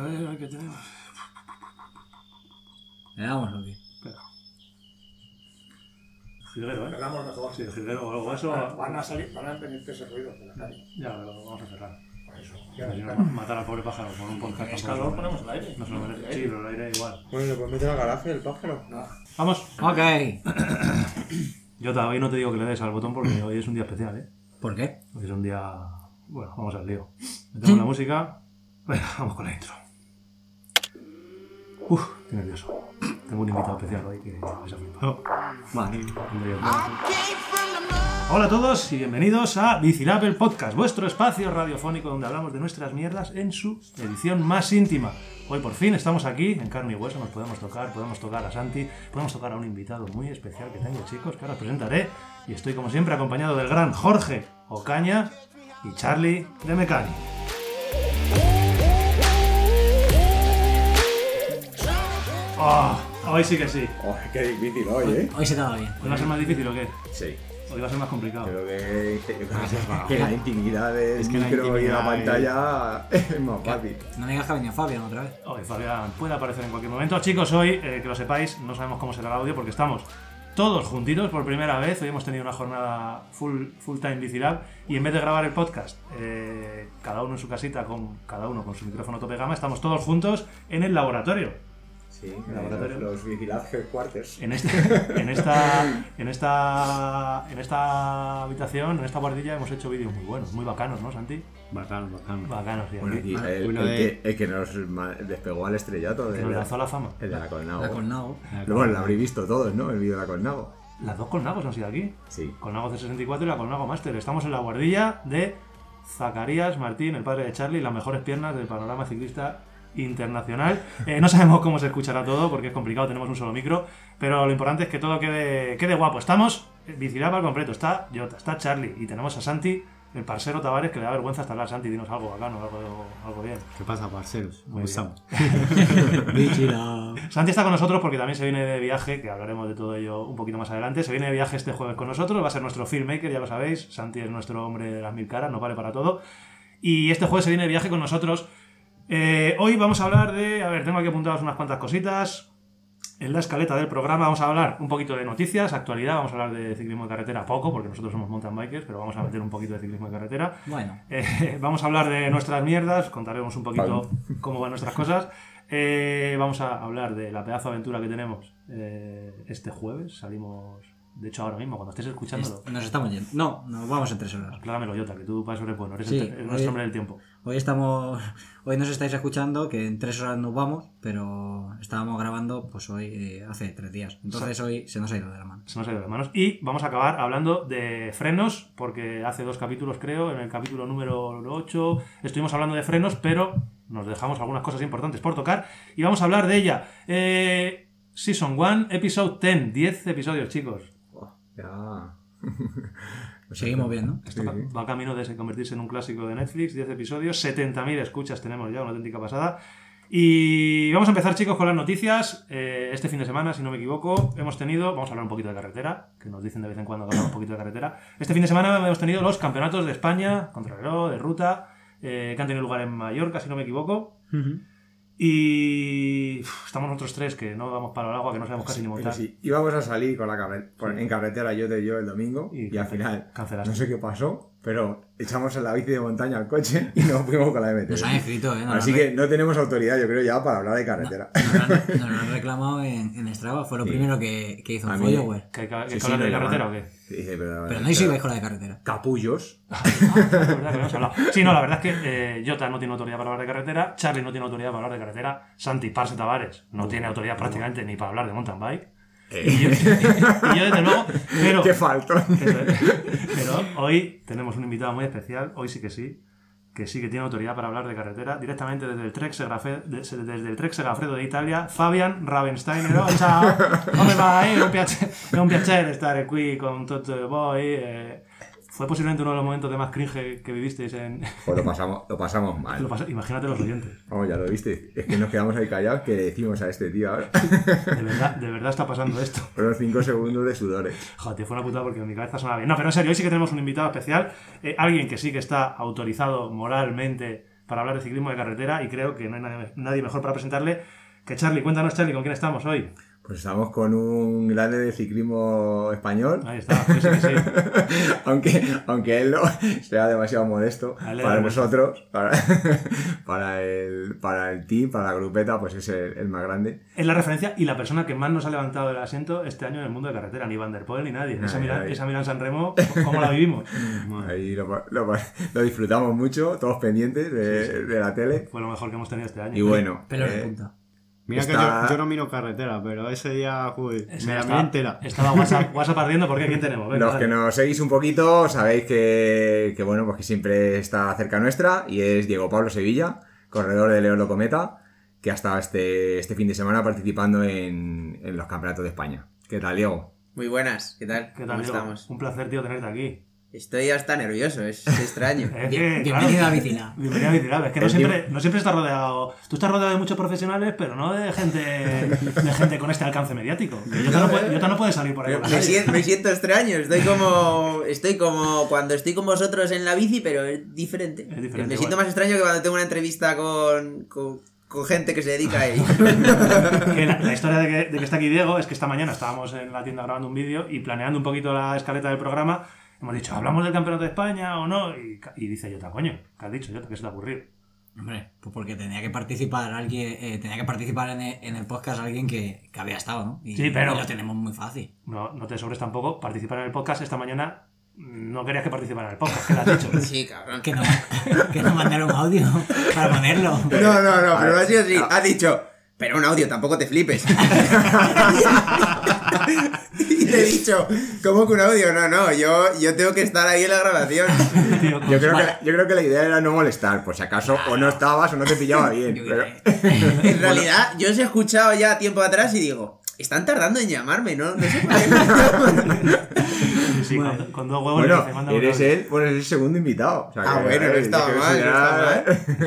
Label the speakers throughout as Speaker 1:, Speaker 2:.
Speaker 1: A ver, a ver qué tenemos.
Speaker 2: Le damos lo que.
Speaker 1: Espera. Jilguero, ¿eh?
Speaker 3: Cerramos mejor.
Speaker 1: Sí, jilguero o algo eso.
Speaker 3: Van a salir, van a venir ese ruido de la calle.
Speaker 1: Ya, lo vamos a cerrar.
Speaker 3: Por eso.
Speaker 1: Si no, matar al pobre pájaro con un podcast.
Speaker 3: Es calor, ponemos el aire.
Speaker 1: No se lo merece. Sí, pero el aire igual.
Speaker 4: Bueno, ¿le puedes meter al garaje el pájaro?
Speaker 3: No.
Speaker 1: Vamos.
Speaker 2: Ok.
Speaker 1: Jota, hoy no te digo que le des al botón porque hoy es un día especial, ¿eh?
Speaker 2: ¿Por qué?
Speaker 1: Hoy es un día. Bueno, vamos al lío. Metemos la música. Venga, vamos con la intro. Uf, qué nervioso. Tengo un invitado especial hoy que vais a flipar.
Speaker 2: Vale.
Speaker 1: Hola a todos y bienvenidos a Bicilab el Podcast, vuestro espacio radiofónico donde hablamos de nuestras mierdas en su edición más íntima. Hoy por fin estamos aquí, en carne y hueso, nos podemos tocar, podemos tocar a Santi, podemos tocar a un invitado muy especial que tengo, chicos, que ahora os presentaré. Y estoy como siempre acompañado del gran Jorge Ocaña y Charlie de Mecani. Oh, hoy sí que sí.
Speaker 4: Oh, qué difícil hoy, ¿eh?
Speaker 2: Hoy se te va bien.
Speaker 1: ¿Hoy va a ser más difícil o qué?
Speaker 4: Sí.
Speaker 1: Hoy va a ser más complicado.
Speaker 4: Creo que, que, que la intimidad del
Speaker 2: Es que la
Speaker 4: micro y la
Speaker 2: intimidad
Speaker 4: pantalla es más fácil.
Speaker 2: No me digas que ha venido Fabián otra vez.
Speaker 1: Hoy Fabián puede aparecer en cualquier momento. Chicos, hoy, eh, que lo sepáis, no sabemos cómo será el audio porque estamos todos juntitos por primera vez. Hoy hemos tenido una jornada full, full time Bicilab y en vez de grabar el podcast, eh, cada uno en su casita, con cada uno con su micrófono tope gama, estamos todos juntos en el laboratorio.
Speaker 4: Sí,
Speaker 1: Laboratorio.
Speaker 4: los, los Vigilad Headquarters.
Speaker 1: En, este, en, esta, en, esta, en esta habitación, en esta guardilla, hemos hecho vídeos muy buenos, muy bacanos, ¿no, Santi?
Speaker 5: Bacano, bacano.
Speaker 1: Bacanos, sí.
Speaker 4: Bueno,
Speaker 1: aquí,
Speaker 4: y el,
Speaker 5: Una
Speaker 4: el
Speaker 5: de-
Speaker 4: que, el que nos despegó al estrellato
Speaker 1: que
Speaker 4: de
Speaker 1: nos
Speaker 4: la,
Speaker 1: lanzó a la fama.
Speaker 4: el de la Colnago.
Speaker 2: La Colnago.
Speaker 4: Bueno, lo habréis visto todos, ¿no? El vídeo de la Colnago.
Speaker 1: Las dos colnagos han sido aquí.
Speaker 4: Sí.
Speaker 1: Colnago C64 y la Colnago Master. Estamos en la guardilla de Zacarías Martín, el padre de Charlie, las mejores piernas del panorama ciclista internacional. Eh, no sabemos cómo se escuchará todo porque es complicado, tenemos un solo micro, pero lo importante es que todo quede, quede guapo. Estamos Bicilab al completo, está Jota, está Charlie y tenemos a Santi, el parcero Tavares, que le da vergüenza hasta hablar. Santi, dinos algo bacano, algo, algo bien.
Speaker 5: ¿Qué pasa, parceros? ¿Cómo estamos?
Speaker 1: Santi está con nosotros porque también se viene de viaje, que hablaremos de todo ello un poquito más adelante. Se viene de viaje este jueves con nosotros, va a ser nuestro filmmaker, ya lo sabéis. Santi es nuestro hombre de las mil caras, no vale para todo. Y este jueves se viene de viaje con nosotros. Eh, hoy vamos a hablar de. A ver, tengo aquí apuntadas unas cuantas cositas. En la escaleta del programa vamos a hablar un poquito de noticias, actualidad, vamos a hablar de ciclismo de carretera poco, porque nosotros somos mountain bikers, pero vamos a meter un poquito de ciclismo de carretera.
Speaker 2: Bueno,
Speaker 1: Eh, vamos a hablar de nuestras mierdas, contaremos un poquito cómo van nuestras cosas. Eh, vamos a hablar de la pedazo de aventura que tenemos eh, este jueves. Salimos, de hecho, ahora mismo, cuando estés escuchándolo.
Speaker 2: es- nos estamos yendo. No, nos vamos en tres horas.
Speaker 1: Acláramelo, Jota, que tú para eso eres bueno, eres
Speaker 2: Sí,
Speaker 1: el, eres
Speaker 2: hoy-
Speaker 1: nuestro hombre del tiempo.
Speaker 2: Hoy estamos. Hoy nos estáis escuchando que en tres horas nos vamos, pero estábamos grabando pues hoy eh, hace tres días. Entonces hoy se nos ha ido de la mano.
Speaker 1: Se nos ha ido de manos. Y vamos a acabar hablando de frenos, porque hace dos capítulos, creo, en el capítulo número 8, estuvimos hablando de frenos, pero nos dejamos algunas cosas importantes por tocar y vamos a hablar de ella. Eh, Season 1, Episode 10, 10 episodios, chicos.
Speaker 4: Ya.
Speaker 2: Seguimos viendo.
Speaker 1: Esto va, va camino de convertirse en un clásico de Netflix, 10 episodios, 70.000 escuchas tenemos ya, una auténtica pasada. Y vamos a empezar, chicos, con las noticias. Eh, este fin de semana, si no me equivoco, hemos tenido, vamos a hablar un poquito de carretera, que nos dicen de vez en cuando que hablamos un poquito de carretera. Este fin de semana hemos tenido los campeonatos de España, contrarreloj, de ruta, eh, que han tenido lugar en Mallorca, si no me equivoco. Y uf, estamos nosotros tres, que no vamos para el agua, que no sabemos casi ni
Speaker 4: Pero
Speaker 1: montar.
Speaker 4: sí, íbamos a salir con la en carretera yo de yo el domingo
Speaker 1: Y
Speaker 4: y, al final
Speaker 1: cancelaste.
Speaker 4: no sé qué pasó, pero echamos en la bici de montaña al coche y nos fuimos con la MT.
Speaker 2: Nos han escrito, ¿eh? Nos
Speaker 4: Así
Speaker 2: han
Speaker 4: que no tenemos autoridad, yo creo, ya para hablar de carretera.
Speaker 2: Nos lo han, nos lo han reclamado en, en Strava, fue lo
Speaker 4: Sí.
Speaker 2: primero que, que hizo
Speaker 4: A
Speaker 2: un
Speaker 4: mí-
Speaker 2: follower.
Speaker 1: ¿Que hay que, que hay
Speaker 4: Sí,
Speaker 1: que
Speaker 4: sí,
Speaker 1: hablar de carretera o qué?
Speaker 4: Sí, sí, pero,
Speaker 2: Pero no hay si vais con la de carretera.
Speaker 4: Capullos.
Speaker 1: Ah, verdad. Sí, no, la verdad es que eh, Jota no tiene autoridad para hablar de carretera, Charlie no tiene autoridad para hablar de carretera, Santi Parse Tavares no tiene autoridad prácticamente ni para hablar de mountain bike. Y yo, y yo, desde luego, pero,
Speaker 4: Qué falto.
Speaker 1: pero hoy tenemos un invitado muy especial, hoy sí que sí, que sí que tiene autoridad para hablar de carretera, directamente desde el Trek Segafredo, desde el Trek Segafredo de Italia, Fabian Ravensteiner. Oh, ciao, come vai? È un piacere, è un piacere stare qui con tutti voi. eh. Fue posiblemente uno de los momentos de más cringe que vivisteis en...
Speaker 4: Pues lo pasamos, lo pasamos mal.
Speaker 1: Lo pas- Imagínate los oyentes.
Speaker 4: Vamos, ya lo viste. Es que nos quedamos ahí callados que le decimos a este tío ahora.
Speaker 1: De verdad, de verdad está pasando esto.
Speaker 4: Fueron cinco segundos de sudores.
Speaker 1: Joder, fue una putada porque en mi cabeza sonaba bien. No, pero en serio, hoy sí que tenemos un invitado especial. eh, alguien que sí que está autorizado moralmente para hablar de ciclismo de carretera y creo que no hay nadie, nadie mejor para presentarle que Charlie. Cuéntanos, Charlie, ¿con quién estamos hoy?
Speaker 4: Pues estamos con un grande de ciclismo español.
Speaker 1: Ahí está, sí, sí, sí.
Speaker 4: aunque, aunque él no sea demasiado modesto para nosotros, para, para, el, para el team, para la grupeta, pues es el, el más grande.
Speaker 1: Es la referencia y la persona que más nos ha levantado del asiento este año en el mundo de carretera, ni Van der Poel ni nadie. Esa
Speaker 4: nadie.
Speaker 1: esa Milán San Remo, ¿cómo la vivimos?
Speaker 4: Ahí lo, lo- lo disfrutamos mucho, todos pendientes de, de la tele.
Speaker 1: Fue lo mejor que hemos tenido este año.
Speaker 4: Y bueno,
Speaker 2: de
Speaker 4: eh,
Speaker 2: punta.
Speaker 5: Mira que yo, yo no miro carretera, pero ese día, joder,
Speaker 1: Ese
Speaker 5: me la miré entera.
Speaker 1: Estaba WhatsApp, WhatsApp ardiendo porque ¿quién tenemos? Venga,
Speaker 4: los
Speaker 1: dale.
Speaker 4: que nos seguís un poquito sabéis que, que, bueno, pues que siempre está cerca nuestra y es Diego Pablo Sevilla, corredor de León Locometa, que ha estado este, este fin de semana participando en, en los campeonatos de España. ¿Qué tal, Diego?
Speaker 6: Muy buenas, ¿qué tal?
Speaker 1: ¿Qué tal,
Speaker 6: ¿Cómo
Speaker 1: Diego?
Speaker 6: estamos?
Speaker 1: Un placer, tío, tenerte aquí.
Speaker 6: Estoy hasta nervioso, es, es extraño.
Speaker 1: Es que,
Speaker 2: bienvenido a Vicina.
Speaker 1: Bienvenido a Vicilab. Es que no siempre, no siempre estás rodeado. Tú estás rodeado de muchos profesionales, pero no de gente, de gente con este alcance mediático. Jota no, puede, Jota no puede salir por ahí.
Speaker 6: Me siento, me siento extraño, estoy como estoy como cuando estoy con vosotros en la bici, pero es diferente.
Speaker 1: Es diferente,
Speaker 6: me siento más extraño que cuando tengo una entrevista con, con, con gente que se dedica a ello.
Speaker 1: La historia de que, de que está aquí Diego es que esta mañana estábamos en la tienda grabando un vídeo y planeando un poquito la escaleta del programa. Hemos dicho, ¿hablamos del campeonato de España o no? Y, y dice Jota, coño, ¿qué has dicho Jota? ¿Qué se te ha ocurrido?
Speaker 2: Hombre, pues porque tenía que participar alguien, eh, tenía que participar en el, en el podcast alguien que, que había estado, ¿no? Y,
Speaker 1: Sí, pero-
Speaker 2: y lo tenemos muy fácil.
Speaker 1: No, no te sobres tampoco. Participar en el podcast esta mañana. No querías que participara en el podcast, ¿qué le has dicho?
Speaker 6: Sí, cabrón.
Speaker 2: Que no, que no mandaron audio para ponerlo.
Speaker 6: No, no, no, pero no ha sido así. Ha dicho, pero un audio, tampoco te flipes. y le he dicho, ¿cómo que un audio? No, no, yo, yo tengo que estar ahí en la grabación.
Speaker 1: Tío,
Speaker 4: Yo creo, que, yo creo que la idea era no molestar, por si acaso o no estabas o no te pillaba bien. Pero-
Speaker 6: En realidad, yo os he escuchado ya tiempo atrás y digo, están tardando en llamarme, ¿no? No sé por
Speaker 1: sí, sí,
Speaker 2: Bueno.
Speaker 1: con, con dos huevos
Speaker 4: Bueno,
Speaker 1: dice, "Mándame un
Speaker 4: eres
Speaker 1: audio".
Speaker 4: él, pues eres el segundo invitado. O sea
Speaker 6: Ah,
Speaker 4: que,
Speaker 6: bueno, no
Speaker 4: eh,
Speaker 6: estaba mal,
Speaker 4: eso
Speaker 6: no estaba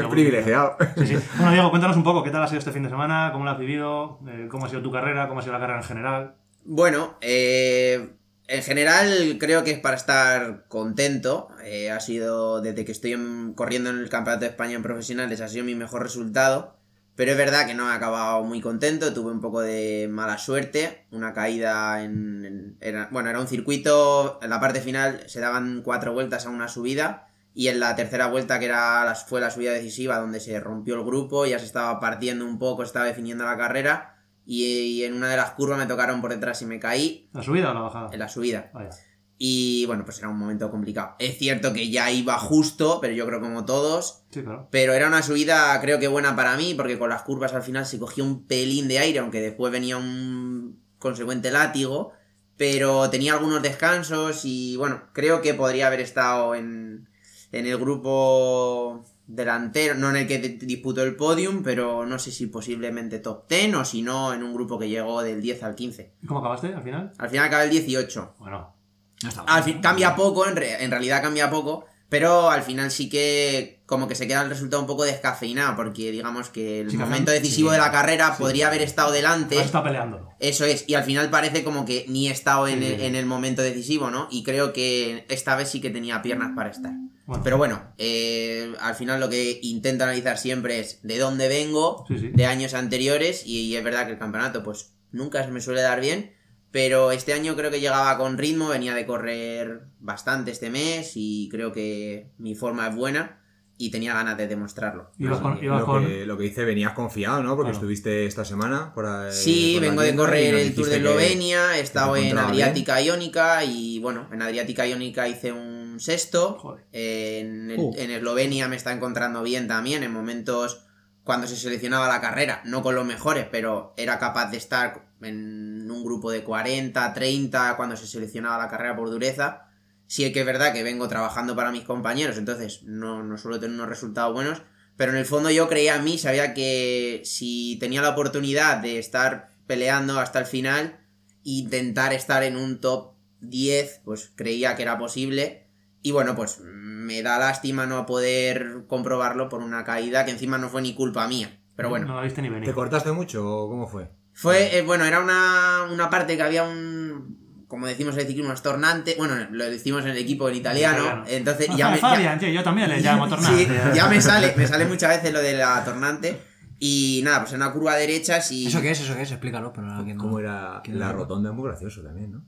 Speaker 4: es privilegiado.
Speaker 1: Sí, sí. Bueno, Diego, cuéntanos un poco qué tal ha sido este fin de semana, cómo lo has vivido, eh, cómo ha sido tu carrera, cómo ha sido la carrera en general.
Speaker 6: Bueno, eh, en general creo que es para estar contento. Eh, ha sido, desde que estoy en- corriendo en el Campeonato de España en profesionales, ha sido mi mejor resultado. Pero es verdad que no he acabado muy contento, tuve un poco de mala suerte, una caída en... era, bueno, era un circuito, en la parte final se daban cuatro vueltas a una subida y en la tercera vuelta, que era fue la subida decisiva, donde se rompió el grupo, ya se estaba partiendo un poco, estaba definiendo la carrera y, y en una de las curvas me tocaron por detrás y me caí
Speaker 1: ¿La subida o la bajada?
Speaker 6: en la subida.
Speaker 1: Vaya.
Speaker 6: Y bueno, pues era un momento complicado. Es cierto que ya iba justo, pero yo creo como todos.
Speaker 1: Sí, claro.
Speaker 6: Pero era una subida creo que buena para mí, porque con las curvas al final se cogía un pelín de aire, aunque después venía un consecuente látigo. Pero tenía algunos descansos y bueno, creo que podría haber estado en, en el grupo delantero, no en el que di- disputó el podium, pero no sé si posiblemente top 10 o si no en un grupo que llegó del 10 al 15.
Speaker 1: ¿Y cómo acabaste al final?
Speaker 6: Al final acabé el 18.
Speaker 1: Bueno,
Speaker 2: No está
Speaker 6: Al
Speaker 2: mal.
Speaker 6: fin, cambia poco, en, re- en realidad cambia poco, pero al final sí que como que se queda el resultado un poco descafeinado, porque digamos que el
Speaker 1: Sí,
Speaker 6: momento decisivo
Speaker 1: sí.
Speaker 6: de la carrera
Speaker 1: Sí.
Speaker 6: podría haber estado delante.
Speaker 1: has estado peleándolo.
Speaker 6: Eso es, y al final parece como que ni he estado en,
Speaker 1: Sí,
Speaker 6: el,
Speaker 1: sí.
Speaker 6: en el momento decisivo, ¿no? Y creo que esta vez sí que tenía piernas para estar.
Speaker 1: Bueno,
Speaker 6: Pero bueno, eh, al final lo que intento analizar siempre es de dónde vengo,
Speaker 1: Sí, sí.
Speaker 6: de años anteriores, y, y es verdad que el campeonato pues nunca se me suele dar bien, pero este año creo que llegaba con ritmo, venía de correr bastante este mes y creo que mi forma es buena y tenía ganas de demostrarlo.
Speaker 1: con,
Speaker 4: Lo
Speaker 1: con-
Speaker 4: que, lo que dice, venías confiado, ¿no? Porque
Speaker 1: Claro.
Speaker 4: estuviste esta semana por ahí.
Speaker 6: Sí,
Speaker 4: por
Speaker 6: vengo de correr el Tour de Eslovenia, he estado en Adriática Iónica y bueno, en Adriática Iónica hice un sexto. En, el-
Speaker 2: Uh.
Speaker 6: en Eslovenia me está encontrando bien también, en momentos cuando se seleccionaba la carrera, no con los mejores, pero era capaz de estar en un grupo de 40, 30 cuando se seleccionaba la carrera por dureza. Sí que es verdad que vengo trabajando para mis compañeros, entonces no, no suelo tener unos resultados buenos, pero en el fondo yo creía en mí, sabía que si tenía la oportunidad de estar peleando hasta el final, intentar estar en un top 10, pues creía que era posible. Y bueno, pues me da lástima no poder comprobarlo por una caída que encima no fue ni culpa mía. Pero bueno,
Speaker 1: No la viste ni venir.
Speaker 4: ¿Te cortaste mucho o cómo fue?
Speaker 6: fue, eh, bueno, era una, una parte que había un, como decimos en el ciclismo, es tornante. Bueno, lo decimos en el equipo en italiano.
Speaker 1: Italiano.
Speaker 6: Entonces
Speaker 1: Ah,
Speaker 6: ya me, ya-
Speaker 1: Fabian, tío, yo también le llamo tornante.
Speaker 6: Sí, ya me sale, me sale muchas veces lo de la tornante. Y nada, pues en una curva derecha y.
Speaker 2: ¿Eso qué es? ¿Eso qué es? Explícalo, pero no, que no-
Speaker 4: Como era la rotonda es muy gracioso también, ¿no?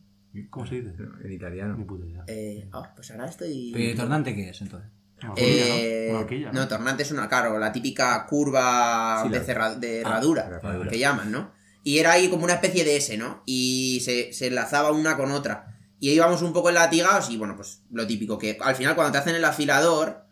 Speaker 1: ¿Cómo se dice?
Speaker 4: En italiano.
Speaker 1: Ni puta idea.
Speaker 6: Eh, ah, pues ahora estoy.
Speaker 2: ¿Pero ¿y tornante qué es entonces?
Speaker 1: Una horquilla,
Speaker 6: Eh,
Speaker 1: ¿no? Horquilla,
Speaker 6: no, tornante es una, claro, la típica curva
Speaker 4: Sí,
Speaker 6: de, cerra- de
Speaker 2: Ah,
Speaker 6: herradura, que llaman, ¿no? Y era ahí como una especie de S, ¿no? Y se, se enlazaba una con otra. Y íbamos un poco latigados y bueno, pues lo típico, que al final cuando te hacen el afilador,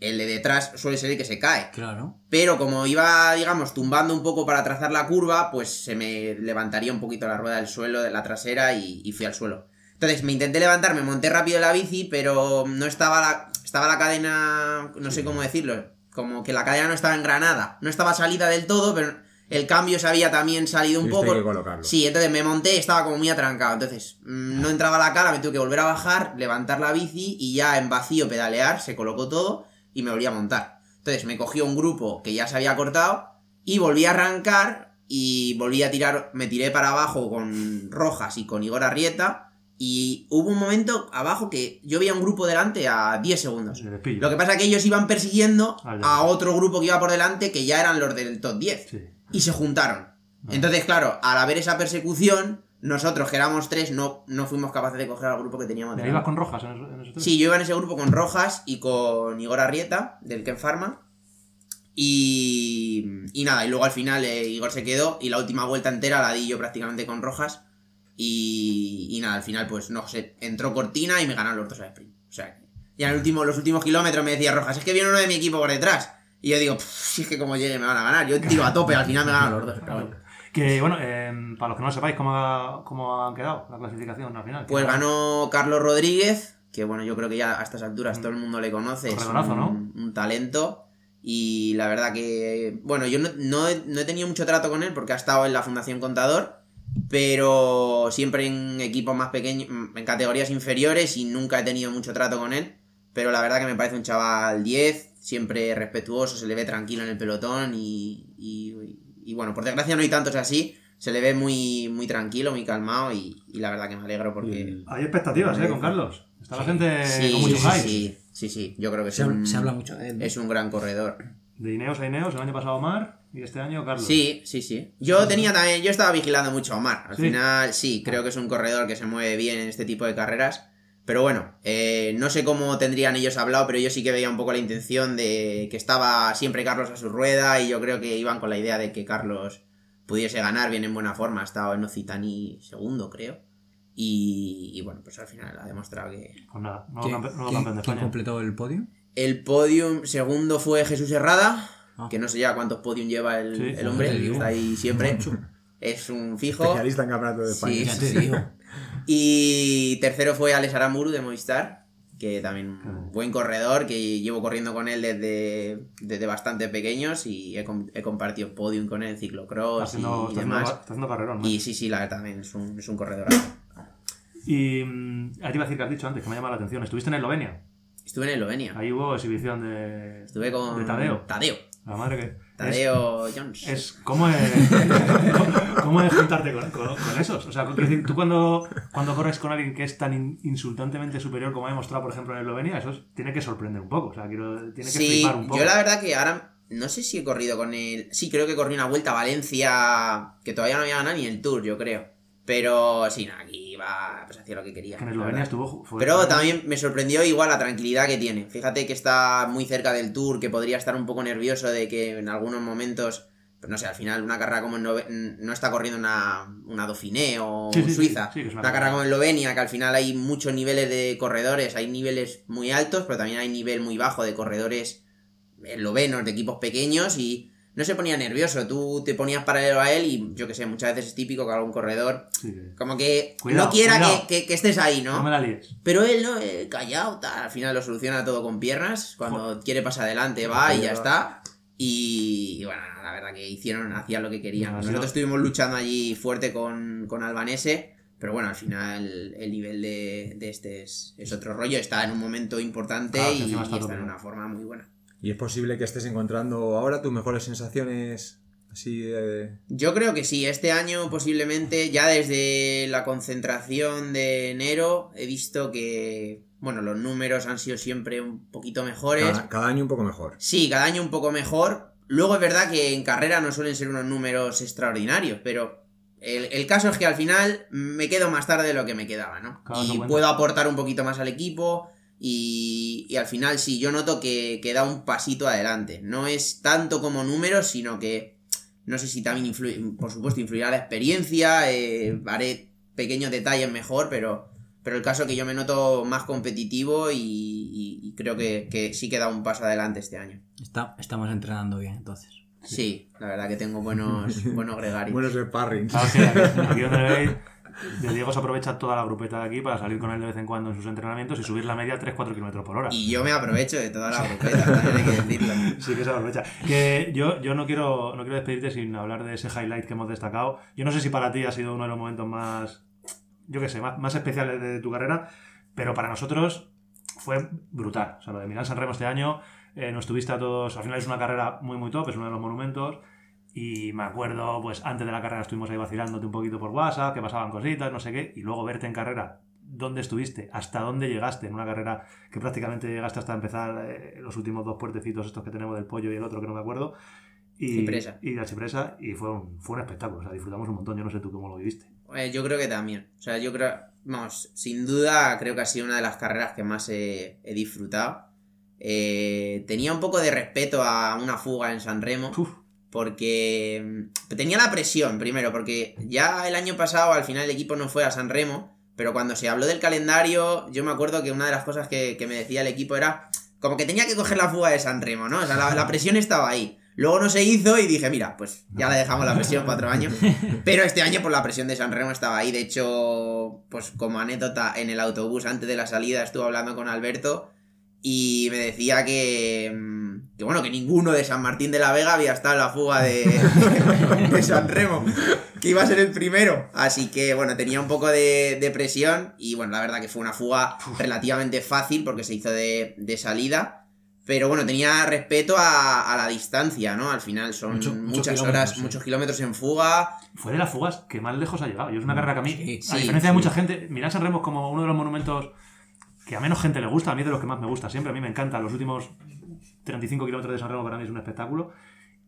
Speaker 6: el de detrás suele ser el que se cae.
Speaker 2: Claro.
Speaker 6: Pero como iba, digamos, tumbando un poco para trazar la curva, pues se me levantaría un poquito la rueda del suelo de la trasera y, y fui al suelo. Entonces me intenté levantar, me monté rápido la bici, pero no estaba la, estaba la cadena, no sé cómo decirlo, como que la cadena no estaba engranada, no estaba salida del todo, pero el cambio se había también salido un
Speaker 4: Tuviste
Speaker 6: poco. Sí, entonces me monté estaba como muy atrancado. Entonces mm, no entraba la cara, me tuve que volver a bajar, levantar la bici y ya en vacío pedalear, se colocó todo y me volví a montar. Entonces me cogió un grupo que ya se había cortado y volví a arrancar y volví a tirar, me tiré para abajo con Rojas y con Igor Arrieta y hubo un momento abajo que yo veía un grupo delante a 10 segundos. Lo que pasa es que ellos iban persiguiendo
Speaker 1: Ah,
Speaker 6: a otro grupo que iba por delante que ya eran los del top 10
Speaker 1: Sí.
Speaker 6: y se juntaron. Entonces, claro, al haber esa persecución, nosotros que éramos tres no, no fuimos capaces de coger al grupo que teníamos
Speaker 1: ¿Y ahí
Speaker 6: delante.
Speaker 1: ibas con rojas en esos, en esos tres?
Speaker 6: Sí, yo iba en ese grupo con Rojas y con Igor Arrieta, del Ken Pharma. Y, y nada, y luego al final eh, Igor se quedó y la última vuelta entera la di yo prácticamente con Rojas. Y, y nada, al final pues no sé, entró Cortina y me ganaron los dos a sprint. O sea, ya en el último, los últimos kilómetros me decía Rojas, es que viene uno de mi equipo por detrás. Y yo digo, "Pff, si es que como llegue me van a ganar. Yo tiro a tope, al final me ganan los dos. pero bueno.
Speaker 1: Que bueno, eh, para los que no lo sepáis, ¿cómo, ha- ¿cómo han quedado la clasificación al final?
Speaker 6: Pues
Speaker 1: ¿Quién
Speaker 6: ganó Carlos Rodríguez, que bueno, yo creo que ya a estas alturas todo el mundo le conoce. Es un,
Speaker 1: ¿no?
Speaker 6: un talento. Y la verdad que, bueno, yo no, no he, no he tenido mucho trato con él porque ha estado en la Fundación Contador, pero siempre en equipos más pequeños, en categorías inferiores y nunca he tenido mucho trato con él. Pero la verdad que me parece un chaval 10, siempre respetuoso, se le ve tranquilo en el pelotón y, y, y bueno, por desgracia no hay tantos así. Se le ve muy, muy tranquilo, muy calmado y, y la verdad que me alegro porque...
Speaker 1: Hay expectativas, ¿eh? Con Carlos. Está la gente
Speaker 6: Sí,
Speaker 1: con mucho
Speaker 6: sí,
Speaker 1: hype.
Speaker 6: sí, sí, sí, yo creo que
Speaker 2: Se,
Speaker 6: es
Speaker 2: habla-
Speaker 6: un,
Speaker 2: se habla mucho de él. ¿no?
Speaker 6: es un gran corredor.
Speaker 1: De Ineos a Ineos, el año pasado Omar y este año Carlos.
Speaker 6: Sí, sí, sí. Yo tenía también, yo estaba vigilando mucho a Omar. Al
Speaker 1: Sí.
Speaker 6: final, sí, creo que es un corredor que se mueve bien en este tipo de carreras. Pero bueno, eh, no sé cómo tendrían ellos hablado, pero yo sí que veía un poco la intención de que estaba siempre Carlos a su rueda y yo creo que iban con la idea de que Carlos pudiese ganar bien en buena forma. Ha estado en Ocitani segundo, creo. Y, y bueno, pues al final ha demostrado que...
Speaker 1: Pues nada, nuevo,
Speaker 2: ¿Quién,
Speaker 1: campe- nuevo campeón de España.
Speaker 2: completó el podio?
Speaker 6: El podium segundo fue Jesús Herrada,
Speaker 2: Ah.
Speaker 6: que no sé ya cuántos podium lleva el,
Speaker 1: Sí,
Speaker 6: el hombre,
Speaker 2: te digo.
Speaker 6: está ahí siempre. Es un fijo.
Speaker 4: Especialista en campeonato de España.
Speaker 6: Sí, sí, sí. Y tercero fue Alex Aramburu de Movistar, que también un buen corredor, que llevo corriendo con él desde, desde bastante pequeños y he, he compartido podium con él en ciclocross
Speaker 1: haciendo,
Speaker 6: y
Speaker 1: está haciendo,
Speaker 6: demás.
Speaker 1: está haciendo carrerón. ¿no?
Speaker 6: Y sí, sí, la verdad también es un, es un corredor.
Speaker 1: Y mm, ahí te iba a decir que has dicho antes, que me llama la atención. Estuviste en Eslovenia.
Speaker 6: Estuve en Eslovenia.
Speaker 1: Ahí hubo exhibición de,
Speaker 6: Estuve con
Speaker 1: de Tadeo.
Speaker 6: Tadeo.
Speaker 1: La madre que.
Speaker 6: Tadeo Jones.
Speaker 1: Es, es cómo es, cómo es juntarte con, con- con esos. O sea, decir, tú cuando, cuando corres con alguien que es tan in- insultantemente superior como ha demostrado, por ejemplo, en Eslovenia, eso es- tiene que sorprender un poco. O sea, quiero, tiene que
Speaker 6: Sí,
Speaker 1: flipar un poco.
Speaker 6: yo la verdad que ahora no sé si he corrido con él. Sí, creo que corrí una vuelta a Valencia que todavía no había ganado ni el Tour, yo creo. Pero sí, no, aquí iba, pues hacía lo que quería.
Speaker 1: Que en Eslovenia estuvo.
Speaker 6: Pero también me sorprendió igual la tranquilidad que tiene. Fíjate que está muy cerca del Tour, que podría estar un poco nervioso de que en algunos momentos, pues no sé, al final una carrera como en Nove- no está corriendo una, una Dauphiné o
Speaker 1: Sí,
Speaker 6: Suiza.
Speaker 1: sí, una
Speaker 6: una carrera
Speaker 1: carrera.
Speaker 6: como en Eslovenia, que al final hay muchos niveles de corredores, hay niveles muy altos, pero también hay nivel muy bajo de corredores eslovenos, de equipos pequeños y no se ponía nervioso. Tú te ponías paralelo a él y yo que sé, muchas veces es típico que algún corredor
Speaker 1: Sí,
Speaker 6: como que
Speaker 1: Cuidado,
Speaker 6: no quiera que, que- que estés ahí, ¿no?
Speaker 1: no me la líes.
Speaker 6: Pero él, ¿no? Eh, callado, tal. Al final lo soluciona todo con piernas. Cuando quiere pasar adelante va y ya está. Y, y bueno, la verdad que hicieron, hacían lo que querían.
Speaker 1: No,
Speaker 6: Nosotros
Speaker 1: no-
Speaker 6: estuvimos luchando allí fuerte con, con Albanese. Pero bueno, al final el nivel de, de este es, es otro rollo. Está en un momento importante
Speaker 1: Claro,
Speaker 6: y,
Speaker 1: está
Speaker 6: en una forma muy buena.
Speaker 4: ¿Y es posible que estés encontrando ahora tus mejores sensaciones Así de...
Speaker 6: Yo creo que sí, este año posiblemente, ya desde la concentración de enero, he visto que, bueno, los números han sido siempre un poquito mejores.
Speaker 4: Cada, cada año un poco mejor.
Speaker 6: Sí, cada año un poco mejor. Luego es verdad que en carrera no suelen ser unos números extraordinarios, pero el, el caso es que al final me quedo más tarde de lo que me quedaba, ¿no?
Speaker 1: Claro, no
Speaker 6: y puedo aportar un poquito más al equipo y, y al final sí, yo noto que, que da un pasito adelante. No es tanto como números, sino que no sé si también influye, por supuesto, influirá la experiencia, eh, haré pequeños detalles mejor, pero, pero el caso es que yo me noto más competitivo y, y- y creo que, que sí que da un paso adelante este año.
Speaker 2: Está- estamos entrenando bien, entonces.
Speaker 6: Sí, la verdad que tengo buenos, buenos gregarios.
Speaker 4: Buenos sparrings.
Speaker 1: Claro, sí, aquí, aquí de Diego se aprovecha toda la grupeta de aquí para salir con él de vez en cuando en sus entrenamientos y subir la media 3-4 kilómetros por hora.
Speaker 6: Y yo me aprovecho de toda la grupeta, hay que decirlo.
Speaker 1: Sí que se aprovecha. Que yo, yo no quiero no quiero despedirte sin hablar de ese highlight que hemos destacado. Yo no sé si para ti ha sido uno de los momentos más, yo qué sé, más, más especiales de tu carrera, pero para nosotros fue brutal. O sea, lo de Milán San Remo este año, eh, nos tuviste a todos, al final es una carrera muy muy top, es uno de los monumentos. Y me acuerdo, pues antes de la carrera estuvimos ahí vacilándote un poquito por WhatsApp, que pasaban cositas, no sé qué, y luego verte en carrera, dónde estuviste, hasta dónde llegaste en una carrera que prácticamente llegaste hasta empezar eh, los últimos dos puertecitos estos que tenemos del pollo y el otro que no me acuerdo. Y,
Speaker 6: Cipresa.
Speaker 1: Y la cipresa, y fue un, fue un espectáculo, o sea, disfrutamos un montón, yo no sé tú cómo lo viviste.
Speaker 6: Eh, yo creo que también. O sea, yo creo, vamos, sin duda creo que ha sido una de las carreras que más he, he disfrutado. Eh, tenía un poco de respeto a una fuga en San Remo.
Speaker 1: Uf.
Speaker 6: Porque mm, tenía la presión primero, porque ya el año pasado al final el equipo no fue a San Remo, pero cuando se habló del calendario, yo me acuerdo que una de las cosas que, me decía el equipo era como que tenía que coger la fuga de San Remo, ¿no? O sea, la, la presión estaba ahí. Luego no se hizo y dije, mira, pues ya le dejamos la presión cuatro años. Pero este año por la presión de San Remo estaba ahí. De hecho, pues como anécdota, en el autobús antes de la salida estuve hablando con Alberto y me decía que, mm, que bueno, que ninguno de San Martín de la Vega había estado en la fuga de, de San Remo, que iba a ser el primero. Así que bueno, tenía un poco de, de presión y bueno, la verdad que fue una fuga relativamente fácil porque se hizo de, salida. Pero bueno, tenía respeto a, a la distancia, ¿no? Al final son
Speaker 2: Mucho-
Speaker 6: muchas horas,
Speaker 2: sí.
Speaker 6: muchos kilómetros en fuga.
Speaker 1: Fue de las fugas que más lejos ha llegado. Y es una carrera que a mí,
Speaker 2: Sí,
Speaker 1: a
Speaker 6: sí,
Speaker 1: diferencia de mucha gente, Milán San Remo es como uno de los monumentos que a menos gente le gusta, a mí es de los que más me gusta siempre, a mí me encanta. Los últimos 35 kilómetros de San Remo para mí es un espectáculo.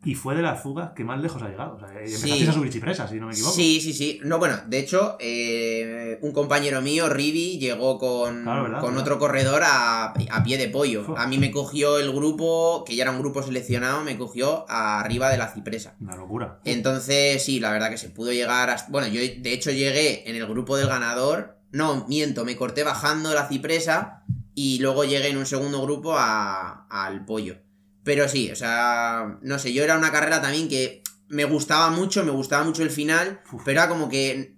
Speaker 1: Y fue de las fugas que más lejos ha llegado. O sea, empezasteis
Speaker 6: Sí.
Speaker 1: a subir chipresas, si no me equivoco.
Speaker 6: Sí, sí, sí. No, bueno, de hecho, eh, un compañero mío, Rivi, llegó con,
Speaker 1: Claro, ¿verdad?
Speaker 6: con
Speaker 1: ¿verdad?
Speaker 6: otro corredor a, a pie de pollo. A mí me cogió el grupo, que ya era un grupo seleccionado, me cogió arriba de la cipresa.
Speaker 1: Una locura.
Speaker 6: Entonces, sí, la verdad que se pudo llegar hasta... Bueno, yo de hecho llegué en el grupo del ganador. No, miento, me corté bajando la cipresa y luego llegué en un segundo grupo a- al pollo. Pero sí, o sea, no sé, yo era una carrera también que me gustaba mucho, me gustaba mucho el final,
Speaker 1: Uf.
Speaker 6: pero era como que...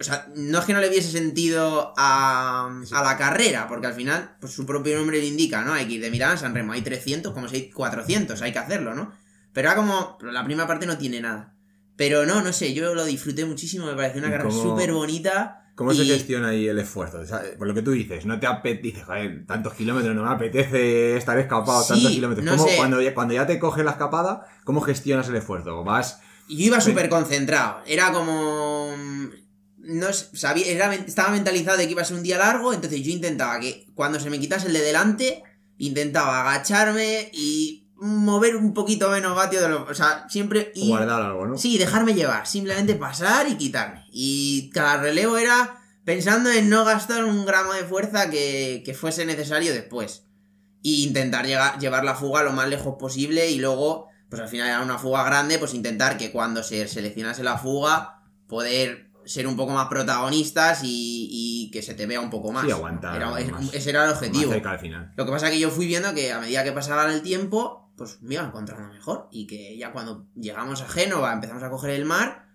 Speaker 6: O sea, no es que no le viese sentido a, a la carrera, porque al final, pues su propio nombre lo indica, ¿no? Hay que ir de Milán a San Remo, hay 300, como si hay 400, hay que hacerlo, ¿no? Pero era como, la primera parte no tiene nada. Pero no, no sé, yo lo disfruté muchísimo, me pareció una
Speaker 4: ¿Y
Speaker 6: carrera súper bonita.
Speaker 4: ¿Cómo se gestiona ahí el esfuerzo? O sea, por lo que tú dices, no te apetece, joder, tantos kilómetros, no me apetece estar escapado
Speaker 6: Sí,
Speaker 4: tantos kilómetros.
Speaker 6: no
Speaker 4: ¿Cómo, cuando, ya, cuando ya te coge la escapada, ¿cómo gestionas el esfuerzo? ¿Vas
Speaker 6: Y yo iba súper concentrado. Era como. No sé, sabía, era, estaba mentalizado de que iba a ser un día largo, entonces yo intentaba que cuando se me quitase el de delante, intentaba agacharme y mover un poquito menos vatio de lo. O sea, siempre ir.
Speaker 4: guardar algo, no?
Speaker 6: Sí, dejarme llevar, simplemente pasar y quitarme. Y cada relevo era pensando en no gastar un gramo de fuerza que, que fuese necesario después. Y intentar llegar, llevar la fuga lo más lejos posible y luego, pues al final era una fuga grande, pues intentar que cuando se seleccionase la fuga, poder ser un poco más protagonistas y, y que se te vea un poco más.
Speaker 4: Sí, aguantar
Speaker 6: Era- es-
Speaker 4: más.
Speaker 6: ese era el
Speaker 4: Más
Speaker 6: objetivo.
Speaker 4: cerca al final.
Speaker 6: Lo que pasa es que yo fui viendo que a medida que pasaba el tiempo, pues me iba encontrando mejor. Y que ya cuando llegamos a Génova, empezamos a coger el mar,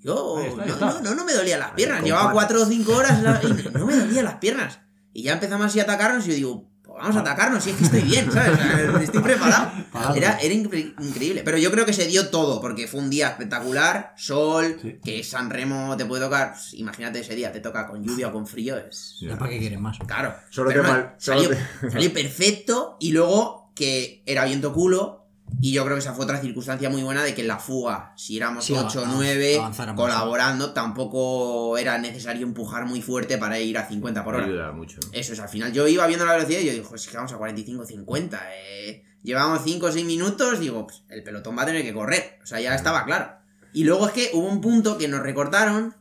Speaker 6: yo
Speaker 1: Ahí está, ahí
Speaker 6: no,
Speaker 1: está.
Speaker 6: no, no, no me dolían las piernas. Llevaba
Speaker 4: patas.
Speaker 6: cuatro o cinco horas la- y no me dolían las piernas. Y ya empezamos así a atacarnos y yo digo, pues vamos a atacarnos, si es que estoy bien, ¿sabes? Estoy preparado.
Speaker 1: Parado.
Speaker 6: Era, era incre- increíble. Pero yo creo que se dio todo, porque fue un día espectacular, sol,
Speaker 1: Sí.
Speaker 6: que San Remo te puede tocar. pues, imagínate ese día, te toca con lluvia o con frío, es...
Speaker 2: ¿Ya ¿Para qué quieres más?
Speaker 6: Claro.
Speaker 4: Solo te
Speaker 6: no,
Speaker 4: mal- solo
Speaker 6: salió,
Speaker 4: te-
Speaker 6: salió perfecto y luego que era viento culo Y yo creo que esa fue otra circunstancia muy buena de que en la fuga, si éramos
Speaker 2: Sí,
Speaker 6: 8 o
Speaker 2: av-
Speaker 6: 9
Speaker 2: avanzáramos.
Speaker 6: colaborando, tampoco era necesario empujar muy fuerte para ir a 50 por hora.
Speaker 4: Ayuda mucho.
Speaker 6: Eso es, al final yo iba viendo la velocidad y yo digo, es que vamos a 45-50. Eh. Llevamos 5 o 6 minutos, digo, pues, el pelotón va a tener que correr. O sea, ya estaba claro. Y luego es que hubo un punto que nos recortaron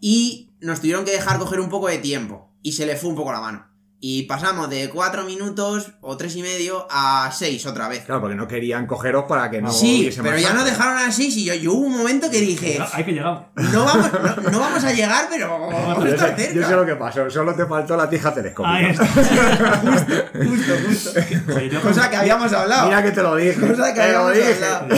Speaker 6: y nos tuvieron que dejar coger un poco de tiempo. Y se le fue un poco la mano. Y pasamos de 4 minutos o 3 y medio a 6 otra vez.
Speaker 4: Claro, porque no querían cogeros para que no
Speaker 6: sí, pero
Speaker 4: más
Speaker 6: ya nos dejaron así. Y yo, yo hubo un momento que dije,
Speaker 1: Hay que llegar.
Speaker 6: no vamos, no, no vamos a llegar, pero vamos a
Speaker 4: Yo
Speaker 6: estar
Speaker 4: sé,
Speaker 6: cerca.
Speaker 4: yo sé lo que pasó, solo te faltó la tija telescópica.
Speaker 1: Ahí está.
Speaker 6: Justo, justo.
Speaker 1: Oye, yo
Speaker 6: Cosa que habíamos hablado.
Speaker 4: Mira que te lo dije.
Speaker 6: Cosa que
Speaker 4: te lo
Speaker 6: habíamos
Speaker 4: dije.
Speaker 6: hablado.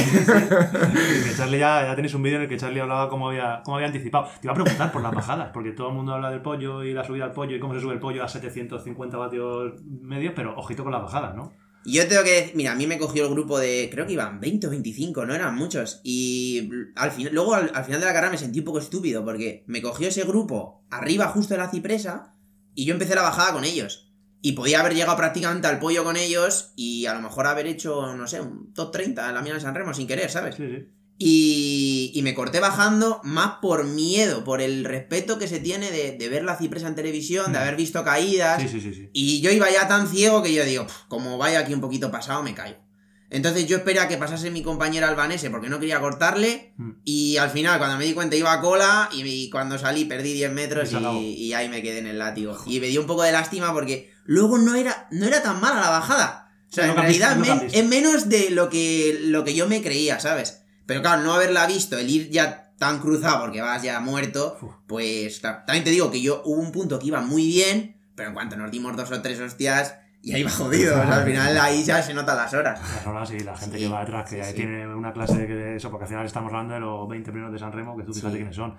Speaker 1: que Charlie ya, ya tenéis un vídeo en el que Charlie hablaba cómo había, cómo había anticipado. Te iba a preguntar por las bajadas, porque todo el mundo habla del pollo y la subida al pollo y cómo se sube el pollo a 750 vatios medios, pero ojito con las bajadas, ¿no?
Speaker 6: Yo tengo que decir, mira, a mí me cogió el grupo de, creo que iban 20 o 25, no eran muchos. Y al final, luego al, al final de la carrera me sentí un poco estúpido porque me cogió ese grupo arriba justo de la cipresa y yo empecé la bajada con ellos. Y podía haber llegado prácticamente al pollo con ellos y a lo mejor haber hecho, no sé, un top 30 en la mina de San Remo sin querer, ¿sabes?
Speaker 1: Sí, sí.
Speaker 6: Y, y me corté bajando más por miedo, por el respeto que se tiene de, de ver la cipresa en televisión, de haber visto caídas.
Speaker 1: Sí, sí, sí, sí.
Speaker 6: Y yo iba ya tan ciego que yo digo, "Pf, como vaya aquí un poquito pasado, me caigo. Entonces yo esperé a que pasase mi compañera albanese porque no quería cortarle.
Speaker 1: Mm.
Speaker 6: Y al final, cuando me di cuenta, iba a cola. Y, cuando salí, perdí 10 metros
Speaker 1: Y
Speaker 6: ahí me quedé en el látigo. Y me dio un poco de lástima porque luego no era, no era tan mala la bajada. O sea, en realidad
Speaker 1: es
Speaker 6: menos de lo que, lo que yo me creía, ¿sabes? Pero claro, no haberla visto, el ir ya tan cruzado porque vas ya muerto, pues claro. También te digo que yo hubo un punto que iba muy bien, pero en cuanto nos dimos dos o tres hostias, ya iba jodido. O sea, al final ahí ya se notan las horas.
Speaker 1: Las horas y la gente
Speaker 6: Sí,
Speaker 1: que va detrás, que
Speaker 6: sí, sí.
Speaker 1: tiene una clase de, eso, porque al final estamos hablando de los 20 primeros de San Remo, que tú fíjate quiénes son.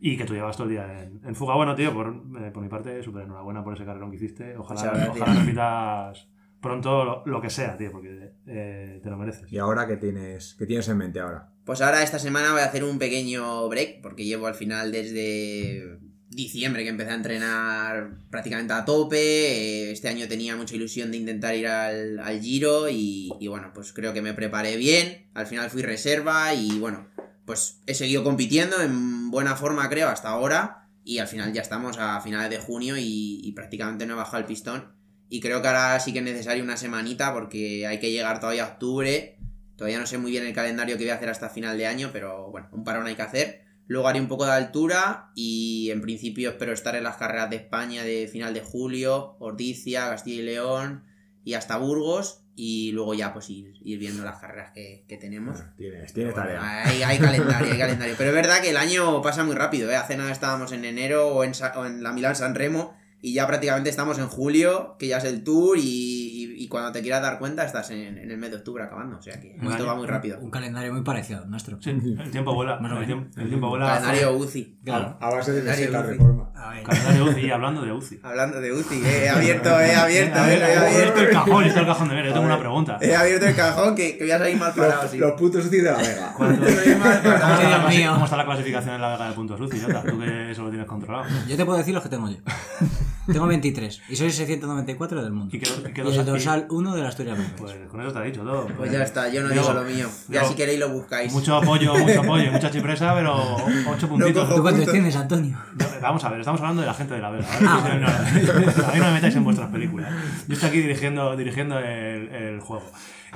Speaker 1: Y que tú llevas todo el día en, en fuga. Bueno, tío, por, eh, por mi parte, súper enhorabuena por ese carrerón que hiciste. Ojalá, ojalá repitas pronto lo, lo que sea, tío, porque eh, te lo mereces.
Speaker 4: ¿Y ahora qué tienes, qué tienes en mente ahora?
Speaker 6: Pues ahora esta semana voy a hacer un pequeño break, porque llevo al final desde diciembre que empecé a entrenar prácticamente a tope. eh, Este año tenía mucha ilusión de intentar ir al, al Giro y, y bueno, pues creo que me preparé bien. Al final fui reserva y bueno, pues he seguido compitiendo en buena forma creo hasta ahora y al final ya estamos a finales de junio y, y prácticamente no he bajado el pistón. Y creo que ahora sí que es necesario una semanita porque hay que llegar todavía a octubre. Todavía no sé muy bien el calendario que voy a hacer hasta final de año, pero bueno, un parón hay que hacer. Luego haré un poco de altura y en principio espero estar en las carreras de España de final de julio, Ordicia, Castilla y León y hasta Burgos. Y luego ya pues ir, ir viendo las carreras que, que tenemos.
Speaker 4: Tienes, tienes
Speaker 6: Bueno,
Speaker 4: tarea.
Speaker 6: hay, hay calendario, hay calendario. Pero es verdad que el año pasa muy rápido, ¿eh? Hace nada estábamos en enero o en, o en la Milán San Remo y ya prácticamente estamos en julio, que ya es el tour y, y- y cuando te quieras dar cuenta estás en, en el mes de octubre acabando. O sea que
Speaker 1: Un
Speaker 6: esto va muy rápido.
Speaker 2: Un calendario muy parecido al nuestro.
Speaker 1: Sí, el tiempo vuela.
Speaker 2: Más o
Speaker 1: El tiempo, el tiempo vuela.
Speaker 6: Calendario UCI.
Speaker 2: Claro.
Speaker 4: A base de
Speaker 6: UCI.
Speaker 4: reforma.
Speaker 2: A ver.
Speaker 1: Calendario UCI, y hablando de UCI.
Speaker 6: Hablando de UCI, he abierto, he abierto,
Speaker 1: ver,
Speaker 6: he
Speaker 1: abierto el cajón, está el cajón de ver. Yo tengo una pregunta.
Speaker 6: he abierto el cajón que, que voy a salir mal parado.
Speaker 4: Los,
Speaker 6: sí.
Speaker 4: los putos UCI de la Vega.
Speaker 1: ¿Cuánto-
Speaker 6: Soy mal
Speaker 1: ¿Cómo está,
Speaker 6: parado.
Speaker 1: la cómo está la clasificación en la Vega de puntos UCI, Jota? Tú que eso lo tienes controlado.
Speaker 2: Yo te puedo decir los que tengo yo. tengo 23 y soy el 694 del mundo.
Speaker 1: ¿Y y qué
Speaker 2: Y
Speaker 1: dos
Speaker 2: el dorsal 1 de la Asturias.
Speaker 1: Pues con eso te ha dicho todo.
Speaker 6: Pues ya está, yo no
Speaker 1: Digo,
Speaker 6: digo lo mío. Ya
Speaker 1: digo,
Speaker 6: si queréis lo buscáis.
Speaker 1: Mucho apoyo, mucho apoyo mucha chipresa, pero ocho puntitos.
Speaker 6: cojo-
Speaker 2: ¿Tú cuántos tienes, Antonio?
Speaker 1: No, Vamos a ver, estamos hablando de la gente de la. ¿vale?
Speaker 2: Ah,
Speaker 1: No, no, a mí no me metáis en vuestras películas. Yo estoy aquí dirigiendo, dirigiendo el, el juego.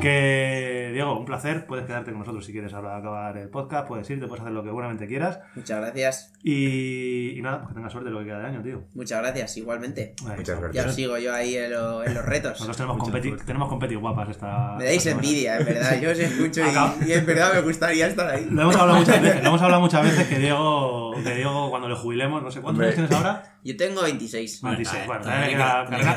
Speaker 1: Que, Diego, un placer. Puedes quedarte con nosotros si quieres hablar, acabar el podcast. Puedes irte, puedes hacer lo que buenamente quieras.
Speaker 6: Muchas gracias.
Speaker 1: Y, y nada, pues que tengas suerte lo que queda de año, tío.
Speaker 6: Muchas gracias, igualmente.
Speaker 1: Ahí
Speaker 4: Muchas gracias.
Speaker 6: Ya os sigo yo ahí en, lo- en los retos.
Speaker 1: Nosotros tenemos competi,
Speaker 4: suerte.
Speaker 1: tenemos competi guapas esta.
Speaker 6: Me dais
Speaker 1: esta
Speaker 6: envidia, en verdad. Yo os escucho y, y en verdad me gustaría estar ahí.
Speaker 1: Lo hemos hablado muchas veces, lo hemos hablado muchas veces que Diego, que Diego cuando le jubilemos, no sé cuántos años tienes ahora.
Speaker 6: Yo tengo 26.
Speaker 1: 26. Bueno,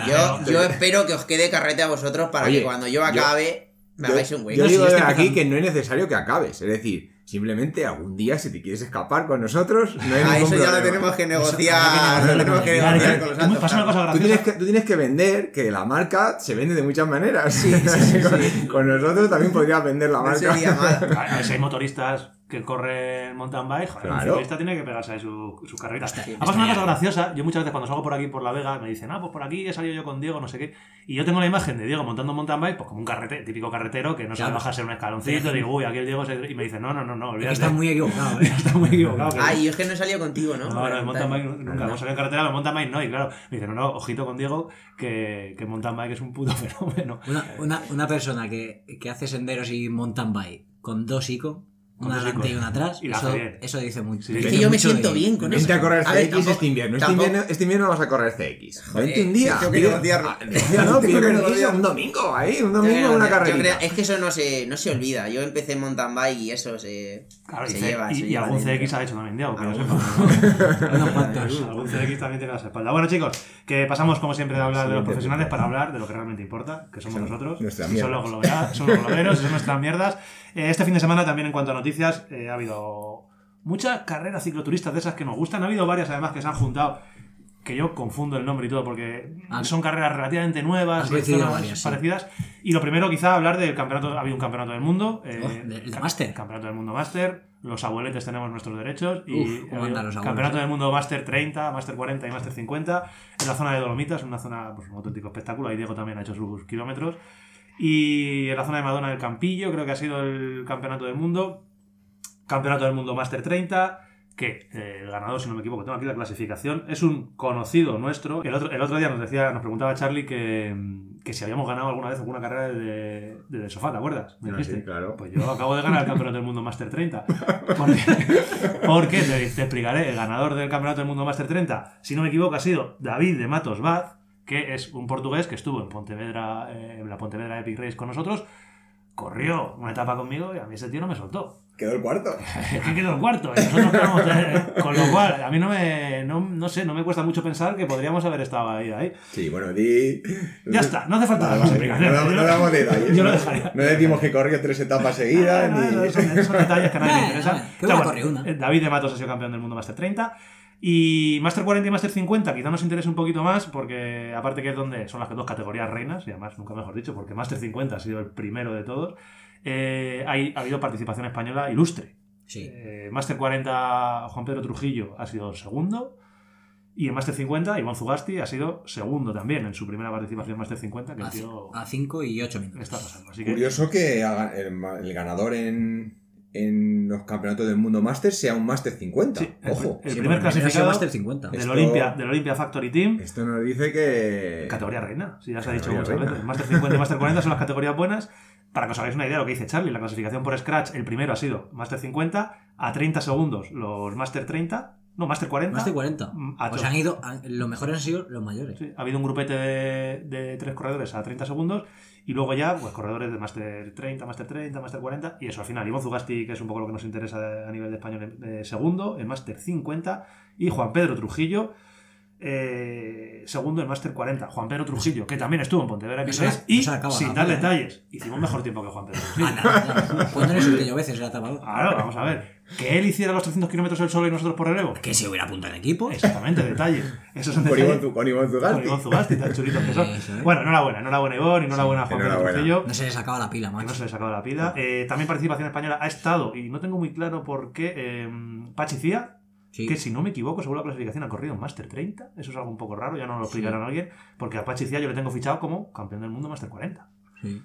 Speaker 6: Yo, yo espero que os quede carrete a vosotros para
Speaker 4: Oye,
Speaker 6: que cuando yo acabe
Speaker 4: Yo,
Speaker 6: hagáis un
Speaker 4: yo
Speaker 2: No,
Speaker 4: digo
Speaker 2: si
Speaker 4: de aquí que no es necesario que acabes. Es decir, simplemente algún día si te quieres escapar con nosotros, no hay
Speaker 6: Ah,
Speaker 4: ningún
Speaker 6: eso ya lo
Speaker 4: problema.
Speaker 6: tenemos que negociar. Lo tenemos que
Speaker 2: con-
Speaker 1: Mira,
Speaker 6: negociar
Speaker 1: que-
Speaker 6: con los
Speaker 1: que
Speaker 6: altos
Speaker 1: pasa una cosa
Speaker 6: cargos.
Speaker 4: Tú tienes, que, tú tienes que vender que la marca se vende de muchas maneras. con, con nosotros también podrías vender la
Speaker 6: No
Speaker 4: marca.
Speaker 6: sería mal.
Speaker 1: A ver si hay motoristas que corre en mountain bike, joder,
Speaker 4: Claro.
Speaker 1: ciclista tiene que pegarse ahí su- sus carreritas. Además, una cosa graciosa, yo muchas veces cuando salgo por aquí por La Vega me dicen, ah, pues por aquí he salido yo con Diego, no sé qué, y yo tengo la imagen de Diego montando un mountain bike, pues como un carrete, típico carretero que no sabe bajarse un escaloncito, digo, uy, aquí el Diego se... y me dice, no, no, no, no, olvídate.
Speaker 2: estás muy equivocado, ¿eh?
Speaker 1: Está muy equivocado.
Speaker 6: Ay, yo es que no he salido contigo, ¿no?
Speaker 1: no, no, en mountain bike nunca.
Speaker 6: No.
Speaker 1: Hemos salido en carretera, pero en mountain bike no. Y claro, me dicen, no, no, ojito con Diego, que, que mountain bike es un puto fenómeno.
Speaker 2: Una, una, una persona que, que hace senderos y mountain bike con dos ICO, una adelante y una atrás,
Speaker 1: Y
Speaker 2: eso, eso dice mucho.
Speaker 1: Sí.
Speaker 6: Es que yo me siento
Speaker 2: de-
Speaker 6: bien con eso.
Speaker 4: Vente a correr
Speaker 6: A ver,
Speaker 4: CX
Speaker 6: tampoco-
Speaker 4: este invierno. Este invierno. Este invierno vas a correr CX.
Speaker 6: Joder,
Speaker 4: Vente un día. pide-
Speaker 6: negociarlo.
Speaker 4: Ah, no,
Speaker 6: negociarlo.
Speaker 4: un domingo ahí, un
Speaker 6: Yo
Speaker 4: domingo una
Speaker 6: yo creo- es que eso no se, no se olvida. Yo empecé en mountain bike y eso se,
Speaker 1: Claro, y,
Speaker 6: se
Speaker 1: C-
Speaker 6: lleva.
Speaker 1: y,
Speaker 6: se
Speaker 1: y algún
Speaker 6: dentro.
Speaker 1: CX ha hecho también Diego, que lo
Speaker 6: Algún-
Speaker 1: sepa.
Speaker 2: Unos cuantos.
Speaker 1: algún CX también tiene a la espalda. Bueno, chicos, que pasamos como siempre de hablar de los profesionales para hablar de lo que realmente importa, que somos nosotros. son los, globeros y son nuestras mierdas. Eh, este fin de semana también en cuanto a noticias eh, ha habido muchas carreras cicloturistas de esas que nos gustan. Ha habido varias además que se han juntado que yo confundo el nombre y todo porque
Speaker 2: Ah.
Speaker 1: son carreras relativamente nuevas, zonas
Speaker 2: varias, sí.
Speaker 1: parecidas. Y lo primero quizá hablar del campeonato, ha habido un campeonato del mundo. eh,
Speaker 2: Oh, de- el
Speaker 1: ca-
Speaker 2: Máster.
Speaker 1: Campeonato del mundo Máster. Los abueletes tenemos nuestros derechos. Y
Speaker 2: Uf, los abuelos,
Speaker 1: Campeonato
Speaker 2: eh.
Speaker 1: del mundo Máster 30, Máster 40 y Máster 50 en la zona de Dolomitas, una zona, pues un auténtico espectáculo. Ahí Diego también ha hecho sus kilómetros. Y en la zona de Madonna del Campillo, creo que ha sido el campeonato del mundo. Campeonato del mundo Máster 30, que eh, el ganador, si no me equivoco, tengo aquí la clasificación, es un conocido nuestro. El otro, el otro día nos decía, nos preguntaba Charlie que, que si habíamos ganado alguna vez alguna carrera de, de, de sofá, ¿te acuerdas? Me
Speaker 4: Ah,
Speaker 1: dijiste.
Speaker 4: sí, claro.
Speaker 1: Pues yo acabo de ganar el campeonato del mundo Máster 30. Porque, porque te, te explicaré, el ganador del campeonato del mundo Máster 30, si no me equivoco, ha sido David de Matos Baz, que es un portugués que estuvo en Pontevedra, eh, en la Pontevedra Epic Race con nosotros, corrió una etapa conmigo y a mí ese tío no me soltó.
Speaker 4: Quedó el cuarto.
Speaker 1: Es que quedó el cuarto. y nosotros quedamos, eh, con lo cual, a mí no me, no, no sé, no me cuesta mucho pensar que podríamos haber estado ahí. ahí.
Speaker 4: Sí, bueno, di.
Speaker 1: Ya está, no hace falta
Speaker 4: Vale,
Speaker 1: más
Speaker 4: no,
Speaker 1: explicaciones.
Speaker 4: no
Speaker 1: lo-
Speaker 4: damos detalles.
Speaker 1: Yo lo
Speaker 4: ¿no?
Speaker 1: dejaría.
Speaker 4: No decimos que corrió tres etapas seguidas.
Speaker 1: No,
Speaker 4: ni...
Speaker 1: son, son detalles que a nadie le interesan. bueno, eh, David de Matos ha sido campeón del mundo Master 30. Y Master 40 y Master 50 quizá nos interese un poquito más porque aparte que es donde son las dos categorías reinas, y además nunca mejor dicho, porque Master 50 ha sido el primero de todos, eh, hay, ha habido participación española ilustre.
Speaker 2: Sí.
Speaker 1: Eh, Master 40 Juan Pedro Trujillo ha sido segundo y en Master 50 Iván Zugasti ha sido segundo también en su primera participación en Master 50 que el
Speaker 2: A,
Speaker 1: tío
Speaker 2: a 5 y 8 minutos.
Speaker 1: está pasando. Así que
Speaker 4: Curioso que el, el ganador en, en los campeonatos del mundo Master sea un Master 50.
Speaker 1: Sí, el-
Speaker 4: Ojo.
Speaker 1: el
Speaker 2: Sí,
Speaker 1: primer clasificado
Speaker 2: Master 50.
Speaker 1: del
Speaker 4: Esto-
Speaker 1: Olympia, del Olympia Factory Team
Speaker 4: Esto nos dice que.
Speaker 1: Categoría reina, si ya se ha dicho muchas
Speaker 4: reina.
Speaker 1: veces. Master 50 y Master 40 son las categorías buenas. Para que os hagáis una idea de lo que dice Charlie, la clasificación por Scratch, el primero ha sido Master 50, a 30 segundos los Master 30, no, Master 40.
Speaker 2: Más de 40.
Speaker 1: Mm, a
Speaker 2: sea, han ido. han- Los mejores han sido los mayores.
Speaker 1: Sí, ha habido un grupete de, de tres corredores a 30 segundos y luego ya pues, corredores de Master 30, Master 30, Master 40 y eso al final. Iván Zugasti, que es un poco lo que nos interesa a nivel de español, eh, segundo en Master 50 y Juan Pedro Trujillo. Eh, segundo en Master 40, Juan Pedro Trujillo, que también estuvo en Pontevedra
Speaker 2: la-
Speaker 1: X3, y
Speaker 2: la acaba
Speaker 1: sin
Speaker 2: la
Speaker 1: dar detalles, hicimos mejor tiempo que Juan Pedro Trujillo.
Speaker 2: Ah, nada, nada. Pues no veces era tapador.
Speaker 1: Claro, vamos a ver. Que él hiciera los 300 kilómetros el solo y nosotros por relevo.
Speaker 2: Que se hubiera apuntado en equipo.
Speaker 1: Exactamente, detalles. Esos son
Speaker 4: Con
Speaker 1: detalles.
Speaker 4: Con Iván
Speaker 1: Con
Speaker 4: Zugasti.
Speaker 1: Iván Zugasti, tan chulitos que son.
Speaker 2: Eso, ¿eh?
Speaker 1: Bueno, enhorabuena, enhorabuena Iván, enhorabuena a Juan Pedro. Trujillo.
Speaker 2: No se le sacaba la pila,
Speaker 1: Que no
Speaker 2: macho.
Speaker 1: se le sacaba la pila. Eh, también participación española ha estado, y no tengo muy claro por qué, eh, Pachi Cía,
Speaker 2: Sí.
Speaker 1: que si no me equivoco, según la clasificación ha corrido en Master 30. Eso es algo un poco raro, ya no lo explicarán a alguien, porque a Pachi Cía yo le tengo fichado como campeón del mundo Master 40.
Speaker 2: Sí.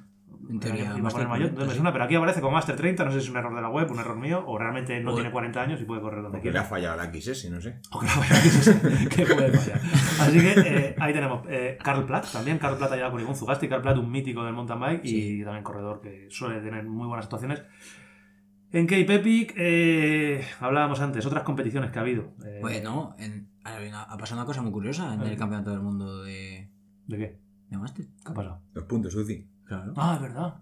Speaker 2: En teoría,
Speaker 1: Iba a poner mayor,
Speaker 2: 40,
Speaker 1: entonces me
Speaker 2: sí.
Speaker 1: suena, pero aquí aparece como Master 30, no sé si es un error de la web, un error mío, o realmente no
Speaker 2: O-
Speaker 1: tiene 40 años y puede correr donde
Speaker 4: Porque le ha
Speaker 1: quiera.
Speaker 4: fallado la XS, no sé.
Speaker 1: O que la vaya, que se- que puede fallar. Así que eh, ahí tenemos eh, Carl Platt también. Carl Platt ha llegado con Zugasti. Carl Platt, un mítico del mountain bike y también corredor que suele tener muy buenas actuaciones. En Cape Epic, eh, hablábamos antes, otras competiciones que ha habido. Eh,
Speaker 2: Pues no, en- ha, ha pasado una cosa muy curiosa en el campeonato del mundo de,
Speaker 1: ¿De qué?
Speaker 2: de Master.
Speaker 1: ¿Qué ha pasado?
Speaker 4: Los puntos UCI.
Speaker 2: Claro.
Speaker 1: Ah, es verdad.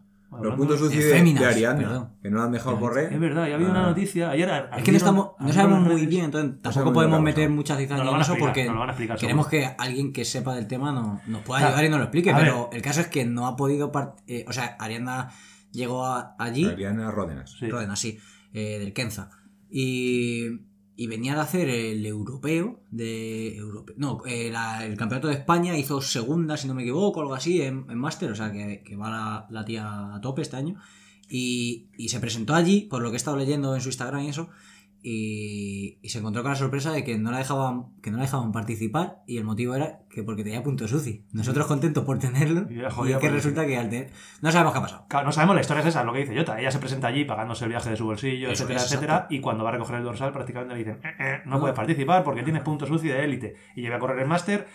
Speaker 4: Los puntos UCI
Speaker 2: de
Speaker 4: de,
Speaker 2: féminas,
Speaker 4: de Ariadna.
Speaker 2: perdón.
Speaker 4: Que no la han dejado
Speaker 2: Es
Speaker 4: correr.
Speaker 1: Es verdad, y ha habido
Speaker 4: Ah.
Speaker 1: una noticia. Ayer
Speaker 2: Es que no, estamos, no sabemos muy bien, entonces tampoco podemos meter
Speaker 4: pasado.
Speaker 2: mucha
Speaker 1: Nos
Speaker 2: cizaña
Speaker 1: lo
Speaker 2: en eso porque
Speaker 1: explicar,
Speaker 2: queremos que alguien que sepa del tema nos, nos pueda
Speaker 1: Claro.
Speaker 2: ayudar y nos lo explique.
Speaker 1: A
Speaker 2: Pero el caso es que no ha podido. eh, o sea, Ariadna llegó a- allí,
Speaker 4: Ariadna Ródenas.
Speaker 1: Sí.
Speaker 2: Roden, así, eh, del Kenza. Y, y venía de hacer el europeo de europe- no eh, la- el campeonato de España hizo segunda si no me equivoco algo así en, en máster o sea que, que va la, la tía a tope este año Y, y se presentó allí, por lo que he estado leyendo en su Instagram y eso, y, y se encontró con la sorpresa de que no la dejaban que no la dejaban participar y el motivo era que porque tenía puntos suci. Nosotros contentos por tenerlo
Speaker 1: Y
Speaker 2: y que
Speaker 1: por eso.
Speaker 2: resulta que al tener... No sabemos qué ha pasado.
Speaker 1: Claro, no sabemos, la historia es esa, es lo que dice Jota. Ella se presenta allí pagándose el viaje de su bolsillo,
Speaker 2: Eso
Speaker 1: etcétera, etcétera. Y cuando va a recoger el dorsal, prácticamente le dicen: "Eh, eh, no
Speaker 2: No.
Speaker 1: puedes participar porque tienes puntos UCI de élite. Y lleva a correr el máster.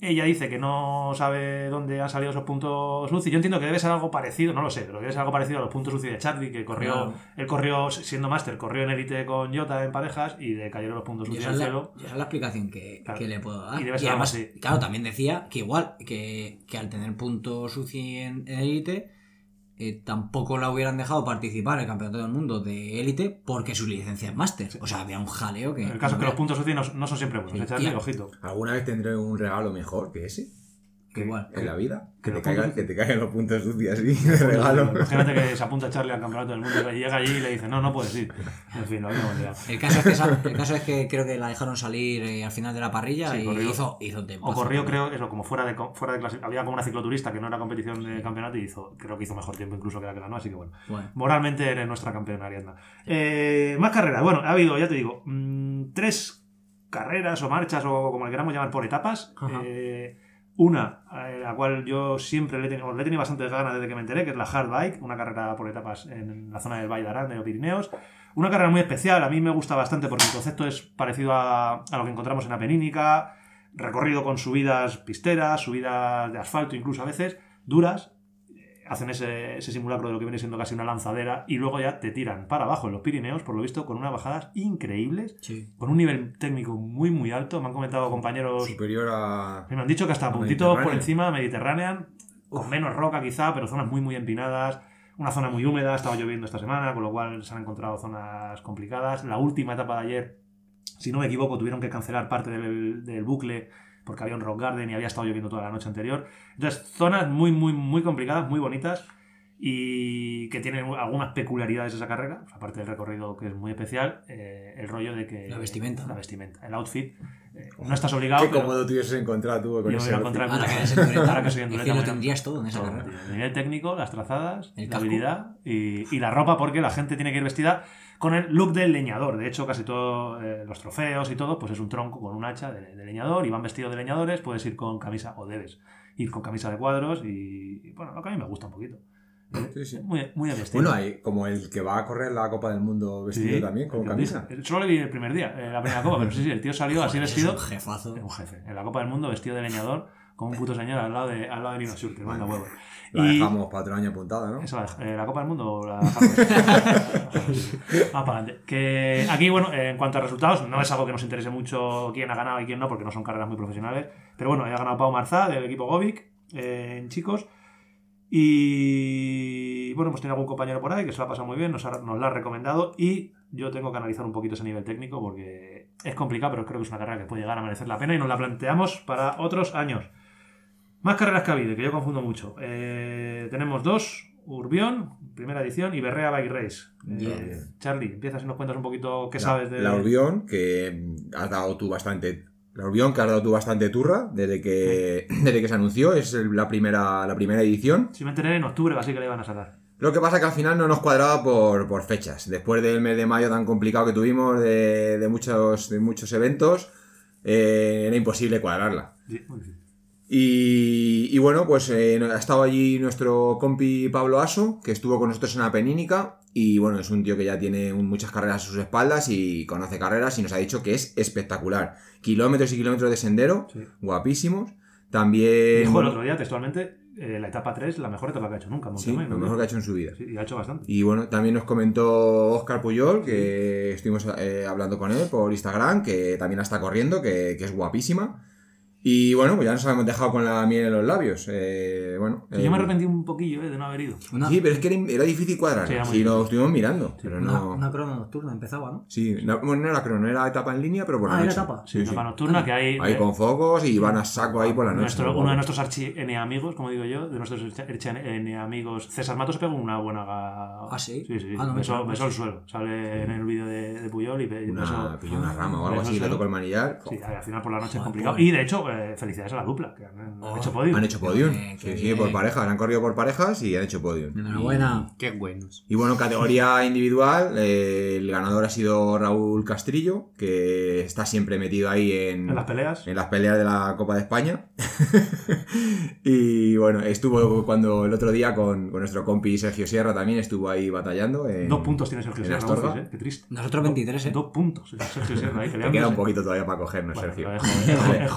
Speaker 1: Ella dice que no sabe dónde han salido esos puntos UCI. Yo entiendo que debe ser algo parecido, no lo sé, pero debe ser algo parecido a los puntos UCI de Charlie, que corrió,
Speaker 2: Claro.
Speaker 1: él corrió siendo máster, corrió en élite con Jota en parejas y le cayeron los puntos
Speaker 2: Y
Speaker 1: UCI al cielo.
Speaker 2: y esa es la explicación que,
Speaker 1: Claro.
Speaker 2: que le puedo dar.
Speaker 1: Y debe ser algo
Speaker 2: además,
Speaker 1: así.
Speaker 2: claro, también decía que igual, que, que al tener puntos UCI en élite, eh, tampoco la hubieran dejado participar en el campeonato del mundo de élite porque su licencia es máster. O sea, había un jaleo que.
Speaker 1: El caso es que los puntos UCI no, no son siempre buenos,
Speaker 2: Sí.
Speaker 1: ¿eh, Charlie?
Speaker 2: Y-
Speaker 1: Ojito.
Speaker 4: ¿Alguna vez tendré un regalo mejor que ese?
Speaker 2: Que igual.
Speaker 4: En la vida.
Speaker 1: que
Speaker 4: Que, te, caigan, que te caigan los puntos sucios así de regalo.
Speaker 1: Imagínate que se apunta Charlie al campeonato del mundo y llega allí y le dice, no, no puedes ir. En fin, lo liado.
Speaker 2: El caso, es que esa- el caso es que creo que la dejaron salir eh, al final de la parrilla
Speaker 1: Sí,
Speaker 2: y
Speaker 1: corrió.
Speaker 2: hizo, hizo un
Speaker 1: O corrió, creo, eso, como fuera de, fuera de clase. Había como una cicloturista que no era competición de campeonato y hizo, creo que hizo mejor tiempo incluso que la que ganó, así que bueno.
Speaker 2: Bueno,
Speaker 1: Moralmente eres nuestra campeona, Ariadna. Eh, más carreras. Bueno, ha habido, ya te digo, mm, tres carreras o marchas o como le queramos llamar por etapas.
Speaker 2: Ajá.
Speaker 1: Eh, una, eh, la cual yo siempre le he, tenido, le he tenido bastante ganas desde que me enteré, que es la Hard Bike, una carrera por etapas en la zona del Valle de de los Pirineos. Una carrera muy especial, a mí me gusta bastante porque el concepto es parecido a, a lo que encontramos en la Penínica, recorrido con subidas pisteras, subidas de asfalto incluso a veces, duras, hacen ese, ese simulacro de lo que viene siendo casi una lanzadera y luego ya te tiran para abajo en los Pirineos, por lo visto, con unas bajadas increíbles,
Speaker 2: sí.
Speaker 1: con un nivel técnico muy muy alto. Me han comentado compañeros
Speaker 4: Superior a.
Speaker 1: me han dicho que hasta
Speaker 4: A
Speaker 1: puntitos por encima Mediterranean, con menos roca quizá, pero zonas muy muy empinadas. Una zona muy húmeda, estaba lloviendo esta semana, con lo cual se han encontrado zonas complicadas. La última etapa de ayer, si no me equivoco, tuvieron que cancelar parte del, del bucle porque había un rock garden y había estado lloviendo toda la noche anterior. Entonces, zonas muy, muy, muy complicadas, muy bonitas y que tienen algunas peculiaridades esa carrera, aparte del recorrido que es muy especial, eh, el rollo de que...
Speaker 2: La vestimenta,
Speaker 1: La vestimenta, el outfit. eh, no estás obligado,
Speaker 4: Qué cómodo te hubieses encontrado tú con
Speaker 1: Yo me
Speaker 4: ese
Speaker 1: voy a
Speaker 4: outfit.
Speaker 1: encontrar-
Speaker 2: Ahora que
Speaker 1: Ahora que soy endureta,
Speaker 2: lo tendrías todo en esa
Speaker 1: Todo,
Speaker 2: carrera.
Speaker 1: tío. El nivel técnico, las trazadas,
Speaker 2: El
Speaker 1: la habilidad y, y la ropa, porque la gente tiene que ir vestida con el look del leñador. De hecho, casi todos eh, los trofeos y todo, pues es un tronco con un hacha de, de leñador y van vestidos de leñadores. Puedes ir con camisa, o debes ir con camisa de cuadros y, y, bueno, lo que a mí me gusta un poquito.
Speaker 4: Sí, sí.
Speaker 1: Muy, muy.
Speaker 4: Bueno, hay como el que va a correr la Copa del Mundo vestido
Speaker 1: Sí,
Speaker 4: también, con camisa.
Speaker 1: Solo le vi el primer día, eh, la primera copa, pero sí, sí, el tío salió así vestido.
Speaker 2: Es un jefazo.
Speaker 1: Un jefe. En la Copa del Mundo, vestido de leñador, con un puto señor al lado de, al lado de Nino Schurter, manda huevo.
Speaker 4: La
Speaker 1: Y-
Speaker 4: dejamos para otro año apuntada, ¿no?
Speaker 1: Eso, eh, la Copa del Mundo o la para adelante. Que aquí, bueno, en cuanto a resultados, no es algo que nos interese mucho quién ha ganado y quién no, porque no son carreras muy profesionales. Pero bueno, ha ganado Pau Marzá del equipo Govic eh, en chicos. Y bueno, pues tiene algún compañero por ahí que se lo ha pasado muy bien, nos, ha- nos la ha recomendado. Y yo tengo que analizar un poquito ese nivel técnico porque es complicado, pero creo que es una carrera que puede llegar a merecer la pena y nos la planteamos para otros años. Más carreras que ha habido, que yo confundo mucho. Eh, tenemos dos, Urbión, primera edición, y Berrea Bike Race. Eh,
Speaker 2: Bien.
Speaker 1: Charlie, empiezas y nos cuentas un poquito qué
Speaker 4: La-
Speaker 1: sabes de...
Speaker 4: La Urbión, que has dado tú bastante. La Urbión, que has dado tú bastante turra desde que, desde que se anunció, es la primera, la primera edición.
Speaker 1: Si me enteré en octubre, así que le iban a sacar.
Speaker 4: Lo que pasa que al final no nos cuadraba por, por fechas. Después del mes de mayo tan complicado que tuvimos de, de muchos, de muchos eventos, eh, era imposible cuadrarla.
Speaker 1: Sí, muy difícil.
Speaker 4: Y, y bueno, pues eh, ha estado allí nuestro compi Pablo Aso, que estuvo con nosotros en la Penínica. Y bueno, es un tío que ya tiene muchas carreras a sus espaldas y conoce carreras y nos ha dicho que es espectacular. Kilómetros y kilómetros de sendero,
Speaker 1: Sí.
Speaker 4: guapísimos. También...
Speaker 1: Dijo el otro día, textualmente, eh, la etapa 3, la mejor etapa que ha hecho nunca.
Speaker 4: Sí, lo mejor que ha hecho en su vida.
Speaker 1: Sí, y ha hecho bastante.
Speaker 4: Y bueno, también nos comentó Oscar Puyol, que estuvimos eh, hablando con él por Instagram, que también está corriendo, que, que es guapísima. Y bueno, pues ya nos habíamos dejado con la miel en los labios. Eh, bueno,
Speaker 1: Sí,
Speaker 4: eh,
Speaker 1: yo me arrepentí un poquillo eh, de no haber ido.
Speaker 2: Una,
Speaker 4: Sí, pero es que era, era difícil cuadrar.
Speaker 1: Sí,
Speaker 4: Sí, lo estuvimos mirando, pero
Speaker 2: una,
Speaker 4: no.
Speaker 2: una crono nocturna empezaba, ¿no?
Speaker 4: Sí, no, bueno, no era crono, era etapa en línea, pero por la
Speaker 2: Ah, era etapa.
Speaker 4: Sí, sí.
Speaker 1: etapa nocturna que hay...
Speaker 4: Ahí
Speaker 1: eh,
Speaker 4: con focos y van a saco ahí por la noche.
Speaker 1: nuestro- uno de nuestros archi amigos, como digo yo, de nuestros archi amigos, César Matos se pegó una buena.
Speaker 2: Ah, ¿sí?
Speaker 1: Sí, sí.
Speaker 2: Ah, no me
Speaker 1: besó, besó el suelo. Sale en el vídeo de, de Puyol y be-
Speaker 4: Una,
Speaker 1: besó-
Speaker 4: pilló una rama o algo así, le tocó el manillar.
Speaker 1: Sí, al final por la noche es complicado.
Speaker 2: pobre.
Speaker 1: Y de hecho, eh, eh, felicidades a la dupla, que han, han
Speaker 2: Oh,
Speaker 1: hecho podio.
Speaker 4: Han hecho podium.
Speaker 2: Qué
Speaker 4: Sí, por parejas. Han corrido por parejas y han hecho podium.
Speaker 2: Enhorabuena.
Speaker 5: Qué buenos.
Speaker 4: Y bueno, categoría individual, eh, el ganador ha sido Raúl Castrillo, que está siempre metido ahí en,
Speaker 1: En las peleas.
Speaker 4: en las peleas de la Copa de España. y bueno, estuvo cuando el otro día con, con nuestro compi Sergio Sierra también estuvo ahí batallando. En,
Speaker 1: Dos puntos tiene Sergio Sierra.
Speaker 4: Astorga.
Speaker 1: Ufis, eh, Qué triste.
Speaker 2: Nosotros 23, ¿eh?
Speaker 1: Dos puntos. Sergio Sierra ahí
Speaker 4: Te queda un poquito todavía para cogernos,
Speaker 1: Bueno,
Speaker 4: Sergio.
Speaker 1: joven, es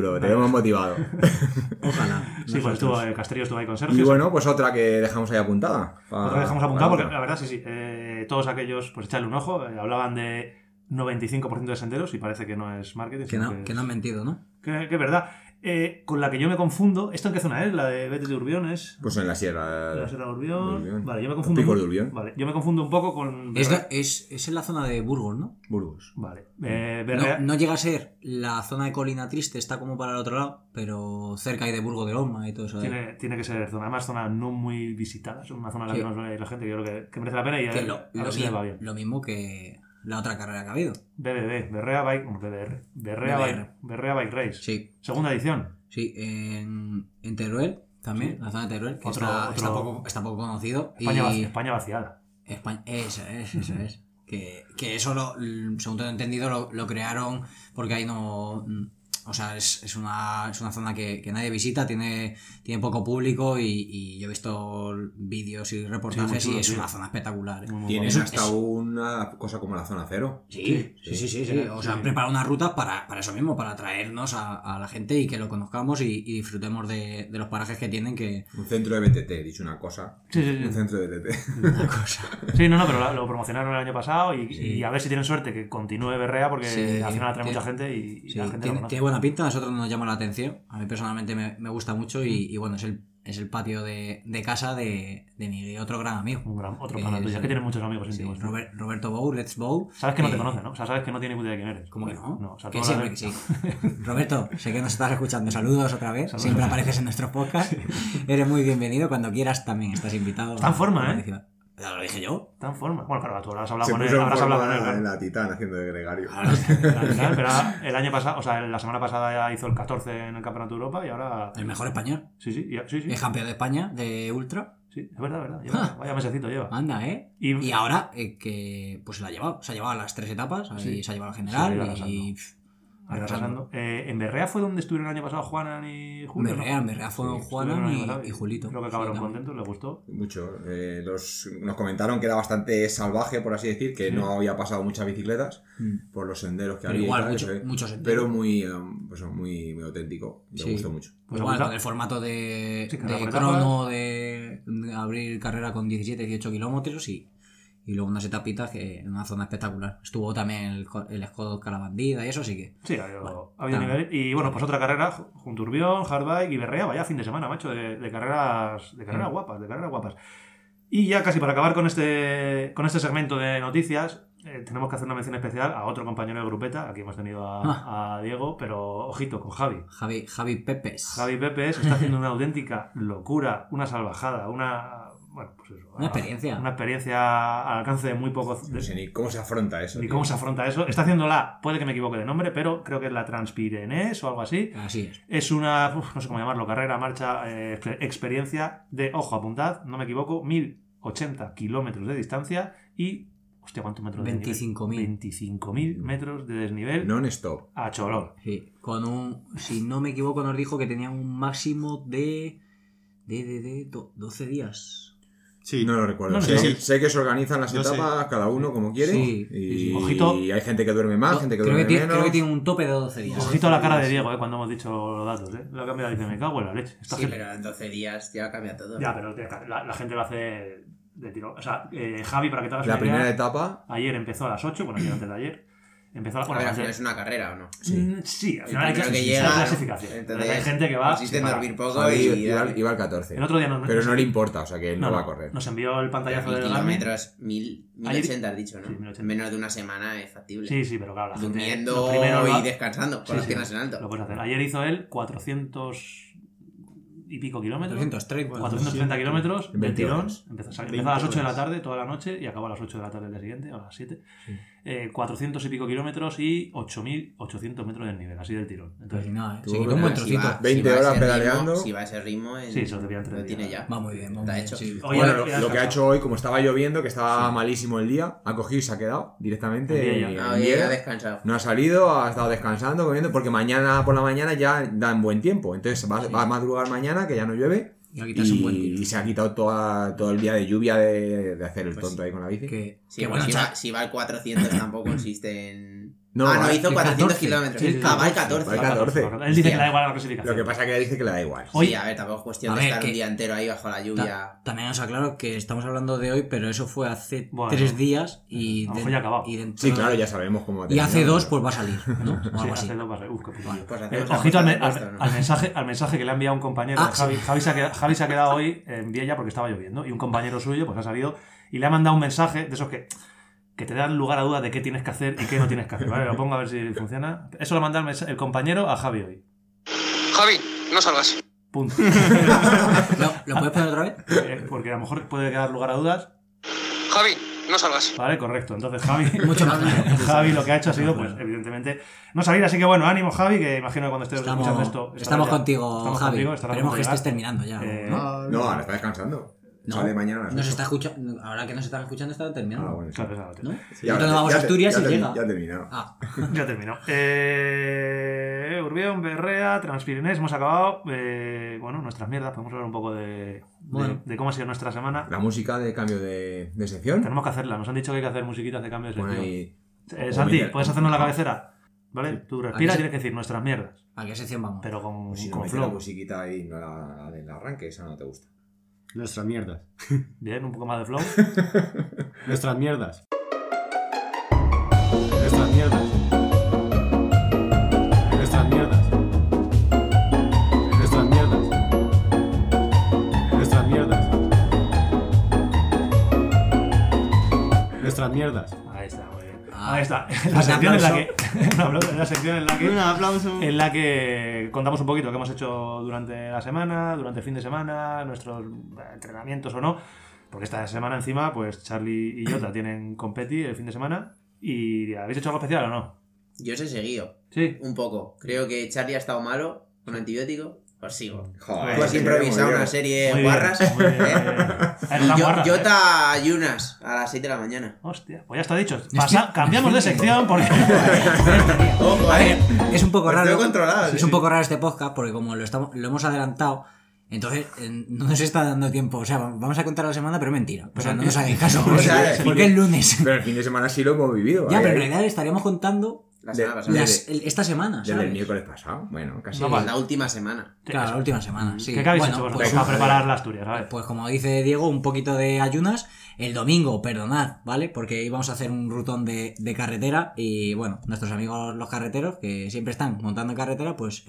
Speaker 4: duro, te
Speaker 1: Vale.
Speaker 4: vemos motivado.
Speaker 2: Ojalá.
Speaker 1: Sí, pues estuvo, eh, Castillo estuvo ahí con Sergio.
Speaker 4: y bueno, pues otra que dejamos ahí apuntada.
Speaker 1: Otra que dejamos
Speaker 4: pa
Speaker 1: apuntado porque la verdad sí, sí. eh, todos aquellos, pues echarle un ojo. eh, hablaban de 95% de senderos y parece que no es marketing.
Speaker 2: Que no,
Speaker 1: es-
Speaker 2: que no han mentido, ¿no?
Speaker 1: que- que es verdad. Eh, con la que yo me confundo, ¿esto en qué zona es? La de Vete de Urbión es.
Speaker 4: Pues en la sierra.
Speaker 1: La Sierra de
Speaker 4: de
Speaker 1: Urbión.
Speaker 4: Urbión.
Speaker 1: Vale, yo me confundo.
Speaker 4: picos
Speaker 1: un-
Speaker 4: de Urbión.
Speaker 1: Vale, yo me confundo un poco con.
Speaker 2: Es, es, es en la zona de Burgos, ¿no?
Speaker 4: Burgos.
Speaker 1: Vale. Eh,
Speaker 2: No,
Speaker 1: Berrea-
Speaker 2: no llega a ser la zona de Colina Triste, está como para el otro lado, pero cerca ahí de Burgo de Loma y todo eso.
Speaker 1: Tiene, tiene que ser zona, además zona no muy visitada, es una zona en la
Speaker 2: Sí.
Speaker 1: que nos ve la gente que yo creo que, que merece la pena y a,
Speaker 2: lo,
Speaker 1: a
Speaker 2: lo
Speaker 1: ver si le va bien.
Speaker 2: lo mismo que la otra carrera que ha habido.
Speaker 1: BBB, Berrea Bike, BBR, Berrea,
Speaker 2: BBR.
Speaker 1: Bike, Berrea Bike Race.
Speaker 2: Sí,
Speaker 1: Segunda edición.
Speaker 2: sí, en, en Teruel también,
Speaker 1: Sí.
Speaker 2: la zona de Teruel, que
Speaker 1: Otro-
Speaker 2: está,
Speaker 1: otro-
Speaker 2: está poco, está poco conocido.
Speaker 1: España,
Speaker 2: y
Speaker 1: España vaciada.
Speaker 2: España, eso es, eso es. Que, que eso, lo, según tengo entendido, lo, lo crearon porque ahí no. O sea, es, es, una, es una zona que, que nadie visita, tiene, tiene poco público y, y yo he visto vídeos y reportajes
Speaker 1: Sí, muy chulo,
Speaker 2: y es
Speaker 1: tío.
Speaker 2: una zona espectacular. ¿eh? Eso
Speaker 4: hasta
Speaker 2: es-
Speaker 4: una cosa como la zona cero.
Speaker 2: Sí, sí, sí, sí, sí.
Speaker 1: sí,
Speaker 2: O
Speaker 1: sí.
Speaker 2: sea, han preparado unas rutas para, para eso mismo, para atraernos a, a la gente y que lo conozcamos y, y disfrutemos de, de los parajes que tienen, que
Speaker 4: Un centro de BTT, he dicho una cosa.
Speaker 1: Sí, sí, sí.
Speaker 4: Un centro de BTT.
Speaker 2: una cosa.
Speaker 1: Sí, no, no, pero lo, lo promocionaron el año pasado y,
Speaker 2: Sí.
Speaker 1: y a ver si tienen suerte que continúe Berrea porque
Speaker 2: Sí,
Speaker 1: al final atrae
Speaker 2: tiene-
Speaker 1: mucha gente y, y
Speaker 2: Sí,
Speaker 1: la gente lo
Speaker 2: tiene,
Speaker 1: conoce.
Speaker 2: tiene buena pinta, a nosotros nos llama la atención. A mí personalmente me, me gusta mucho y, y bueno, es el, es el patio de, de casa de, de mi otro gran amigo.
Speaker 1: Un gran- otro
Speaker 2: Eh,
Speaker 1: pana tuyo,
Speaker 2: sí.
Speaker 1: es que tiene muchos amigos
Speaker 2: Sí,
Speaker 1: íntimos. ¿no?
Speaker 2: Robert- Roberto Bow, Let's Bow.
Speaker 1: Sabes que no te
Speaker 2: eh,
Speaker 1: conoce, ¿no? O sea, sabes que no tiene ni idea de quién eres.
Speaker 2: ¿Cómo que no?
Speaker 1: No, o sea,
Speaker 2: que siempre que sí. Roberto, sé que nos estás escuchando. Saludos otra vez.
Speaker 1: Saludos.
Speaker 2: Siempre apareces en nuestros podcasts. Eres muy bienvenido. Cuando quieras también estás invitado.
Speaker 1: Está en forma, ¿eh?
Speaker 2: participar. Ya lo dije yo.
Speaker 1: Está en forma. Bueno, claro, tú habrás hablado
Speaker 4: Se
Speaker 1: con él. Habrás hablado con él.
Speaker 4: en la Titán haciendo de gregario.
Speaker 1: Claro, Pero el año pasado, o sea, la semana pasada ya hizo el 14 en el Campeonato de Europa y ahora.
Speaker 2: El mejor español.
Speaker 1: Sí, sí, ya- sí, sí.
Speaker 2: Es campeón de España de Ultra.
Speaker 1: Sí, es verdad, es verdad. Lleva- vaya mesecito lleva.
Speaker 2: Anda, ¿eh?
Speaker 1: Y-
Speaker 2: Y, ahora eh, que pues se la ha llevado. Se ha llevado las tres etapas.
Speaker 1: Sí.
Speaker 2: se ha llevado la
Speaker 1: ha
Speaker 2: general.
Speaker 1: ido
Speaker 2: y
Speaker 1: arrasando.
Speaker 2: arrasando.
Speaker 1: Eh, en Berrea fue donde estuvieron el año pasado Juanan y Julio. ¿no?
Speaker 2: Berrea, en Berrea fueron
Speaker 1: Sí,
Speaker 2: Juanan y, y Julito.
Speaker 1: Creo que acabaron
Speaker 2: Sí,
Speaker 1: contentos, les gustó.
Speaker 4: Mucho. Eh, los, nos comentaron que era bastante salvaje, por así decir, que
Speaker 1: Sí.
Speaker 4: no había pasado muchas bicicletas
Speaker 2: Mm.
Speaker 4: por los senderos que
Speaker 2: Pero
Speaker 4: había.
Speaker 2: igual,
Speaker 4: tal,
Speaker 2: mucho-
Speaker 4: eso, eh.
Speaker 2: muchos senderos.
Speaker 4: Pero muy, eh, pues, muy, muy auténtico. Me
Speaker 2: Sí.
Speaker 4: gustó mucho.
Speaker 1: Pues
Speaker 2: Igual, con el formato de, crono, de, de abrir carrera con 17, 18 kilómetros y, y luego unas etapitas que en una zona espectacular. Estuvo también el, el Skoda Calabandida y eso sí que.
Speaker 1: Sí, ha habido,
Speaker 2: Bueno,
Speaker 1: nivel. Y bueno, pues otra carrera ju- junto a Urbión, Hardbike y Berrea. Vaya fin de semana, macho, de, de carreras, de carreras
Speaker 2: Mm.
Speaker 1: guapas, de carreras guapas. Y ya casi para acabar con este, con este segmento de noticias, eh, tenemos que hacer una mención especial a otro compañero de grupeta. Aquí hemos tenido a, a Diego, pero ojito con Javi.
Speaker 2: Javi, Javi Pepes.
Speaker 1: Javi Pepe se está haciendo una auténtica locura, una salvajada, una. Bueno, pues eso.
Speaker 2: Una experiencia.
Speaker 1: Una experiencia al alcance de muy pocos.
Speaker 4: No sé ni cómo se afronta eso.
Speaker 1: ni
Speaker 4: tío.
Speaker 1: cómo se afronta eso. Está haciéndola, puede que me equivoque de nombre, pero creo que es la Transpirenés o algo así.
Speaker 2: Así es.
Speaker 1: Es una, uf, no sé cómo llamarlo, carrera, marcha, eh, exper- experiencia de, ojo, apuntad, no me equivoco, 1080 kilómetros de distancia y, hostia, ¿cuántos metros de desnivel?
Speaker 2: 25.000.
Speaker 1: 25.000 metros de desnivel
Speaker 4: Non-stop.
Speaker 1: a Cholón.
Speaker 2: Sí, con un. Si no me equivoco, nos dijo que tenía un máximo de. de, de, de do- 12 días.
Speaker 5: Sí,
Speaker 4: No lo recuerdo.
Speaker 1: No,
Speaker 4: sé,
Speaker 1: no,
Speaker 4: sé-
Speaker 5: sí.
Speaker 4: sé que se organizan las
Speaker 5: sé.
Speaker 4: etapas cada uno como quiere.
Speaker 2: Sí,
Speaker 4: y.
Speaker 1: Ojito.
Speaker 4: y hay gente que duerme más, gente que
Speaker 2: creo,
Speaker 4: duerme
Speaker 2: que tiene,
Speaker 4: menos.
Speaker 2: creo que tiene un tope de 12 días.
Speaker 1: Ojito a la cara de Diego, eh, cuando hemos dicho los datos, eh. La cambia dice, me cago en la leche. Esta
Speaker 6: Sí,
Speaker 1: gente-
Speaker 6: pero en 12 días ya cambia todo.
Speaker 1: Ya, pero la, la gente lo hace de tiro. O sea, eh, Javi, para que te hagas
Speaker 4: La
Speaker 1: una idea,
Speaker 4: primera etapa,
Speaker 1: ayer empezó a las 8, bueno, ayer antes de ayer. Empezó a las
Speaker 6: A ver, al
Speaker 1: bueno,
Speaker 6: final es una carrera o no.
Speaker 1: Sí, sí al
Speaker 6: El
Speaker 1: final hay,
Speaker 6: que llega,
Speaker 1: hay
Speaker 6: ¿no?
Speaker 1: clasificación.
Speaker 6: Entonces,
Speaker 1: hay gente que va.
Speaker 6: consiste en dormir poco
Speaker 4: Javi
Speaker 6: y
Speaker 4: iba, iba al 14.
Speaker 1: El otro día nos,
Speaker 4: Pero no le importa, o sea que él no,
Speaker 1: no,
Speaker 4: va a correr.
Speaker 1: Nos envió el pantallazo del Garmin.
Speaker 6: kilómetros, mil, mil
Speaker 1: Ayer-
Speaker 6: ochenta has dicho, ¿no?
Speaker 1: Sí, 1080.
Speaker 6: En menos de una semana es factible.
Speaker 1: Sí, sí, pero claro, la gente.
Speaker 6: Durmiendo
Speaker 1: lo primero
Speaker 6: y descansando, con
Speaker 1: Sí,
Speaker 6: las
Speaker 1: sí,
Speaker 6: piernas en alto.
Speaker 1: Lo puedes hacer. Ayer hizo él 400 y pico kilómetros.
Speaker 2: 430.
Speaker 1: 430 kilómetros
Speaker 4: 20
Speaker 1: tirón. Empezó, o sea,
Speaker 5: 20
Speaker 1: empezó a las 8 de la tarde toda la noche y acabó a las 8 de la tarde del día siguiente, o a las 7. Eh, 400 y pico kilómetros y 8.800 metros del nivel, así del tirón.
Speaker 2: Pues
Speaker 1: Entonces,
Speaker 2: nada,
Speaker 4: Tú,
Speaker 2: se quitó un buen
Speaker 4: si
Speaker 2: trocito.
Speaker 6: va-
Speaker 4: 20
Speaker 6: va a
Speaker 4: horas
Speaker 6: ritmo-
Speaker 4: pedaleando.
Speaker 6: si va a ese ritmo, en-
Speaker 1: Sí, se lo pillan tres
Speaker 6: lo tiene ya.
Speaker 2: Va muy bien, va muy bien.
Speaker 6: hecho.
Speaker 2: sí.
Speaker 1: Oye,
Speaker 4: Bueno, lo, lo que ha hecho hoy, como estaba lloviendo, que estaba malísimo el día, ha cogido y se ha quedado directamente.
Speaker 1: En Viella.
Speaker 4: en
Speaker 6: Ah, ha descansado.
Speaker 4: No ha salido, ha estado descansando, comiendo, porque mañana por la mañana ya dan buen tiempo. Entonces va, va a madrugar mañana, que ya no llueve.
Speaker 2: Y a quitarse un buen
Speaker 4: Y,
Speaker 2: tiro.
Speaker 4: y se ha quitado toda, todo el día de lluvia de, de hacer el
Speaker 6: Pues
Speaker 4: tonto ahí con la bici.
Speaker 2: Que,
Speaker 6: Sí,
Speaker 2: que
Speaker 6: bueno,
Speaker 2: bueno,
Speaker 6: si,
Speaker 2: cha-
Speaker 6: va, si va al 400 tampoco consiste en...
Speaker 4: No,
Speaker 6: ah, no, hizo
Speaker 2: el
Speaker 6: 400
Speaker 2: 14.
Speaker 6: kilómetros.
Speaker 1: Sí, sí,
Speaker 6: ah, va al
Speaker 1: 14.
Speaker 6: 14.
Speaker 4: Va al 14.
Speaker 1: Él dice que le da igual la clasificación.
Speaker 4: Lo que pasa es que ella dice que le da igual.
Speaker 6: Sí, a ver, tampoco es cuestión
Speaker 2: A
Speaker 6: de estar
Speaker 2: que-
Speaker 6: un día entero ahí bajo la lluvia.
Speaker 2: ta- también os aclaro que estamos hablando de hoy, pero eso fue hace
Speaker 1: Bueno.
Speaker 2: tres días y,
Speaker 1: A mejor ya
Speaker 2: y dentro-
Speaker 4: Sí, claro, ya sabemos cómo
Speaker 2: y hace dos
Speaker 4: pero-
Speaker 2: pues va a salir, ¿no? O
Speaker 1: Sí,
Speaker 2: algo así.
Speaker 1: hace dos barre- Uf, qué putillo.
Speaker 6: Pues
Speaker 1: Eh,
Speaker 6: hacemos
Speaker 1: ojito al, me-
Speaker 6: de
Speaker 1: mensaje, al mensaje que le ha enviado un compañero
Speaker 2: Ah,
Speaker 1: de Javi.
Speaker 2: sí.
Speaker 1: Javi, se ha quedado, Javi se ha quedado hoy en Viella porque estaba lloviendo. Y un compañero suyo pues ha salido y le ha mandado un mensaje de esos que, que te dan lugar a dudas de qué tienes que hacer y qué no tienes que hacer. Vale, lo pongo a ver si funciona. Eso lo manda el, compañero a Javi hoy.
Speaker 7: Javi, no salgas.
Speaker 1: Punto.
Speaker 2: ¿Lo, lo puedes poner otra vez?
Speaker 1: Eh, porque a lo mejor puede quedar lugar a dudas.
Speaker 7: Javi, no salgas.
Speaker 1: Vale, correcto. Entonces Javi,
Speaker 2: Mucho más.
Speaker 1: Javi lo que ha hecho ha sido, pues, evidentemente, no salir. Así que bueno, ánimo, Javi, que imagino que cuando estés
Speaker 2: Estamos,
Speaker 1: escuchando esto.
Speaker 2: estamos
Speaker 1: ya-
Speaker 2: contigo,
Speaker 1: estamos
Speaker 2: Javi.
Speaker 1: contigo,
Speaker 2: Esperemos que estés terminando ya.
Speaker 1: Eh,
Speaker 2: ¿no?
Speaker 4: No, ahora está descansando.
Speaker 2: No,
Speaker 4: Sale mañana. a las
Speaker 2: nos
Speaker 4: ocho.
Speaker 2: está escuchando, ahora que nos están escuchando está terminando.
Speaker 4: Ah, bueno, sí.
Speaker 1: Claro, claro, tío.
Speaker 2: ¿no?
Speaker 4: Ya,
Speaker 2: Nosotros vamos
Speaker 4: ya
Speaker 2: a Asturias
Speaker 4: ya
Speaker 2: y llega.
Speaker 4: Ya terminado.
Speaker 2: Ah,
Speaker 1: Ya terminó. Eh, Urbión, Berrea, Transpirinés, hemos acabado. Eh, bueno, nuestras mierdas, podemos hablar un poco de,
Speaker 2: Bueno.
Speaker 1: de cómo ha sido nuestra semana.
Speaker 4: La música de cambio de, de sección.
Speaker 1: Tenemos que hacerla, nos han dicho que hay que hacer musiquitas de cambio de sección.
Speaker 4: ahí-
Speaker 1: Eh, Santi, ¿puedes hacernos la cabecera? ¿Vale? Tú respira
Speaker 2: Aquí
Speaker 1: y tienes que decir nuestras mierdas,
Speaker 2: ¿a qué sección vamos?
Speaker 1: pero con,
Speaker 4: Pues si no
Speaker 1: con
Speaker 4: metes la
Speaker 1: flow.
Speaker 4: musiquita ahí, no la, la del arranque, esa no te gusta.
Speaker 5: Nuestras mierdas.
Speaker 1: Bien, un poco más de flow.
Speaker 5: Nuestras mierdas. Nuestras mierdas. Nuestras mierdas. Nuestras mierdas. Nuestras mierdas. Nuestras mierdas.
Speaker 1: Ahí está.
Speaker 2: Ah.
Speaker 1: Está. La sección en la que.
Speaker 2: aplauso.
Speaker 1: un aplauso, la sección en la que.
Speaker 5: Un aplauso.
Speaker 1: en la que contamos un poquito lo que hemos hecho durante la semana, durante el fin de semana, nuestros eh, entrenamientos o no. Porque esta semana encima, pues Charlie y Jota tienen competi el fin de semana. ¿Y habéis hecho algo especial o no?
Speaker 6: Yo os he seguido.
Speaker 1: Sí.
Speaker 6: Un poco. Creo que Charlie ha estado malo con antibiótico. Os sigo.
Speaker 4: Joder,
Speaker 6: Tú has improvisado una
Speaker 4: bien.
Speaker 6: serie
Speaker 1: Muy
Speaker 6: de
Speaker 1: bien, bien.
Speaker 6: ¿eh?
Speaker 1: Eh,
Speaker 6: Y
Speaker 1: tan
Speaker 6: yo,
Speaker 1: eh.
Speaker 6: Ayunas a las 7 de la mañana.
Speaker 1: Hostia, pues ya está dicho. Pasa- cambiamos de sección porque.
Speaker 6: Ojo,
Speaker 2: A
Speaker 6: eh.
Speaker 2: ver, es un poco
Speaker 6: Lo
Speaker 2: raro. es
Speaker 6: sí,
Speaker 2: un poco raro este podcast porque como lo, estamos, lo hemos adelantado, entonces eh, no nos está dando tiempo. O sea, vamos a contar la semana, pero mentira. O sea, no nos hagáis caso.
Speaker 6: O sea,
Speaker 2: porque, es lunes.
Speaker 4: Pero el fin de semana sí lo hemos vivido.
Speaker 2: ya,
Speaker 4: ahí,
Speaker 2: pero en
Speaker 4: ahí.
Speaker 2: realidad estaríamos contando
Speaker 6: La
Speaker 4: De-
Speaker 6: semana pasada.
Speaker 2: las- el- esta semana,
Speaker 4: Desde el
Speaker 2: ¿sabes?
Speaker 4: miércoles pasado. Bueno, casi.
Speaker 1: No.
Speaker 6: La última semana.
Speaker 2: Claro, la última semana, sí.
Speaker 1: ¿Qué habéis
Speaker 2: Bueno,
Speaker 1: hecho vosotros
Speaker 2: pues,
Speaker 1: para preparar la Asturias? Ver.
Speaker 2: Pues como dice Diego, un poquito de ayunas. El domingo, perdonad, ¿vale? Porque íbamos a hacer un rutón de, de carretera y bueno, nuestros amigos los carreteros, que siempre están montando en carretera, pues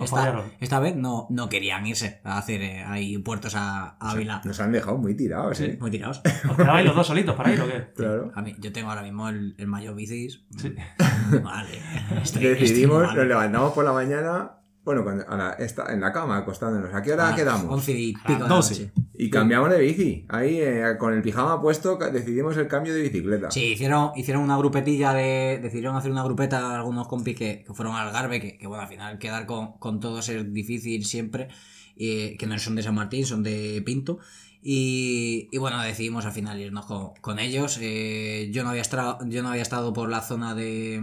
Speaker 2: esta, vez no, no querían irse a hacer eh, ahí puertos a, Ávila.
Speaker 4: Nos han dejado muy tirados, ¿eh?
Speaker 2: Muy tirados.
Speaker 1: ¿Os quedabais los dos solitos para ir o qué?
Speaker 4: Claro.
Speaker 2: A mí, yo tengo ahora mismo el, el mayo bicis.
Speaker 1: Sí.
Speaker 2: Vale. Estoy-
Speaker 4: Decidimos,
Speaker 2: estoy
Speaker 4: nos levantamos por la mañana. Bueno, cuando, a la- esta- en la cama, acostándonos. ¿A qué hora quedamos?
Speaker 2: Once y
Speaker 5: A
Speaker 2: pico de la
Speaker 5: 12.
Speaker 2: noche.
Speaker 4: Y cambiamos de bici. Ahí, eh, con el pijama puesto, decidimos el cambio de bicicleta.
Speaker 2: Sí, hicieron, hicieron una grupetilla de. Decidieron hacer una grupeta algunos compis que, que fueron al Garbe, que, que, bueno, al final quedar con, con todos es difícil siempre. eh, que no son de San Martín, son de Pinto. Y, y bueno, decidimos al final irnos con, con ellos. eh, yo, no había yo no había estado por la zona de,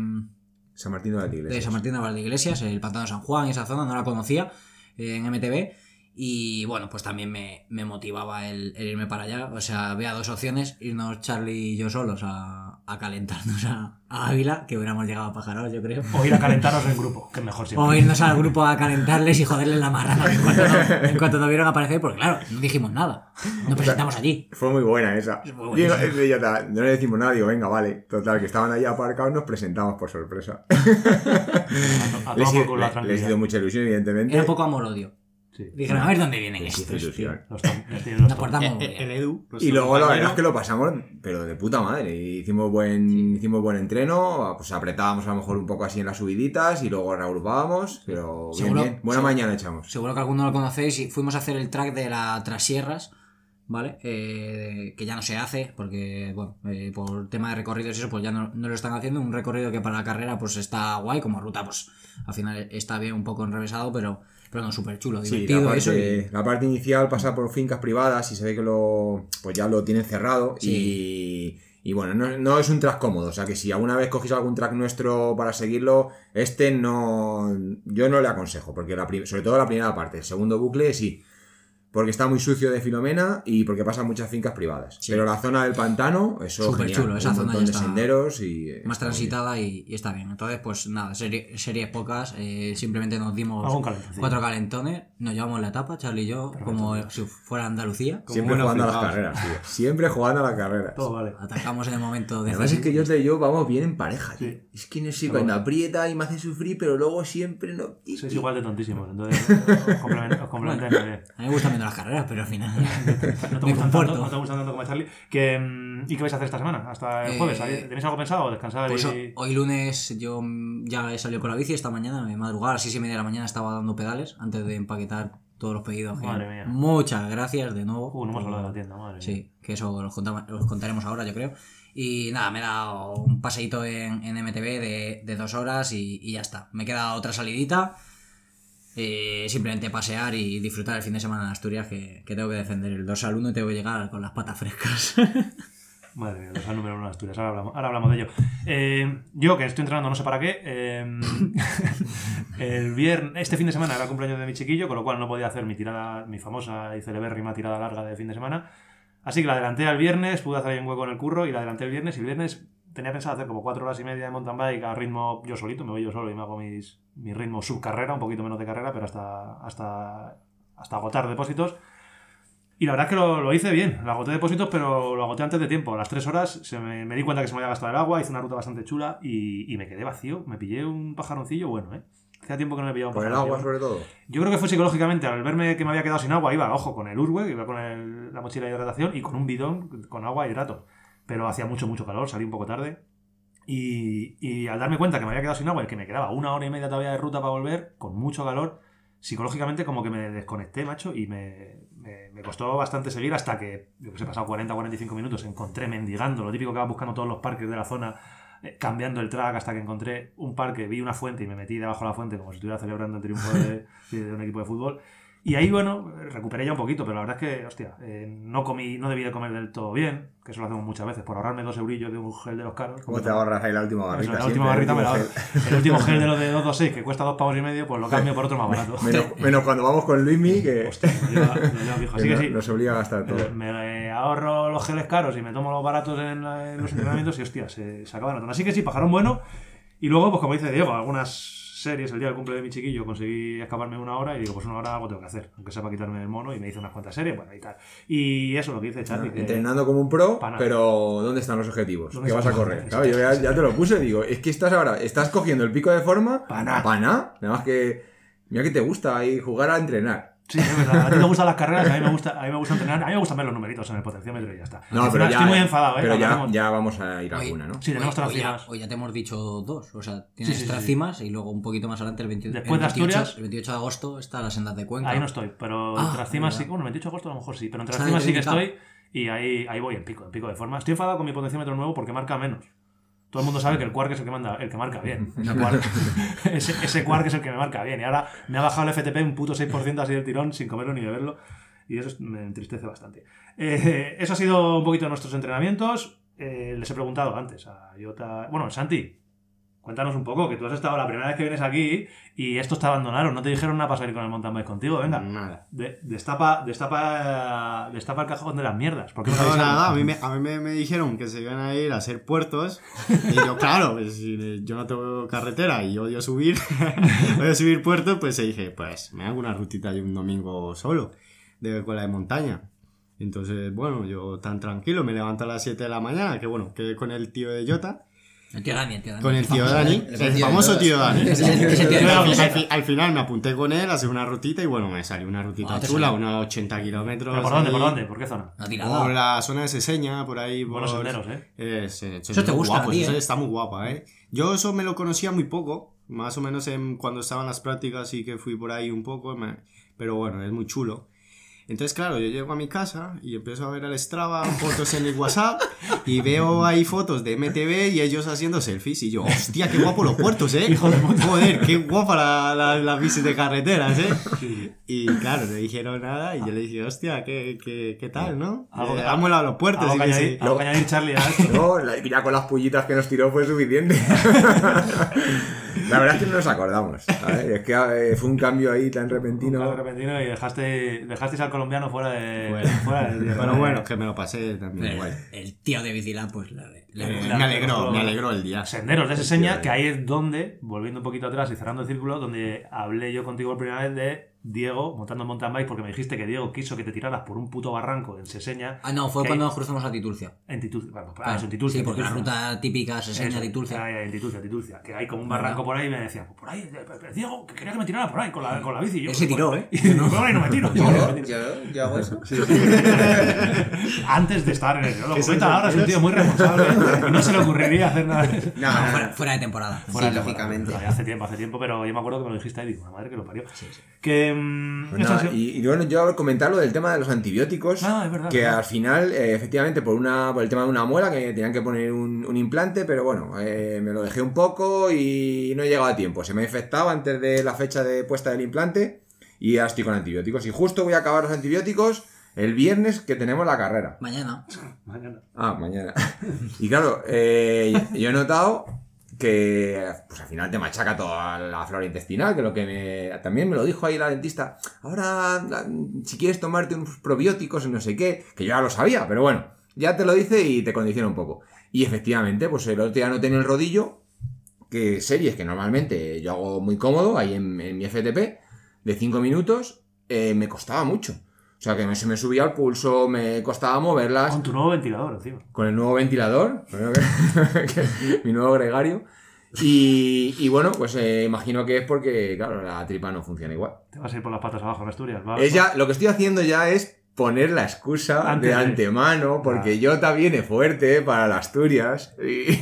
Speaker 4: San Martín de la
Speaker 2: de. San Martín de Valdeiglesias, el Pantano San Juan, esa zona, no la conocía eh, en MTV. Y bueno, pues también me, me motivaba el, el irme para allá. O sea, había dos opciones, irnos Charlie y yo solos a, a calentarnos a, a Ávila, que hubiéramos llegado a Pájaros, yo creo.
Speaker 1: O ir a calentaros en grupo, que es mejor siempre.
Speaker 2: O irnos al grupo a calentarles y joderles la marrana en cuanto, no, en cuanto nos vieron aparecer, porque claro, no dijimos nada. Nos presentamos allí.
Speaker 4: Fue muy buena esa.
Speaker 2: muy
Speaker 4: Digo,
Speaker 2: buenísima.
Speaker 4: eh, no le decimos nada, digo, venga, vale. Total, que estaban ahí aparcados, nos presentamos por sorpresa.
Speaker 1: A, a
Speaker 4: les, les hizo mucha ilusión, evidentemente.
Speaker 2: Era un poco amor-odio.
Speaker 1: Sí.
Speaker 2: Dijeron, a ver dónde vienen estos.
Speaker 4: ilusión.
Speaker 1: Los tom- les tienen los
Speaker 2: Nos
Speaker 1: tom-
Speaker 2: portamos muy
Speaker 5: El,
Speaker 2: bien.
Speaker 5: el Edu.
Speaker 4: Y luego la
Speaker 5: compañero,
Speaker 4: verdad es que lo pasamos, pero de puta madre. Hicimos buen, hicimos buen entreno, pues apretábamos a lo mejor un poco así en las subiditas y luego reagrupábamos, pero bien,
Speaker 2: Seguro-
Speaker 4: bien. Buena
Speaker 2: seguro-
Speaker 4: mañana echamos.
Speaker 2: Seguro que alguno lo conocéis y fuimos a hacer el track de la Trasierras, ¿vale? Eh, que ya no se hace, porque, bueno, eh, por tema de recorridos y eso, pues ya no, no lo están haciendo. Un recorrido que para la carrera, pues está guay, como ruta, pues al final está bien un poco enrevesado, pero, pero súper chulo,
Speaker 4: Sí,
Speaker 2: divertido
Speaker 4: la
Speaker 2: eso. y-
Speaker 4: parte, la parte inicial pasa por fincas privadas y se ve que lo pues ya lo tienen cerrado
Speaker 2: Sí.
Speaker 4: y, y bueno, no, no es un track cómodo, o sea que si alguna vez cogéis algún track nuestro para seguirlo, este no yo no le aconsejo, porque la sobre todo la primera parte, el segundo bucle sí, porque está muy sucio de Filomena y porque pasan muchas fincas privadas.
Speaker 2: Sí.
Speaker 4: Pero la zona del pantano, eso
Speaker 2: Súper
Speaker 4: genial,
Speaker 2: chulo, esa
Speaker 4: un
Speaker 2: zona ya
Speaker 4: de
Speaker 2: está
Speaker 4: senderos y eh,
Speaker 2: más transitada y, y está bien. Entonces, pues nada, serie- series pocas, eh, simplemente nos dimos cuatro calentones, nos llevamos la etapa, Charlie y yo, como si fuera Andalucía.
Speaker 4: Siempre jugando a las carreras, tío. Siempre jugando a las carreras.
Speaker 1: Todo vale.
Speaker 2: Atacamos en el momento de...
Speaker 4: Además es que yo y yo vamos bien en pareja, tío.
Speaker 1: Sí.
Speaker 4: Es que no sé, cuando aprieta y me hace sufrir, pero luego siempre no.
Speaker 1: Sois igual de tontísimos, entonces os complement- os complementáis muy bien.
Speaker 2: A mí me gustan menos las carreras, pero al final...
Speaker 1: No te
Speaker 2: me
Speaker 1: gustan tanto, no te gustan tanto como Charlie. Que, mm, ¿Y qué vais a hacer esta semana? Hasta el
Speaker 2: Eh,
Speaker 1: jueves. ¿Tenéis algo pensado descansar?
Speaker 2: Pues
Speaker 1: y...
Speaker 2: hoy lunes yo mm, ya he salido con la bici esta mañana, de madrugada, a las 6 y media de la mañana estaba dando pedales antes de empaquetar todos los pedidos.
Speaker 1: Madre mía.
Speaker 2: Muchas gracias de nuevo.
Speaker 1: Uh, no hemos hablado de la tienda, madre mía.
Speaker 2: Sí, que eso los, contamos- los contaremos ahora, yo creo. Y nada, me he dado un paseíto en, en MTV de, de dos horas y, y ya está. Me queda otra salidita. Eh, simplemente pasear y disfrutar el fin de semana en Asturias, que, que tengo que defender el 2 al 1 y tengo que llegar con las patas frescas.
Speaker 1: Madre mía, los número uno de Asturias. Ahora hablamos, ahora hablamos de ello. Eh, yo, que estoy entrenando no sé para qué, eh, el viernes, este fin de semana era el cumpleaños de mi chiquillo, con lo cual no podía hacer mi tirada, mi famosa y celebérrima tirada larga de fin de semana. Así que la adelanté al viernes, pude hacer ahí un hueco en el curro y la adelanté el viernes. Y el viernes tenía pensado hacer como cuatro horas y media de mountain bike a ritmo yo solito, me voy yo solo y me hago mis, mi ritmo subcarrera, un poquito menos de carrera, pero hasta, hasta, hasta agotar depósitos. Y la verdad es que lo, lo hice bien, lo agoté depósitos, pero lo agoté antes de tiempo. A las 3 horas se me, me di cuenta que se me había gastado el agua, hice una ruta bastante chula y, y me quedé vacío. Me pillé un pajaroncillo bueno, ¿eh? Hacía tiempo que no me pillaba un
Speaker 4: Por el agua, sobre todo.
Speaker 1: Yo creo que fue psicológicamente, al verme que me había quedado sin agua, iba, ojo, con el Urwe, iba con el- la mochila de hidratación y con un bidón con agua y hidrato. Pero hacía mucho, mucho calor, salí un poco tarde. Y, y al darme cuenta que me había quedado sin agua y que me quedaba una hora y media todavía de ruta para volver, con mucho calor, psicológicamente como que me desconecté, macho, y me, me- me costó bastante seguir hasta que, yo que sé, pasado 40 o 45 minutos, encontré mendigando, lo típico que vas buscando todos los parques de la zona, eh, cambiando el track hasta que encontré un parque, vi una fuente y me metí debajo de la fuente como si estuviera celebrando el triunfo de, de un equipo de fútbol. Y ahí, bueno, recuperé ya un poquito, pero la verdad es que, hostia, eh, no comí, no debí de comer del todo bien, que eso lo hacemos muchas veces, por ahorrarme dos eurillos de un gel de los caros.
Speaker 4: ¿Cómo te ahorras ahí la última
Speaker 1: Eso,
Speaker 4: barrita?
Speaker 1: la última barrita me la
Speaker 4: el
Speaker 1: ahorro.
Speaker 4: último
Speaker 1: El último gel de los de 226, que cuesta dos pavos y medio, pues lo cambio por otro más barato.
Speaker 4: Menos, menos cuando vamos con Luismi, que,
Speaker 1: Hostia, lo lleva fijo. Así
Speaker 4: que
Speaker 1: sí,
Speaker 4: nos obliga a gastar todo.
Speaker 1: me, me ahorro los geles caros y me tomo los baratos en, en los entrenamientos y hostia, se, se acaba notando. Así que sí, pajarón bueno. Y luego, pues como dice Diego, algunas series, el día del cumple de mi chiquillo, conseguí escaparme una hora y digo, pues una hora algo tengo que hacer, aunque sea para quitarme el mono y me hice unas cuantas series, bueno, y tal. Y eso, lo que dice Charlie, que...
Speaker 4: Entrenando como un pro, pero ¿dónde están los objetivos?
Speaker 1: ¿Dónde
Speaker 4: ¿Qué vas a correr? Claro, yo ya, ya te lo puse, digo, es que estás ahora, estás cogiendo el pico de forma
Speaker 1: Pa' nada.
Speaker 4: pa' nada. Nada más que, mira que te gusta ahí jugar a entrenar.
Speaker 1: Sí, es verdad. A ti te gustan las carreras, a mí me gusta, a mí me gusta entrenar, a mí me gustan ver los numeritos en el potenciómetro y ya está.
Speaker 4: No, pero ya,
Speaker 1: Estoy muy enfadado, ¿eh?
Speaker 4: pero ya, ya vamos a ir a alguna, ¿no?
Speaker 1: Sí, tenemos
Speaker 2: hoy, hoy ya,
Speaker 1: tracimas.
Speaker 2: hoy ya te hemos dicho dos. O sea, tienes
Speaker 1: Sí, sí, sí,
Speaker 2: tres
Speaker 1: sí.
Speaker 2: cimas y luego un poquito más adelante, el, 20
Speaker 1: Después
Speaker 2: el
Speaker 1: de
Speaker 2: 28,
Speaker 1: Asturias-
Speaker 2: el 28 de agosto, está las sendas de Cuenca.
Speaker 1: Ahí no estoy, pero
Speaker 2: Ah,
Speaker 1: entre las cimas sí. Bueno, el 28 de agosto a lo mejor sí, pero entre las
Speaker 2: Está
Speaker 1: cimas sí que estoy y ahí, ahí voy en pico, en pico de forma. Estoy enfadado con mi potenciómetro nuevo porque marca menos. Todo el mundo sabe que el Quark es el que, manda, el que marca bien. Ese Quark, ese, ese Quark es el que me marca bien. Y ahora me ha bajado el FTP un puto 6% así del tirón sin comerlo ni beberlo. Y eso es- me entristece bastante. Eh, eso ha sido un poquito de nuestros entrenamientos. Eh, les he preguntado antes a Jota. Bueno, Santi, cuéntanos un poco, que tú has estado la primera vez que vienes aquí y estos te abandonaron. No te dijeron nada para salir con el mountain bike contigo. Venga,
Speaker 5: Nada.
Speaker 1: de- destapa, destapa, destapa el cajón de las mierdas. ¿Por qué no,
Speaker 5: No, nada, a mí, me, a mí me, me dijeron que se iban a ir a hacer puertos. Y yo, claro, pues, si yo no tengo carretera y odio subir, odio subir puertos, pues dije, pues me hago una rutita de un domingo solo, de escuela de montaña. Entonces, bueno, yo tan tranquilo, me levanto a las 7 de la mañana, que bueno, quedé con el tío de Jota,
Speaker 2: El tío Dani, el tío Dani.
Speaker 5: con el tío Dani,
Speaker 6: el
Speaker 5: famoso tío Dani. Al, final me apunté con él a hacer una rutita y bueno, me salió una rutita
Speaker 2: Ah,
Speaker 5: chula, unos 80 kilómetros.
Speaker 1: ¿Pero por dónde? ¿Por dónde? ¿Por qué zona?
Speaker 5: Por la zona de Seseña, por ahí.
Speaker 1: Buenos
Speaker 5: por...
Speaker 1: senderos, ¿eh?
Speaker 5: Eh,
Speaker 2: Eso te gusta a
Speaker 5: guapo,
Speaker 2: ti,
Speaker 5: eso
Speaker 2: ¿eh?
Speaker 5: está muy guapa, ¿eh? Yo eso me lo conocía muy poco, más o menos en, cuando estaban las prácticas y que fui por ahí un poco, me- pero bueno, es muy chulo. Entonces, claro, yo llego a mi casa y empiezo a ver el Strava, fotos en el WhatsApp y veo ahí fotos de MTV y ellos haciendo selfies y yo, hostia, qué guapo los puertos, ¿eh?
Speaker 1: Hijo de puta.
Speaker 5: Joder, qué guapa la- la- las bicis de carreteras, ¿eh? Y claro, no dijeron nada y yo le dije, hostia, ¿qué, qué, qué tal, no?
Speaker 1: Algo-
Speaker 5: Eh, han molado los puertos.
Speaker 1: Algo
Speaker 5: y
Speaker 1: que añadir,
Speaker 5: sí.
Speaker 1: algo que añadir, Charlie, a esto.
Speaker 4: No, la- ya con las pullitas que nos tiró fue suficiente. la verdad es que no nos acordamos. ¿sabes? Es que eh, fue un cambio ahí tan repentino.
Speaker 1: Claro, repentino y dejaste, dejasteis al colombiano fuera de.
Speaker 5: Fuera. Pero bueno, que me lo pasé también
Speaker 2: El,
Speaker 5: guay.
Speaker 2: el tío de Bicilab, pues le, le-
Speaker 5: Eh,
Speaker 1: la-
Speaker 5: me alegró,
Speaker 1: la-
Speaker 5: me alegró el día.
Speaker 1: Senderos de ese seña, que ahí es donde, volviendo un poquito atrás y cerrando el círculo, donde hablé yo contigo por primera vez de Diego montando en mountain bike, porque me dijiste que Diego quiso que te tiraras por un puto barranco en Seseña.
Speaker 2: Ah, no, fue cuando
Speaker 1: hay-
Speaker 2: nos cruzamos a Titulcia.
Speaker 1: En Titulcia. Bueno, ah,
Speaker 2: Claro,
Speaker 1: eso, en Titulcia.
Speaker 2: sí, porque la ruta típica se enseña
Speaker 1: Eso,
Speaker 2: Titulcia.
Speaker 1: ahí, ahí, en Titulcia, Titulcia. Que hay como un barranco por ahí y me decían, pues por ahí, eh, eh, Diego, que quería que me tirara por ahí con la, con la bici. Y yo,
Speaker 2: Él se
Speaker 1: pues,
Speaker 2: tiró, ¿eh?
Speaker 1: Y yo, por ahí no me tiro. yo, no me
Speaker 6: Yo, yo, yo hago eso.
Speaker 1: Antes de estar en el lo comenta ahora, es un tío muy responsable y no se le ocurriría hacer nada. de eso.
Speaker 6: No,
Speaker 2: No,
Speaker 6: no,
Speaker 2: fuera,
Speaker 6: no.
Speaker 2: fuera de temporada.
Speaker 1: Fuera
Speaker 6: Sí,
Speaker 1: de
Speaker 6: lógicamente.
Speaker 1: temporada. Hace tiempo, hace tiempo, pero yo me acuerdo que me lo dijiste ahí y digo, madre que lo parió. Que. Mm,
Speaker 4: Pues
Speaker 1: eso
Speaker 4: y, y bueno, yo comentar lo del tema de los antibióticos.
Speaker 1: Ah, es verdad,
Speaker 4: Que
Speaker 1: verdad.
Speaker 4: al final, eh, efectivamente, por una por el tema de una muela, que tenían que poner un, un implante, pero bueno, eh, me lo dejé un poco y no he llegado a tiempo. Se me ha infectado antes de la fecha de puesta del implante y ya estoy con antibióticos. Y justo voy a acabar los antibióticos el viernes que tenemos la carrera.
Speaker 2: Mañana.
Speaker 1: Mañana.
Speaker 4: Ah, mañana. Y claro, eh, yo he notado que pues al final te machaca toda la flora intestinal, que lo que me, también me lo dijo ahí la dentista. Ahora, si quieres tomarte unos probióticos y no sé qué, que yo ya lo sabía, pero bueno, ya te lo dice y te condiciona un poco. Y efectivamente, pues el otro día no tenía el rodillo, que series que normalmente yo hago muy cómodo ahí en, en mi FTP, de 5 minutos, eh, me costaba mucho. O sea, que se me subía el pulso, me costaba moverlas.
Speaker 1: Con tu nuevo ventilador encima.
Speaker 4: Con el nuevo ventilador, mi nuevo gregario. Y, y bueno, pues eh, imagino que es porque, claro, la tripa no funciona igual.
Speaker 1: Te vas a ir por las patas abajo en Asturias. ¿va?
Speaker 4: Es ya, lo que estoy haciendo ya es poner la excusa
Speaker 1: Antes
Speaker 4: de
Speaker 1: de-
Speaker 4: antemano, porque
Speaker 1: Ah.
Speaker 4: Jota viene fuerte para las Asturias y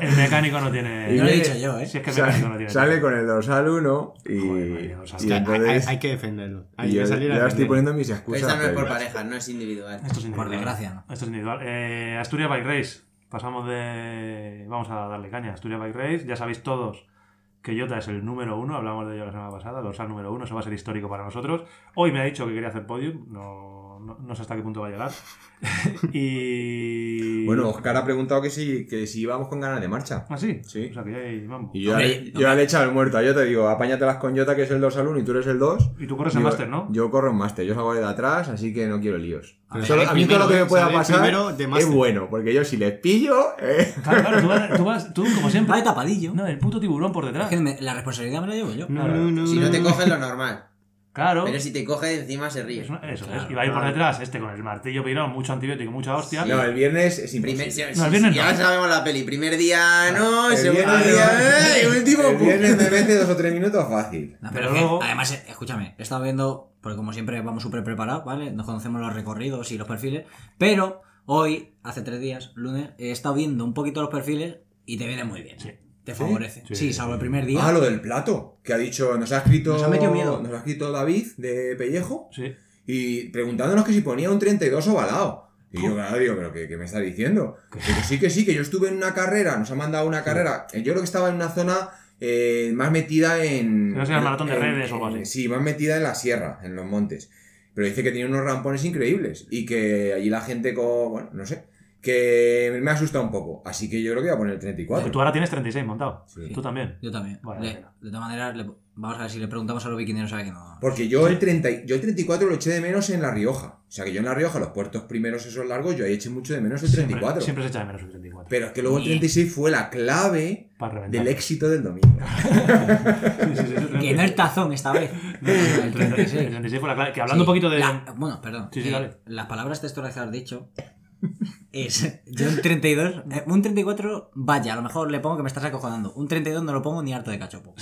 Speaker 1: El mecánico no tiene.
Speaker 2: Y lo he dicho yo, ¿eh?
Speaker 1: Si es que el mecánico no
Speaker 4: sale,
Speaker 1: tiene.
Speaker 4: sale con el dorsal 1 y,
Speaker 1: Joder, María, dorsal.
Speaker 4: y
Speaker 5: hay,
Speaker 4: entonces
Speaker 5: hay- hay que defenderlo. Hay
Speaker 4: yo
Speaker 5: que salir a
Speaker 4: ya estoy poniendo mis excusas.
Speaker 6: esta no es por parejas, no es individual.
Speaker 1: Esto es individual.
Speaker 2: Por desgracia, ¿no?
Speaker 1: Esto es individual. Eh, Asturias Bike Race. Pasamos de. Vamos a darle caña. Asturias Bike Race. Ya sabéis todos que Jota es el número uno. Hablamos de ello la semana pasada. Dorsal número uno. Eso va a ser histórico para nosotros. Hoy me ha dicho que quería hacer podium. No, no, no sé hasta qué punto va a llegar. y.
Speaker 4: Bueno, Oscar ha preguntado que si, que si íbamos con ganas de marcha.
Speaker 1: ¿Ah, sí?
Speaker 4: Sí.
Speaker 1: O sea que ya hay mambo.
Speaker 4: Y yo,
Speaker 2: no
Speaker 4: yo ya le he echado el muerto a Jota, digo, apáñatelas con Jota que es el dorsal 1 y tú eres el 2.
Speaker 1: Y tú corres en máster, ¿no?
Speaker 4: Yo corro en máster, yo salgo de atrás, así que no quiero líos.
Speaker 5: Pero
Speaker 4: Solo- a mí todo lo que
Speaker 5: primero,
Speaker 4: me pueda pasar
Speaker 5: primero
Speaker 4: es bueno, porque yo si les pillo... eh,
Speaker 1: Claro, claro, tú vas, tú, vas- tú, como siempre.
Speaker 2: Va de tapadillo.
Speaker 1: No, el puto tiburón por
Speaker 2: Es
Speaker 1: detrás.
Speaker 2: que me- la responsabilidad me la llevo yo.
Speaker 5: No, no, no,
Speaker 6: Si no te
Speaker 5: no.
Speaker 6: cogen lo normal.
Speaker 1: Claro.
Speaker 6: Pero si te coge encima se ríe.
Speaker 1: Es una- Eso es. Y va a ir por detrás este con el martillo pirón, mucho antibiótico, mucha hostia.
Speaker 4: No, el viernes es imposible.
Speaker 6: Primer, si-
Speaker 1: No, el
Speaker 6: si-
Speaker 1: viernes
Speaker 6: ya
Speaker 1: no.
Speaker 6: sabemos la peli. Primer día no,
Speaker 4: El
Speaker 6: segundo
Speaker 4: viernes-
Speaker 6: día eh, y último
Speaker 4: el viernes me mete dos o tres minutos fácil.
Speaker 2: No,
Speaker 1: Pero
Speaker 2: pero es que,
Speaker 1: luego-
Speaker 2: además, eh, escúchame, he estado viendo, porque como siempre vamos súper preparados, ¿vale? Nos conocemos los recorridos y los perfiles, pero hoy, hace tres días, lunes, he estado viendo un poquito los perfiles y te vienen muy bien.
Speaker 1: Sí.
Speaker 2: Te favorece.
Speaker 1: Sí,
Speaker 2: Sí,
Speaker 1: sí,
Speaker 2: salvo el primer día.
Speaker 4: Ah, lo del plato, que ha dicho, nos ha escrito...
Speaker 2: Nos ha metido miedo.
Speaker 4: Nos ha escrito David de Pellejo
Speaker 1: Sí.
Speaker 4: y preguntándonos que si ponía un 32 ovalado. Y yo, claro, digo, pero ¿qué, qué me está diciendo? Que sí, que sí, que yo estuve en una carrera, nos ha mandado una carrera. eh, Yo creo que estaba en una zona eh, más metida en.
Speaker 1: No sea el maratón de
Speaker 4: en-
Speaker 1: redes o algo así.
Speaker 4: Sí, más metida en la sierra, en los montes. Pero dice que tiene unos rampones increíbles y que allí la gente con. Bueno, no sé. Que me asusta un poco. Así que yo creo que voy a poner el 34.
Speaker 1: Tú ahora tienes 36 montado.
Speaker 4: Sí.
Speaker 1: Tú también.
Speaker 2: Yo también.
Speaker 1: Vale,
Speaker 2: Le-
Speaker 1: venga.
Speaker 2: de todas maneras, le- vamos a ver si le preguntamos a los biquineros, sabe que no.
Speaker 4: Porque yo el, 30, y- yo el 34 lo eché de menos en La Rioja. O sea que yo en La Rioja, los puertos primeros esos largos, yo ahí eché mucho de menos el 34.
Speaker 1: Siempre, siempre se echa de menos el 34.
Speaker 4: Pero es que luego el
Speaker 2: Y-
Speaker 4: 36 fue la clave del éxito del domingo.
Speaker 1: Sí, sí,
Speaker 2: Que no el tazón esta vez.
Speaker 1: No, no, no, el 36. El 36 fue la clave. Que hablando un poquito de.
Speaker 2: la- bueno, perdón.
Speaker 1: Sí, sí,
Speaker 2: eh,
Speaker 1: dale.
Speaker 2: Las palabras textuales que has dicho es. Yo un 32. eh, un 34, vaya, a lo mejor le pongo que me estás acojonando. Un 32 no lo pongo ni harto de cachopo.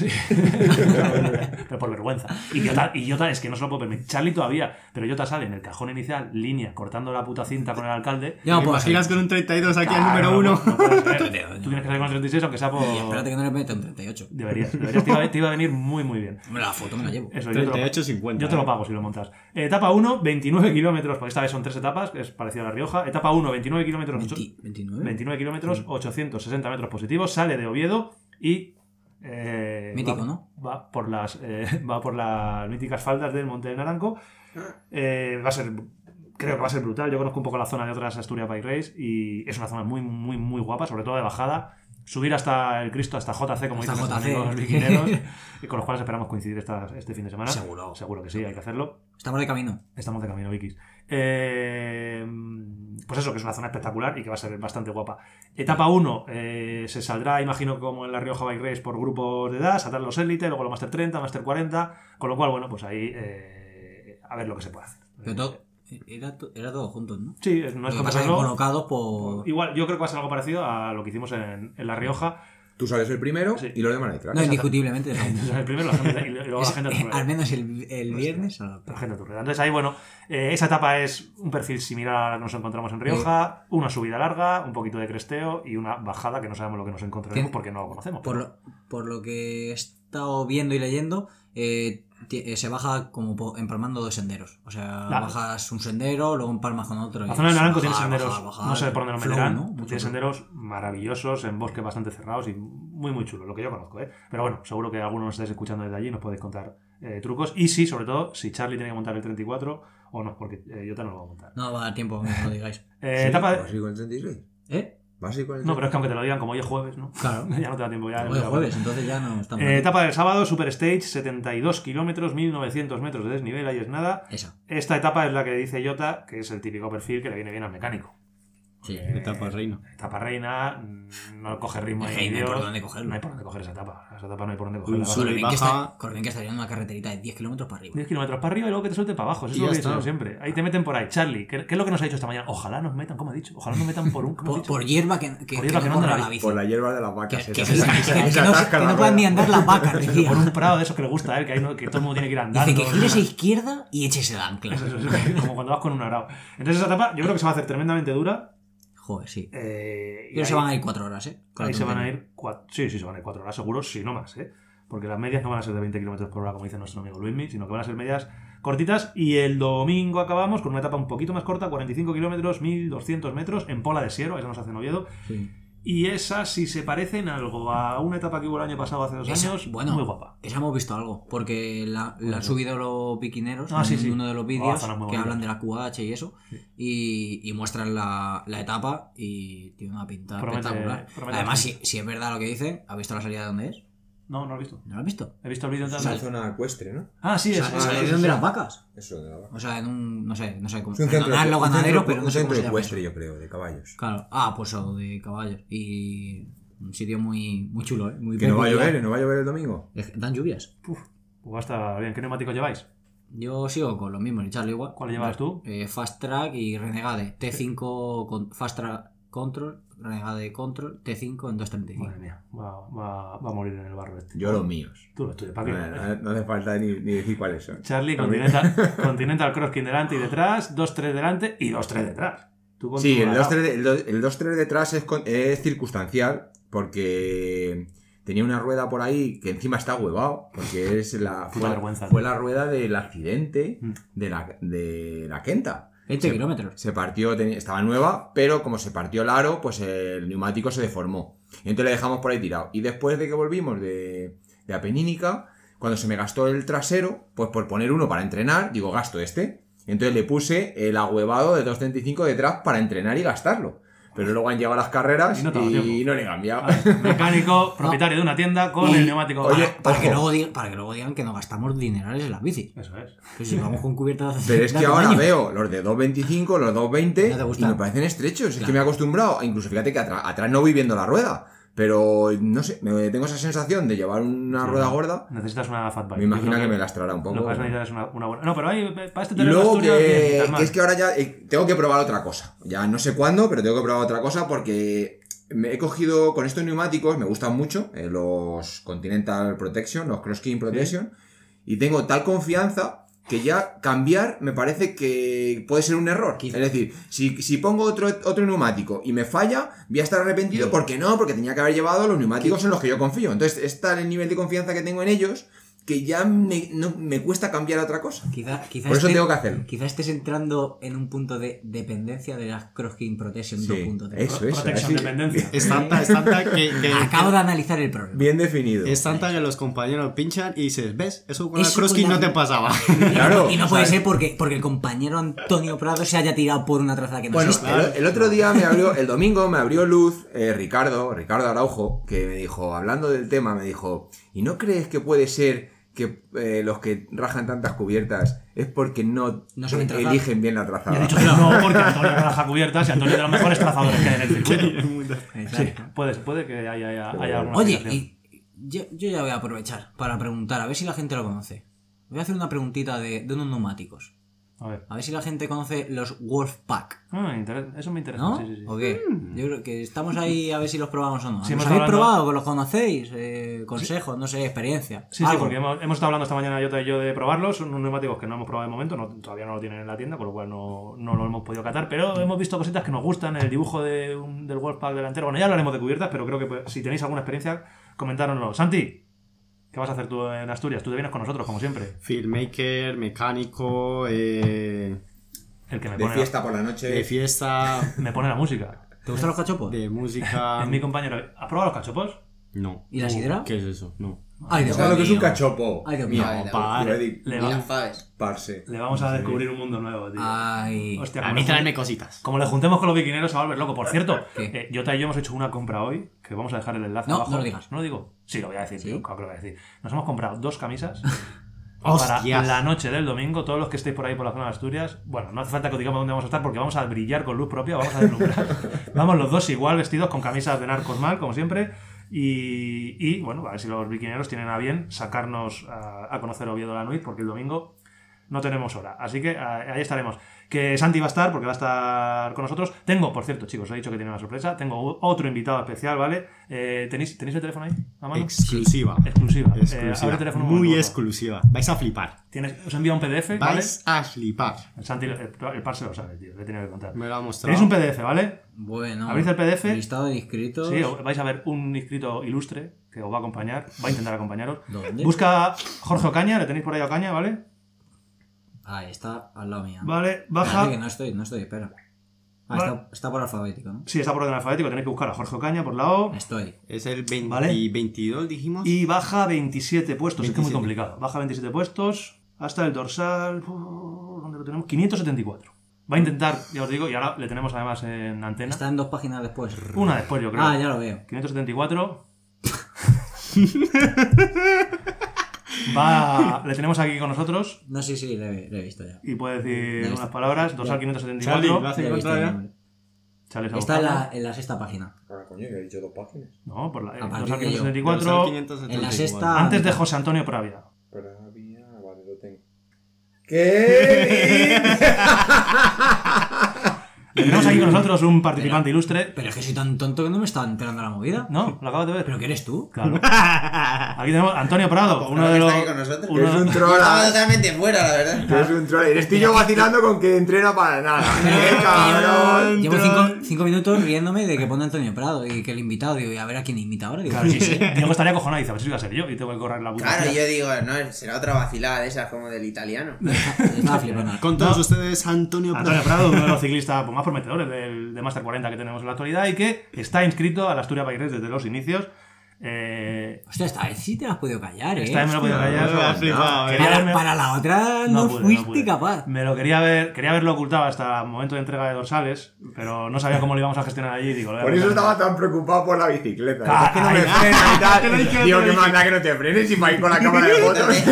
Speaker 1: pero por vergüenza. Y Jota, y Jota es que no se lo puedo permitir. Charlie todavía, pero Jota sale en el cajón inicial, línea, cortando la puta cinta con el alcalde.
Speaker 2: No
Speaker 5: ¿Te
Speaker 2: puedo
Speaker 5: imaginas con un 32 aquí al
Speaker 1: Claro,
Speaker 5: número
Speaker 1: no,
Speaker 5: 1?
Speaker 1: no.
Speaker 2: 32,
Speaker 1: Tú tienes que salir con el 36, aunque sea por.
Speaker 2: Y espérate que no le meta un 38.
Speaker 1: Deberías, deberías. Te iba, te iba a venir muy, muy bien.
Speaker 2: La foto me la llevo.
Speaker 1: Eso, yo te lo-
Speaker 5: 38-50.
Speaker 1: Yo te lo
Speaker 5: ¿eh?
Speaker 1: pago si lo montas. Etapa 1, 29 kilómetros, porque esta vez son tres etapas, que es parecido a La Rioja. Etapa 1, 29 kilómetros, ocho-
Speaker 2: 20 29.
Speaker 1: 29 kilómetros, 860 metros positivos, sale de Oviedo y... eh,
Speaker 2: Mítico,
Speaker 1: va,
Speaker 2: ¿no?
Speaker 1: Va por, las, eh, va por las míticas faldas del Monte del Naranco. Eh, va a ser... Creo que va a ser brutal. Yo conozco un poco la zona de otras Asturias Bike Race y es una zona muy, muy, muy guapa, sobre todo de bajada. Subir hasta el Cristo, hasta JC, como
Speaker 2: Hasta
Speaker 1: dicen
Speaker 2: JC.
Speaker 1: viquineros, y con los cuales esperamos coincidir esta- este fin de semana.
Speaker 2: Seguro.
Speaker 1: Seguro que sí, hay que hacerlo.
Speaker 2: Estamos de camino.
Speaker 1: Estamos de camino, Vikis. Eh, pues eso, que es una zona espectacular y que va a ser bastante guapa. Etapa 1 eh, se saldrá, imagino, como en la Rioja Bike Race por grupos de edad, saltar los Elite, luego los Master 30, Master 40, con lo cual, bueno, pues ahí eh, a ver lo que se puede hacer.
Speaker 2: Pero todo, era, era todo juntos, ¿no?
Speaker 1: Sí, es- no es hacerlo-
Speaker 2: colocados por.
Speaker 1: Igual, yo creo que va a ser algo parecido a lo que hicimos en, en La Rioja.
Speaker 4: Tú sales el primero
Speaker 1: Sí.
Speaker 4: y los demás detrás.
Speaker 2: No, indiscutiblemente.
Speaker 1: El primero la y luego la gente
Speaker 2: Es- al menos el, el viernes. la-
Speaker 1: La gente turrida. Entonces ahí, bueno, eh, esa etapa es un perfil similar a la que nos encontramos en Rioja, una subida larga, un poquito de cresteo y una bajada que no sabemos lo que nos encontraremos porque no lo conocemos.
Speaker 2: Por lo, por lo que he estado viendo y leyendo, eh, eh, se baja como empalmando dos senderos. O sea, bajas un sendero, luego empalmas con otro.
Speaker 1: La zona
Speaker 2: es
Speaker 1: Naranco tiene senderos,
Speaker 2: bajar, bajar,
Speaker 1: no sé por dónde lo meterán,
Speaker 2: ¿no?
Speaker 1: Tiene senderos maravillosos, en bosques bastante cerrados y muy, muy chulos, lo que yo conozco, ¿eh? Pero bueno, seguro que algunos nos estáis escuchando desde allí y nos podéis contar eh, trucos. Y sí, sobre todo, si Charlie tiene que montar el 34 o no, porque eh, yo te no lo voy a montar.
Speaker 2: No va a dar tiempo, que me lo digáis.
Speaker 1: Eh,
Speaker 4: Sí,
Speaker 1: etapa de-
Speaker 4: ¿Vas a ir con el 36?
Speaker 2: ¿Eh?
Speaker 4: ¿Vas a ir con el
Speaker 1: No, pero es que aunque te lo digan, como hoy es jueves, ¿no?
Speaker 2: Claro.
Speaker 1: ya no te da tiempo. Ya,
Speaker 2: Hoy es jueves, entonces ya no estamos.
Speaker 1: Eh, etapa del sábado, Super Stage, 72 kilómetros, 1900 metros de desnivel, ahí es nada.
Speaker 2: Esa.
Speaker 1: Esta etapa es la que dice Jota, que es el típico perfil que le viene bien al mecánico.
Speaker 2: Sí.
Speaker 5: Etapa reina.
Speaker 1: Etapa reina, mm, no coge ritmo ahí
Speaker 2: que no hay por dónde cogerlo.
Speaker 1: No hay por dónde coger esa etapa. Esa etapa no hay por dónde cogerla.
Speaker 2: lo bien que
Speaker 5: baja.
Speaker 2: está- que en una carreterita de 10 kilómetros para arriba.
Speaker 1: 10 kilómetros para arriba y luego que te suelte para abajo. Eso
Speaker 5: Y
Speaker 1: es lo que he dicho siempre. Ahí te meten por ahí. Charlie, ¿qué, qué es lo que nos ha dicho esta mañana? Ojalá nos metan, como ha dicho, ojalá nos metan por un. ¿cómo has
Speaker 2: Por, por hierba que, que,
Speaker 1: Por
Speaker 2: que
Speaker 1: hierba que
Speaker 2: no
Speaker 1: no anda
Speaker 2: corra
Speaker 1: la
Speaker 2: la bici.
Speaker 4: Por la hierba de las
Speaker 2: Que,
Speaker 4: vacas.
Speaker 2: que- que- que- que no, que no puedan ni andar las vacas.
Speaker 1: Por un prado de esos que le gusta a él, que, no- que todo el mundo tiene que ir andando.
Speaker 2: Dice que gires a izquierda y eches el ancla.
Speaker 1: Como cuando vas con un arao. Entonces esa etapa yo creo que se va a hacer tremendamente dura.
Speaker 2: Joder, sí.
Speaker 1: eh, y
Speaker 2: Pero se
Speaker 1: ahí-
Speaker 2: van a ir 4 horas, ¿eh? Con
Speaker 1: Ahí se van a ir cuatro, sí, sí, se van a ir cuatro horas seguros, si no más, ¿eh? Porque las medias no van a ser de 20 km por hora, como dice nuestro amigo Luismi, sino que van a ser medias cortitas. Y el domingo acabamos con una etapa un poquito más corta, 45 kilómetros, 1200 metros, en Pola de Siero, esa nos hace Oviedo.
Speaker 2: Sí.
Speaker 1: Y esa, si se parece en algo a una etapa que hubo el año pasado, hace dos
Speaker 2: Esa,
Speaker 1: años,
Speaker 2: bueno.
Speaker 1: muy guapa.
Speaker 2: Esa hemos visto algo, porque la, la han subido los piquineros
Speaker 1: Ah,
Speaker 2: en
Speaker 1: sí, sí.
Speaker 2: uno de los
Speaker 1: Oh,
Speaker 2: vídeos que hablan de la QH y eso, y, y muestran la, la etapa y tiene una pinta
Speaker 1: Promete-
Speaker 2: espectacular.
Speaker 1: promete
Speaker 2: Además, si, si es verdad lo que dice, ¿ha visto la salida de dónde es?
Speaker 1: No, no lo he visto.
Speaker 2: ¿No lo has visto?
Speaker 1: He visto el vídeo
Speaker 4: Es una
Speaker 1: también.
Speaker 4: zona ecuestre, ¿no?
Speaker 1: Ah, sí,
Speaker 2: O
Speaker 1: es.
Speaker 2: sea,
Speaker 1: es-
Speaker 2: es la
Speaker 1: es-
Speaker 2: dirección de las vacas.
Speaker 4: Eso de la vaca.
Speaker 2: O sea, en un, no sé, no sé cómo,
Speaker 4: Es un centro,
Speaker 2: perdonadlo,
Speaker 4: un centro-
Speaker 2: pero no
Speaker 4: un
Speaker 2: sé cómo
Speaker 4: centro
Speaker 2: se llama
Speaker 4: ecuestre, yo creo, de caballos.
Speaker 2: Claro, ah, pues o de caballos. Y un sitio muy, muy chulo, ¿eh? Muy
Speaker 4: Que no va a
Speaker 2: peculiar.
Speaker 4: llover, no va a llover el domingo.
Speaker 2: Es que Dan lluvias.
Speaker 1: Uf, pues va a estar bien. ¿Qué neumáticos lleváis?
Speaker 2: Yo sigo con lo mismo, el Charlie igual.
Speaker 1: ¿Cuál llevas tú?
Speaker 2: Eh, Fast Track y Renegade. T5 con Fast Track Control, Renegade Control, T5 en 235.
Speaker 1: Madre mía, va, va, va a morir en el barro este.
Speaker 4: Yo los míos.
Speaker 1: Tú los tuyos, ¿para qué?
Speaker 4: No, no hace falta ni, ni decir cuáles son.
Speaker 1: Charlie, Continental, Continental Crosskin delante y detrás, 2-3 delante y 2-3 detrás. Tú
Speaker 4: Sí, el
Speaker 1: arao.
Speaker 4: 2-3 de- el dos- el 2-3 detrás es, con- es circunstancial porque tenía una rueda por ahí que encima está huevado porque es la, fue,
Speaker 1: vergüenza.
Speaker 4: fue la rueda del accidente
Speaker 1: Mm.
Speaker 4: de la, de la Kenta.
Speaker 2: 20
Speaker 4: Se-
Speaker 2: kilómetros.
Speaker 4: Se partió, estaba nueva, pero como se partió el aro, pues el neumático se deformó. Y entonces le dejamos por ahí tirado. Y después de que volvimos de, de Apenínica, cuando se me gastó el trasero, pues por poner uno para entrenar, digo, gasto este. Y entonces le puse el agüevado de 235 detrás para entrenar y gastarlo. Pero luego han llegado las carreras
Speaker 1: Y
Speaker 4: y
Speaker 1: no
Speaker 4: le he cambiado.
Speaker 1: Ah, Mecánico, propietario de una tienda con
Speaker 2: Y-
Speaker 1: el neumático.
Speaker 4: oye,
Speaker 1: Ah,
Speaker 2: Para que, luego digan, para que luego digan que no gastamos dinerales en las bicis.
Speaker 1: Eso es.
Speaker 2: Que si vamos con cubiertas
Speaker 4: Pero es que ahora veo los de 2.25, los 2.20
Speaker 2: No
Speaker 4: y me parecen estrechos. Es que me he acostumbrado. Incluso fíjate que atra- atrás no voy viendo la rueda. Pero no sé, me tengo esa sensación de llevar una
Speaker 1: Sí,
Speaker 4: rueda gorda.
Speaker 1: Necesitas una fat bike.
Speaker 4: Me imagino que me lastrará un
Speaker 1: Lo que
Speaker 4: poco.
Speaker 1: vas a necesitar es una, una buena. No, pero ahí, para este terreno
Speaker 4: luego
Speaker 1: bien,
Speaker 4: que, que es que ahora ya eh, tengo que probar otra cosa. Ya no sé cuándo, pero tengo que probar otra cosa porque me he cogido con estos neumáticos, me gustan mucho, eh, los Continental Protection, los Crosskin Protection, y tengo tal confianza que ya cambiar me parece que puede ser un error.
Speaker 2: Quizá.
Speaker 4: Es decir, si, si pongo otro, otro neumático y me falla, voy a estar arrepentido porque no, porque tenía que haber llevado los neumáticos en los que yo confío. Entonces, es tal el nivel de confianza que tengo en ellos que ya me, no, me cuesta cambiar a otra cosa.
Speaker 2: Quizá, quizá
Speaker 4: Por eso tengo que hacerlo.
Speaker 2: Quizá estés entrando en un punto de dependencia de las Crossking Protection
Speaker 4: Sí,
Speaker 2: 2.0.
Speaker 4: eso, eso.
Speaker 1: Protección,
Speaker 4: así.
Speaker 1: dependencia.
Speaker 5: Es tanta, es tanta que, que-
Speaker 2: Acabo de analizar el problema.
Speaker 4: Bien definido.
Speaker 5: es tanta que los compañeros pinchan y dices, ¿ves? Eso con la
Speaker 2: la-
Speaker 5: no te pasaba.
Speaker 4: Claro,
Speaker 2: Y no puede ser porque, porque el compañero Antonio Prado se haya tirado por una traza que no
Speaker 4: Bueno,
Speaker 2: existe.
Speaker 4: el, el otro día me abrió, el domingo me abrió luz eh, Ricardo, Ricardo Araujo, que me dijo, hablando del tema, me dijo, ¿y no crees que puede ser que eh, los que rajan tantas cubiertas es porque no,
Speaker 2: No saben trazar?
Speaker 4: eligen bien la trazada?
Speaker 1: dicho que no, porque Antonio trabaja cubiertas y Antonio es de los mejores trazadores que hay en el circuito. Sí, puede, puede que haya, haya, haya alguna
Speaker 2: Oye, y yo, yo ya voy a aprovechar para preguntar, a ver si la gente lo conoce. Voy a hacer una preguntita de, de unos neumáticos.
Speaker 1: A ver.
Speaker 2: A ver si la gente conoce los Wolfpack.
Speaker 1: Ah, eso me interesa.
Speaker 2: ¿No?
Speaker 1: Sí, sí, sí.
Speaker 2: ¿O qué? Yo creo que estamos ahí a ver si los probamos o no. ¿Los habéis
Speaker 1: hablando-
Speaker 2: probado? ¿Que los conocéis? Eh, consejos, no sé, experiencia.
Speaker 1: Sí, sí, porque hemos, hemos estado hablando esta mañana Jota y yo de probarlos. Son unos neumáticos que no hemos probado de momento, no- todavía no lo tienen en la tienda, con lo cual no, no lo hemos podido catar. Pero hemos visto cositas que nos gustan, el dibujo de un- del Wolfpack delantero. Bueno, ya hablaremos de cubiertas, pero creo que pues, si tenéis alguna experiencia, comentárnoslo. Santi, ¿qué vas a hacer tú en Asturias? Tú te vienes con nosotros, como siempre.
Speaker 5: Filmmaker, mecánico, eh,
Speaker 1: El que me
Speaker 4: De
Speaker 1: pone,
Speaker 4: fiesta por la noche.
Speaker 5: de fiesta,
Speaker 1: me pone la música.
Speaker 2: ¿Te gustan los cachopos?
Speaker 5: de música.
Speaker 1: Es mi compañero. ¿Has probado los cachopos?
Speaker 5: No.
Speaker 2: ¿Y la sidra?
Speaker 5: ¿Qué es eso? No.
Speaker 2: Ay, Dios
Speaker 4: ¿Sabes lo que es un
Speaker 2: mío.
Speaker 4: cachopo?
Speaker 2: Ay, Dios mío.
Speaker 6: Vale,
Speaker 5: Pa-
Speaker 4: Iba a decir,
Speaker 1: Le,
Speaker 6: Y
Speaker 1: va-
Speaker 6: las faves.
Speaker 4: Parce.
Speaker 1: le vamos a descubrir un mundo nuevo, tío.
Speaker 2: Ay.
Speaker 1: Hostia,
Speaker 5: A mí
Speaker 1: jun-
Speaker 5: cositas.
Speaker 1: Como le juntemos con los biquineros se va a volver loco. Por cierto, eh, Jota y yo hemos hecho una compra hoy, que vamos a dejar el enlace
Speaker 2: No,
Speaker 1: abajo.
Speaker 2: no lo digas.
Speaker 1: ¿No lo digo? Sí, lo voy a decir,
Speaker 2: ¿Sí?
Speaker 1: claro que lo voy a decir. Nos hemos comprado dos camisas para
Speaker 5: Hostias.
Speaker 1: la noche del domingo. Todos los que estéis por ahí por la zona de Asturias, bueno, no hace falta que os digamos dónde vamos a estar porque vamos a brillar con luz propia, vamos a deslumbrar. vamos los dos igual vestidos con camisas de narcos mal, como siempre. Y, y, bueno, a ver si los biquineros tienen a bien sacarnos a, a conocer Oviedo la Nuit, porque el domingo no tenemos hora. Así que ah, ahí estaremos. Que Santi va a estar, porque va a estar con nosotros. Tengo, por cierto, chicos, os he dicho que tiene una sorpresa. Tengo otro invitado especial, ¿vale? Eh, ¿tenéis, ¿Tenéis el teléfono ahí? ¿A mano?
Speaker 5: Exclusiva.
Speaker 1: Exclusiva. Eh,
Speaker 5: Exclusiva.
Speaker 1: el teléfono
Speaker 5: Muy
Speaker 1: momento.
Speaker 5: exclusiva. Vais a flipar.
Speaker 1: Tienes, os envía un PDF, ¿vale?
Speaker 5: Vais a flipar.
Speaker 1: El Santi, el, el par se lo sabe, tío. Le he tenido que contar.
Speaker 5: Me lo ha mostrado.
Speaker 1: Tenéis un PDF, ¿vale?
Speaker 2: Bueno.
Speaker 1: ¿Abrís el PDF?
Speaker 2: Listado de inscritos.
Speaker 1: Sí, vais a ver un inscrito ilustre que os va a acompañar, va a intentar acompañaros.
Speaker 2: ¿Dónde?
Speaker 1: Busca Jorge Ocaña, le tenéis por ahí a Ocaña, ¿vale?
Speaker 2: Ahí está, al lado mía.
Speaker 1: Vale, baja.
Speaker 2: Que no estoy, no estoy, espera. Ah,
Speaker 1: Vale.
Speaker 2: está, está por alfabético, ¿no?
Speaker 1: Sí, está por orden alfabético, tenéis que buscar a Jorge Ocaña por la O.
Speaker 2: Estoy.
Speaker 5: Es el 20
Speaker 1: Vale.
Speaker 5: 22, dijimos.
Speaker 1: Y baja 27 puestos, es que es muy
Speaker 5: 27.
Speaker 1: complicado. Baja 27 puestos hasta el dorsal. uh, ¿Dónde lo tenemos? 574. Va a intentar, ya os digo, y ahora le tenemos además en antena.
Speaker 2: Está en dos páginas después.
Speaker 1: Una después, yo creo.
Speaker 2: Ah, ya lo veo.
Speaker 1: 574. Va, le tenemos aquí con nosotros
Speaker 2: No, sí, sí, lo he, lo he visto ya.
Speaker 1: y puede decir unas palabras. Dorsal
Speaker 5: Charlie,
Speaker 1: 574.
Speaker 5: lo hace
Speaker 2: Ya Está en la, en la sexta página.
Speaker 4: Ah, coño, que he dicho dos páginas.
Speaker 1: No, por la,
Speaker 2: A
Speaker 1: eh,
Speaker 2: partir
Speaker 1: dorsal
Speaker 2: de yo.
Speaker 1: 574.
Speaker 5: Dorsal 574.
Speaker 2: En la sexta-
Speaker 1: Antes de José Antonio Pravia.
Speaker 4: Pero había. Vale, lo tengo. ¿Qué?
Speaker 1: Tenemos aquí con nosotros un participante ilustre.
Speaker 2: Pero es que soy tan tonto que no me estaba enterando la movida.
Speaker 1: ¿No? ¿Lo acabas de ver?
Speaker 2: ¿Pero qué eres tú?
Speaker 1: Claro. Aquí tenemos a Antonio Prado, uno
Speaker 6: Claro
Speaker 1: de
Speaker 6: que
Speaker 1: los.
Speaker 6: está aquí con nosotros.
Speaker 1: uno-
Speaker 4: Es un troll.
Speaker 6: estaba totalmente fuera, la verdad.
Speaker 4: Es un troll. Eres tú y yo vacilando con que entrena para nada. ¡Qué cabrón!
Speaker 2: Llevo cinco, cinco minutos riéndome de que pone Antonio Prado y que el invitado, digo, y a ver a quién imita ahora. Digo,
Speaker 1: Claro, sí, sí. Diego estaría acojonado y dice, a ver si voy a ser yo y tengo que correr la puta.
Speaker 6: Claro, yo digo, no, será otra vacilada de esas como del italiano.
Speaker 2: Estaba flipando.
Speaker 5: Con todos ustedes, Antonio
Speaker 1: Antonio
Speaker 5: Prado.
Speaker 1: Prado, uno de los ciclistas pues, prometedores del, de Master 40 que tenemos en la actualidad y que está inscrito a la Asturias Race desde los inicios. Eh,
Speaker 2: Hostia, esta vez sí te has podido callar, eh.
Speaker 1: esta vez me lo he podido callar.
Speaker 5: me ha flipado,
Speaker 1: Quería
Speaker 2: Para, para la otra no,
Speaker 1: pude,
Speaker 2: fuiste capaz.
Speaker 1: Me lo quería ver, quería haberlo ocultado hasta el momento de entrega de dorsales, pero no sabía cómo lo íbamos a gestionar allí. Digo,
Speaker 4: Por eso estaba tan preocupado por la bicicleta. Es que no me frena y tal. Digo, que manda que no te frenes y ir con la cámara de
Speaker 6: entonces,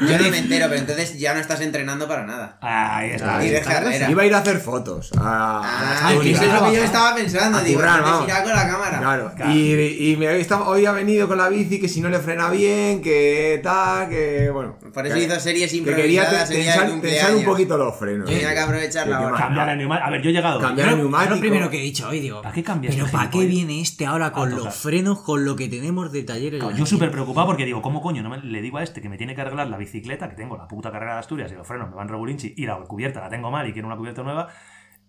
Speaker 6: yo no me entero, pero entonces ya no estás entrenando para nada.
Speaker 1: Ahí está.
Speaker 6: Y de carrera.
Speaker 4: Iba a ir a hacer fotos.
Speaker 6: Ah, eso es lo que yo estaba pensando.
Speaker 4: A
Speaker 6: Digo, con la cámara.
Speaker 4: Claro,
Speaker 1: Claro.
Speaker 4: y, y me estaba- hoy ha venido con la bici que si no le frena bien, que tal, que bueno.
Speaker 6: Por eso
Speaker 4: que-
Speaker 6: hizo series
Speaker 4: que quería
Speaker 6: improvisadas día del
Speaker 4: tensar, tensar un poquito los frenos.
Speaker 6: Tenía que aprovechar la hora.
Speaker 1: Cambiar el neumático. A ver, yo he llegado.
Speaker 4: Cambiar el neumático.
Speaker 2: lo primero que he dicho hoy, digo,
Speaker 1: ¿Para qué cambias
Speaker 2: Pero ¿para qué viene este ahora con los frenos, con lo que tenemos de taller en la
Speaker 1: Yo súper preocupado porque digo, ¿cómo coño no me- le digo a este que me tiene que arreglar la bicicleta, que tengo la puta carrera de Asturias y los frenos me van regulinchi y la cubierta la tengo mal y quiero una cubierta nueva?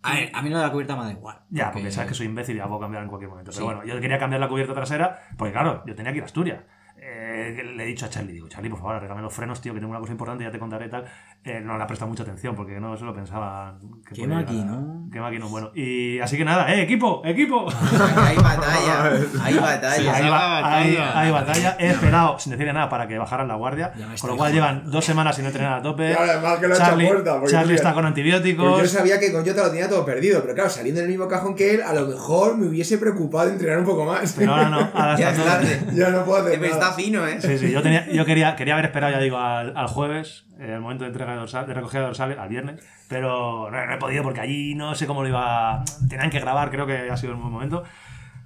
Speaker 2: A ver, a mí lo de la cubierta me da igual.
Speaker 1: Ya, porque sabes que soy imbécil y la puedo cambiar en cualquier momento. Pero
Speaker 2: Sí.
Speaker 1: bueno, yo quería cambiar la cubierta trasera porque, claro, yo tenía que ir a Asturias. Eh, le he dicho a Charlie, digo, Charlie, por favor, arreglame los frenos, tío, que tengo una cosa importante, ya te contaré y tal. Eh, no le ha prestado mucha atención porque no se lo pensaba. que
Speaker 2: Qué maquinón.
Speaker 1: Qué maquinón, bueno. Y así que nada, ¡eh, equipo! ¡Equipo!
Speaker 6: Hay batalla, hay batalla.
Speaker 5: Sí,
Speaker 1: Hay,
Speaker 5: Esa
Speaker 1: ba- hay-
Speaker 5: batalla.
Speaker 1: hay batalla. He esperado sin decirle nada para que bajaran la guardia. Con lo cual llevan dos semanas sin entrenar a tope.
Speaker 4: Claro, que lo ha hecho a
Speaker 1: Charlie,
Speaker 4: puerta,
Speaker 1: está con
Speaker 4: Pues
Speaker 1: antibióticos.
Speaker 4: yo sabía que con Jota lo tenía todo perdido, pero claro, saliendo en el mismo cajón que él, a lo mejor me hubiese preocupado de entrenar un poco más.
Speaker 1: Pero ahora no. Ahora
Speaker 6: Ya
Speaker 1: está
Speaker 6: tarde.
Speaker 4: ya no puedo hacer nada.
Speaker 6: está fino, ¿eh?
Speaker 1: Sí, sí, yo, tenía, yo quería, quería haber esperado, ya digo, al, al jueves, eh, el momento de entrega de, dorsal, de recogida de dorsales, al viernes, pero no, no he podido porque allí no sé cómo lo iba. Tenían que grabar, creo que ha sido el buen momento.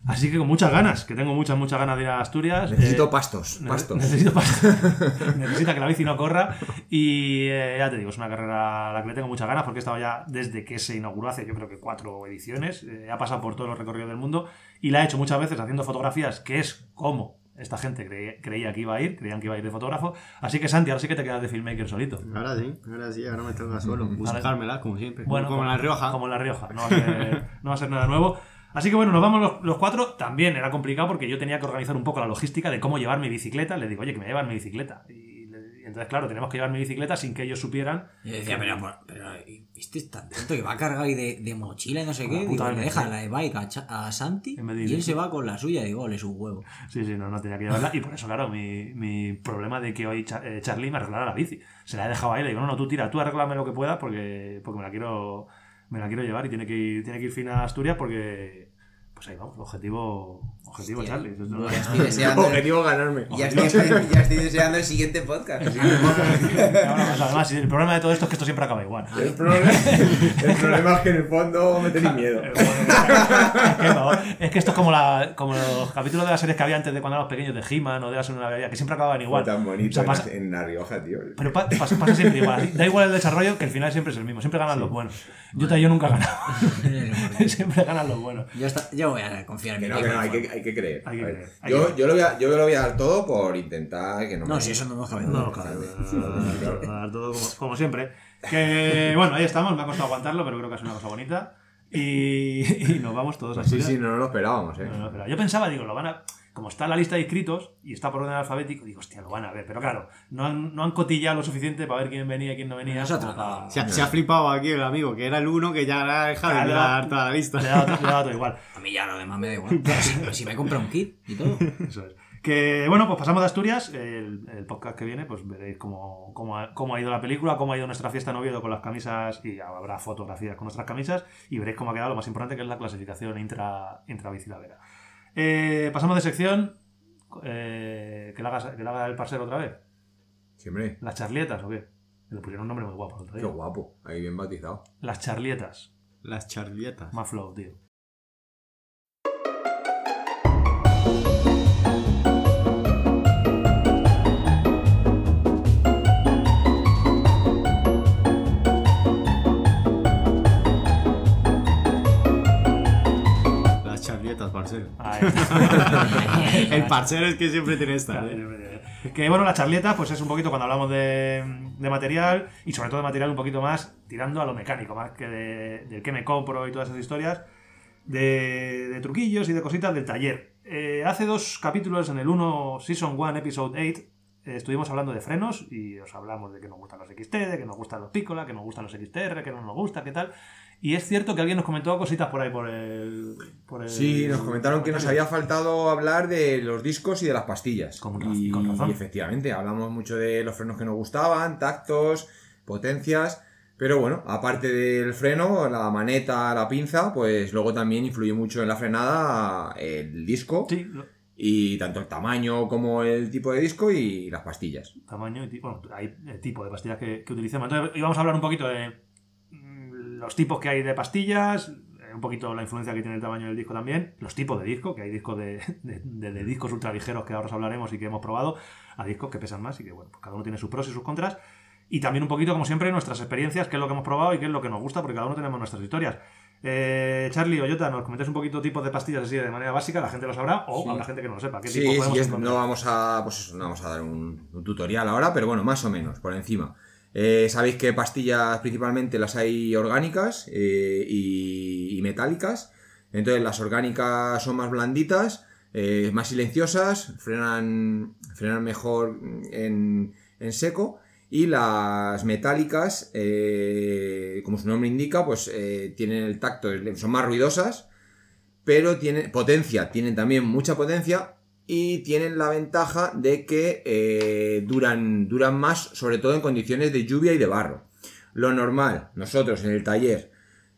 Speaker 1: Así que con muchas ganas, que tengo muchas, muchas ganas de ir a Asturias.
Speaker 4: Necesito
Speaker 1: Eh,
Speaker 4: pastos, pastos.
Speaker 1: Necesito pastos. Necesita que la bici no corra. Y eh, ya te digo, es una carrera a la que le tengo muchas ganas porque he estado ya desde que se inauguró hace yo creo que cuatro ediciones. eh, ha pasado por todos los recorridos del mundo y la he hecho muchas veces haciendo fotografías, que es como esta gente cre- creía que iba a ir, creían que iba a ir de fotógrafo. Así que Santi, ahora sí que te quedas de filmmaker solito.
Speaker 5: Ahora sí, ahora sí, ahora me toca solo. Buscármela, como siempre.
Speaker 1: Bueno,
Speaker 5: como en La Rioja.
Speaker 1: Como en La Rioja. No va a ser, no va a ser nada nuevo. Así que bueno, nos vamos los, los cuatro. También era complicado porque yo tenía que organizar un poco la logística de cómo llevar mi bicicleta. Le digo, oye, que me llevan mi bicicleta. Y entonces, claro, tenemos que llevar mi bicicleta sin que ellos supieran.
Speaker 2: Y yo decía, pero, pero, este es tan tonto que va a cargar ahí de, de mochila y no sé qué. Digo, le deja la de bike a, a Santi y él se va con la suya. Digo, ole, su huevo.
Speaker 1: Sí, sí, no, no tenía que llevarla. Y por eso, claro, mi, mi problema de que hoy eh, Charlie me arreglara la bici. Se la he dejado ahí. Le digo, no, no, tú tira, tú arréglame lo que puedas porque, porque me la quiero me la quiero llevar y tiene que ir, tiene que ir fin a Asturias porque. Pues ahí vamos, objetivo, objetivo
Speaker 2: Hostia,
Speaker 1: Charlie. Esto no-
Speaker 6: Ya estoy deseando,
Speaker 4: Objetivo ganarme.
Speaker 6: ya estoy, ya estoy deseando el siguiente podcast.
Speaker 1: Ahora, pues, además, el problema de todo esto es que esto siempre acaba igual.
Speaker 4: El problema, el problema es que en el fondo me tenéis miedo.
Speaker 1: es, que esto es como, la, como los capítulos de las series que había antes de cuando éramos pequeños de He-Man o de las una Bebida, que siempre acababan igual.
Speaker 4: Fue tan bonito
Speaker 1: O sea,
Speaker 4: en,
Speaker 1: pasa-
Speaker 4: en La Rioja, tío.
Speaker 1: pero pa- pasa, pasa siempre igual. Da igual el desarrollo, que el final siempre es el mismo. Siempre ganan los buenos. Yo, yo nunca he ganado. siempre ganan los buenos.
Speaker 2: Yo, está- yo voy a confiar en
Speaker 4: Que
Speaker 2: mi
Speaker 4: no, que no, hay
Speaker 2: equipo.
Speaker 4: que, hay que creer.
Speaker 1: Hay que creer, hay
Speaker 4: Yo,
Speaker 1: que
Speaker 4: yo, lo voy a, yo lo voy a dar todo por intentar que no
Speaker 2: No,
Speaker 4: me-
Speaker 2: si eso no nos cabe.
Speaker 1: No, claro, claro, claro, todo como, como siempre. Que bueno, ahí estamos, me ha costado aguantarlo, pero creo que es una cosa bonita. Y, y nos vamos todos
Speaker 4: Pues sí,
Speaker 1: así.
Speaker 4: sí, no nos lo esperábamos, eh.
Speaker 1: No, no, pero yo pensaba, digo, lo van a. Como está en la lista de inscritos y está por orden alfabético, digo, hostia, lo van a ver. Pero claro, no han, no han cotillado lo suficiente para ver quién venía y quién no venía.
Speaker 2: Nosotros
Speaker 1: como para-
Speaker 5: Se ha, se ha flipado aquí el amigo, que era el uno que ya le ha dejado de
Speaker 1: Claro.
Speaker 5: mirar toda la lista.
Speaker 1: Le he dado, dado todo igual.
Speaker 2: A mí ya lo demás me da igual. si, si me compra un kit y todo.
Speaker 1: Eso es. Que bueno, pues pasamos de Asturias. El, el podcast que viene, pues veréis cómo, cómo, ha, cómo ha ido la película, cómo ha ido nuestra fiesta en Oviedo con las camisas y habrá fotografías con nuestras camisas y veréis cómo ha quedado lo más importante que es la clasificación intra, intra. Eh, pasamos de sección. Eh, que, la haga, que la haga el parcero otra vez.
Speaker 4: Siempre.
Speaker 1: ¿Las charlietas o qué? Le pusieron un nombre muy guapo el otro
Speaker 4: Qué guapo. Ahí bien bautizado.
Speaker 1: Las charlietas.
Speaker 5: Las charlietas.
Speaker 1: Más flow, tío.
Speaker 5: Parcero.
Speaker 1: Está.
Speaker 5: El parcero es que siempre tiene esta.
Speaker 1: Claro,
Speaker 5: ¿eh?
Speaker 1: Que bueno, la charleta, pues es un poquito cuando hablamos de, de material y sobre todo de material un poquito más tirando a lo mecánico, más que de- del que me compro y todas esas historias, de, de truquillos y de cositas del taller. Eh, hace dos capítulos, en el 1, Season 1, Episode 8, eh, estuvimos hablando de frenos y os hablamos de que nos gustan los XT, de que nos gustan los Piccola, que nos gustan los XTR, que no nos gusta, qué tal. Y es cierto que alguien nos comentó cositas por ahí por el. Por el
Speaker 4: Sí, nos comentaron que nos había faltado hablar de los discos y de las pastillas.
Speaker 1: Con raz-
Speaker 4: y,
Speaker 1: con razón.
Speaker 4: y efectivamente, hablamos mucho de los frenos que nos gustaban, tactos, potencias. Pero bueno, aparte del freno, la maneta, la pinza, pues luego también influye mucho en la frenada el disco.
Speaker 1: Sí,
Speaker 4: Y tanto el tamaño como el tipo de disco y las pastillas.
Speaker 1: tamaño y tipo, bueno, hay tipo de pastillas que, que utilicemos. Entonces, íbamos a hablar un poquito de los tipos que hay de pastillas, eh, un poquito la influencia que tiene el tamaño del disco también, los tipos de disco, que hay discos de, de, de- de discos ultraligeros que ahora os hablaremos y que hemos probado, a discos que pesan más y que, bueno, pues cada uno tiene sus pros y sus contras. Y también un poquito, como siempre, nuestras experiencias, qué es lo que hemos probado y qué es lo que nos gusta, porque cada uno tenemos nuestras historias. Eh, Charlie o Jota, nos comentáis un poquito tipos de pastillas así de manera básica, la gente lo sabrá, o habrá gente que no lo sepa. ¿Qué
Speaker 4: Sí,
Speaker 1: tipo
Speaker 4: sí,
Speaker 1: podemos
Speaker 4: es- no vamos a, pues eso, no vamos a dar un, un tutorial ahora, pero bueno, más o menos, por encima. Eh, Sabéis que pastillas principalmente las hay orgánicas eh, y, metálicas. Entonces las orgánicas son más blanditas, eh, más silenciosas, frenan, frenan mejor en, en seco. Y las metálicas, como su nombre indica, pues tienen el tacto, son más ruidosas, pero tienen potencia, tienen también mucha potencia y tienen la ventaja de que eh, duran, duran más, sobre todo en condiciones de lluvia y de barro. Lo normal, nosotros en el taller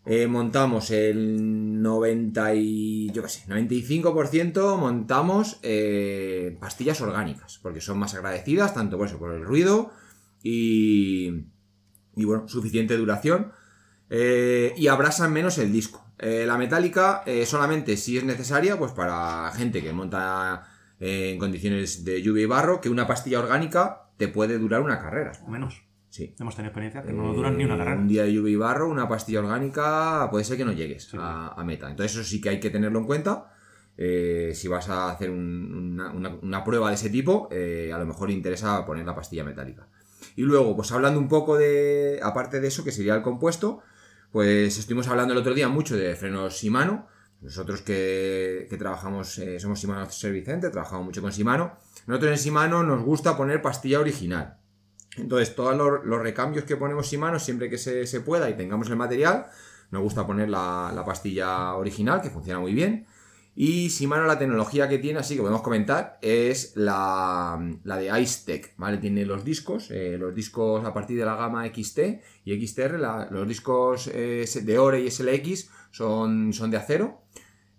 Speaker 4: eh, montamos el 90 y, yo qué sé, 95% montamos eh, pastillas orgánicas, porque son más agradecidas, tanto por el ruido y, y bueno, suficiente duración. Y abrasan menos el disco. La metálica solamente si es necesaria, pues para gente que monta eh, en condiciones de lluvia y barro, que una pastilla orgánica te puede durar una carrera.
Speaker 1: O menos.
Speaker 4: Sí.
Speaker 1: Hemos tenido experiencias que no duran ni una
Speaker 4: Eh,
Speaker 1: carrera.
Speaker 4: Un día de lluvia y barro, una pastilla orgánica, puede ser que no llegues
Speaker 1: Sí.
Speaker 4: a, a meta. Entonces eso sí que hay que tenerlo en cuenta. Eh, si vas a hacer un- una, una- una prueba de ese tipo, eh, a lo mejor interesa poner la pastilla metálica. Y luego, pues hablando un poco de, aparte de eso, que sería el compuesto, pues estuvimos hablando el otro día mucho de frenos Shimano. Nosotros que, trabajamos, eh, somos Shimano Service Center, trabajamos mucho con Shimano. Nosotros en Shimano nos gusta poner pastilla original. Entonces, todos los, recambios que ponemos Shimano, siempre que se, se pueda y tengamos el material, nos gusta poner la, la pastilla original, que funciona muy bien. Y Shimano la tecnología que tiene, así que podemos comentar, es la, la de IceTech, ¿vale? Tiene los discos, eh, los discos a partir de la gama XT y XTR, los discos eh, de Ore y SLX son, son de acero,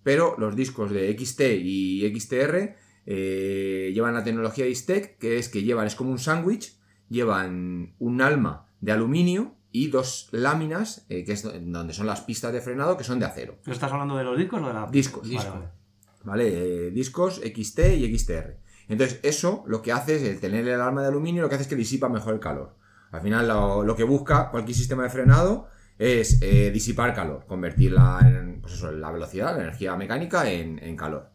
Speaker 4: pero los discos de XT y XTR eh, llevan la tecnología IceTech, que es que llevan, es como un sándwich, llevan un alma de aluminio y dos láminas, eh, que es do- donde son las pistas de frenado, que son de acero.
Speaker 1: ¿Pero ¿Estás hablando de los discos o de la
Speaker 4: Discos.
Speaker 1: Vale, vale.
Speaker 4: ¿vale? Eh, discos XT y XTR. Entonces, eso lo que hace es, el tener el arma de aluminio, lo que hace es que disipa mejor el calor. Al final, lo, lo que busca cualquier sistema de frenado es eh, disipar calor, convertirla en, pues eso, la velocidad, la energía mecánica en, en calor.